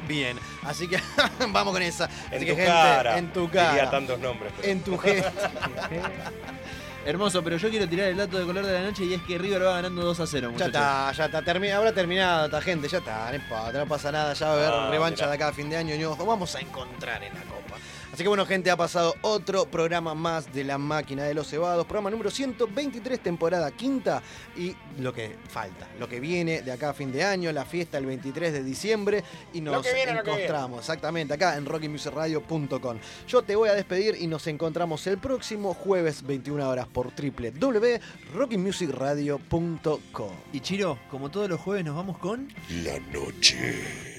Bien, así que vamos con esa. En Así tu que, cara. gente, en tu Diría cara. tantos nombres. pero- En tu gesto. Hermoso, pero yo quiero tirar el dato de color de la noche y es que River va ganando 2 a 0, Ya está, ya está. termi- habrá terminado esta gente, ya está, no pasa nada, ya va a haber Ah, revancha mirá. de acá a fin de año y nos vamos a encontrar en la Copa. Así que bueno, gente, ha pasado otro programa más de la máquina de los cebados, programa número 123, temporada quinta, y lo que falta, lo que viene de acá a fin de año, la fiesta el 23 de diciembre, y nos viene, encontramos exactamente acá en rockymusicradio.com. Yo te voy a despedir y nos encontramos el próximo jueves 21 horas por www.rockymusicradio.com. Y Chiro, como todos los jueves nos vamos con... La noche.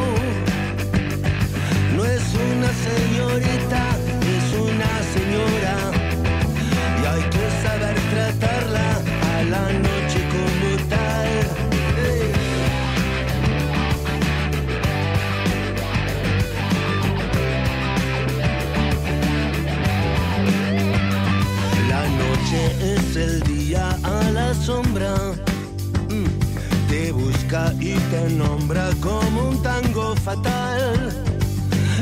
Señorita, es una señora. Y hay que saber tratarla a la noche como tal. La noche es el día a la sombra. Mm. Te busca y te nombra como un tango fatal.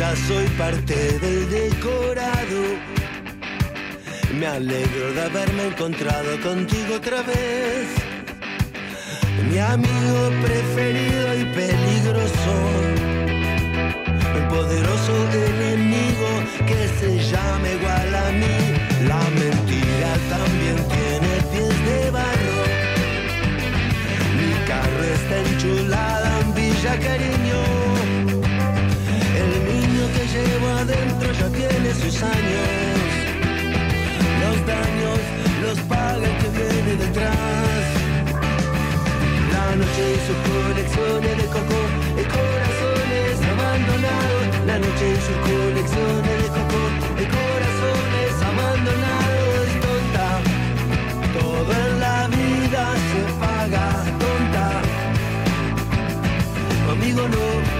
Ya soy parte del decorado. Me alegro de haberme encontrado contigo otra vez. Mi amigo preferido y peligroso. El poderoso enemigo que se llama igual a mí. La mentira también tiene pies de barro. Mi carro está enchulada en Villa Cariño. Llevo adentro ya tiene sus años. Los daños los paga el que viene detrás. La noche y sus colecciones de coco, de corazones abandonados. La noche y sus colecciones de coco, de corazones abandonados. Tonta, todo en la vida se paga. Tonta, conmigo no.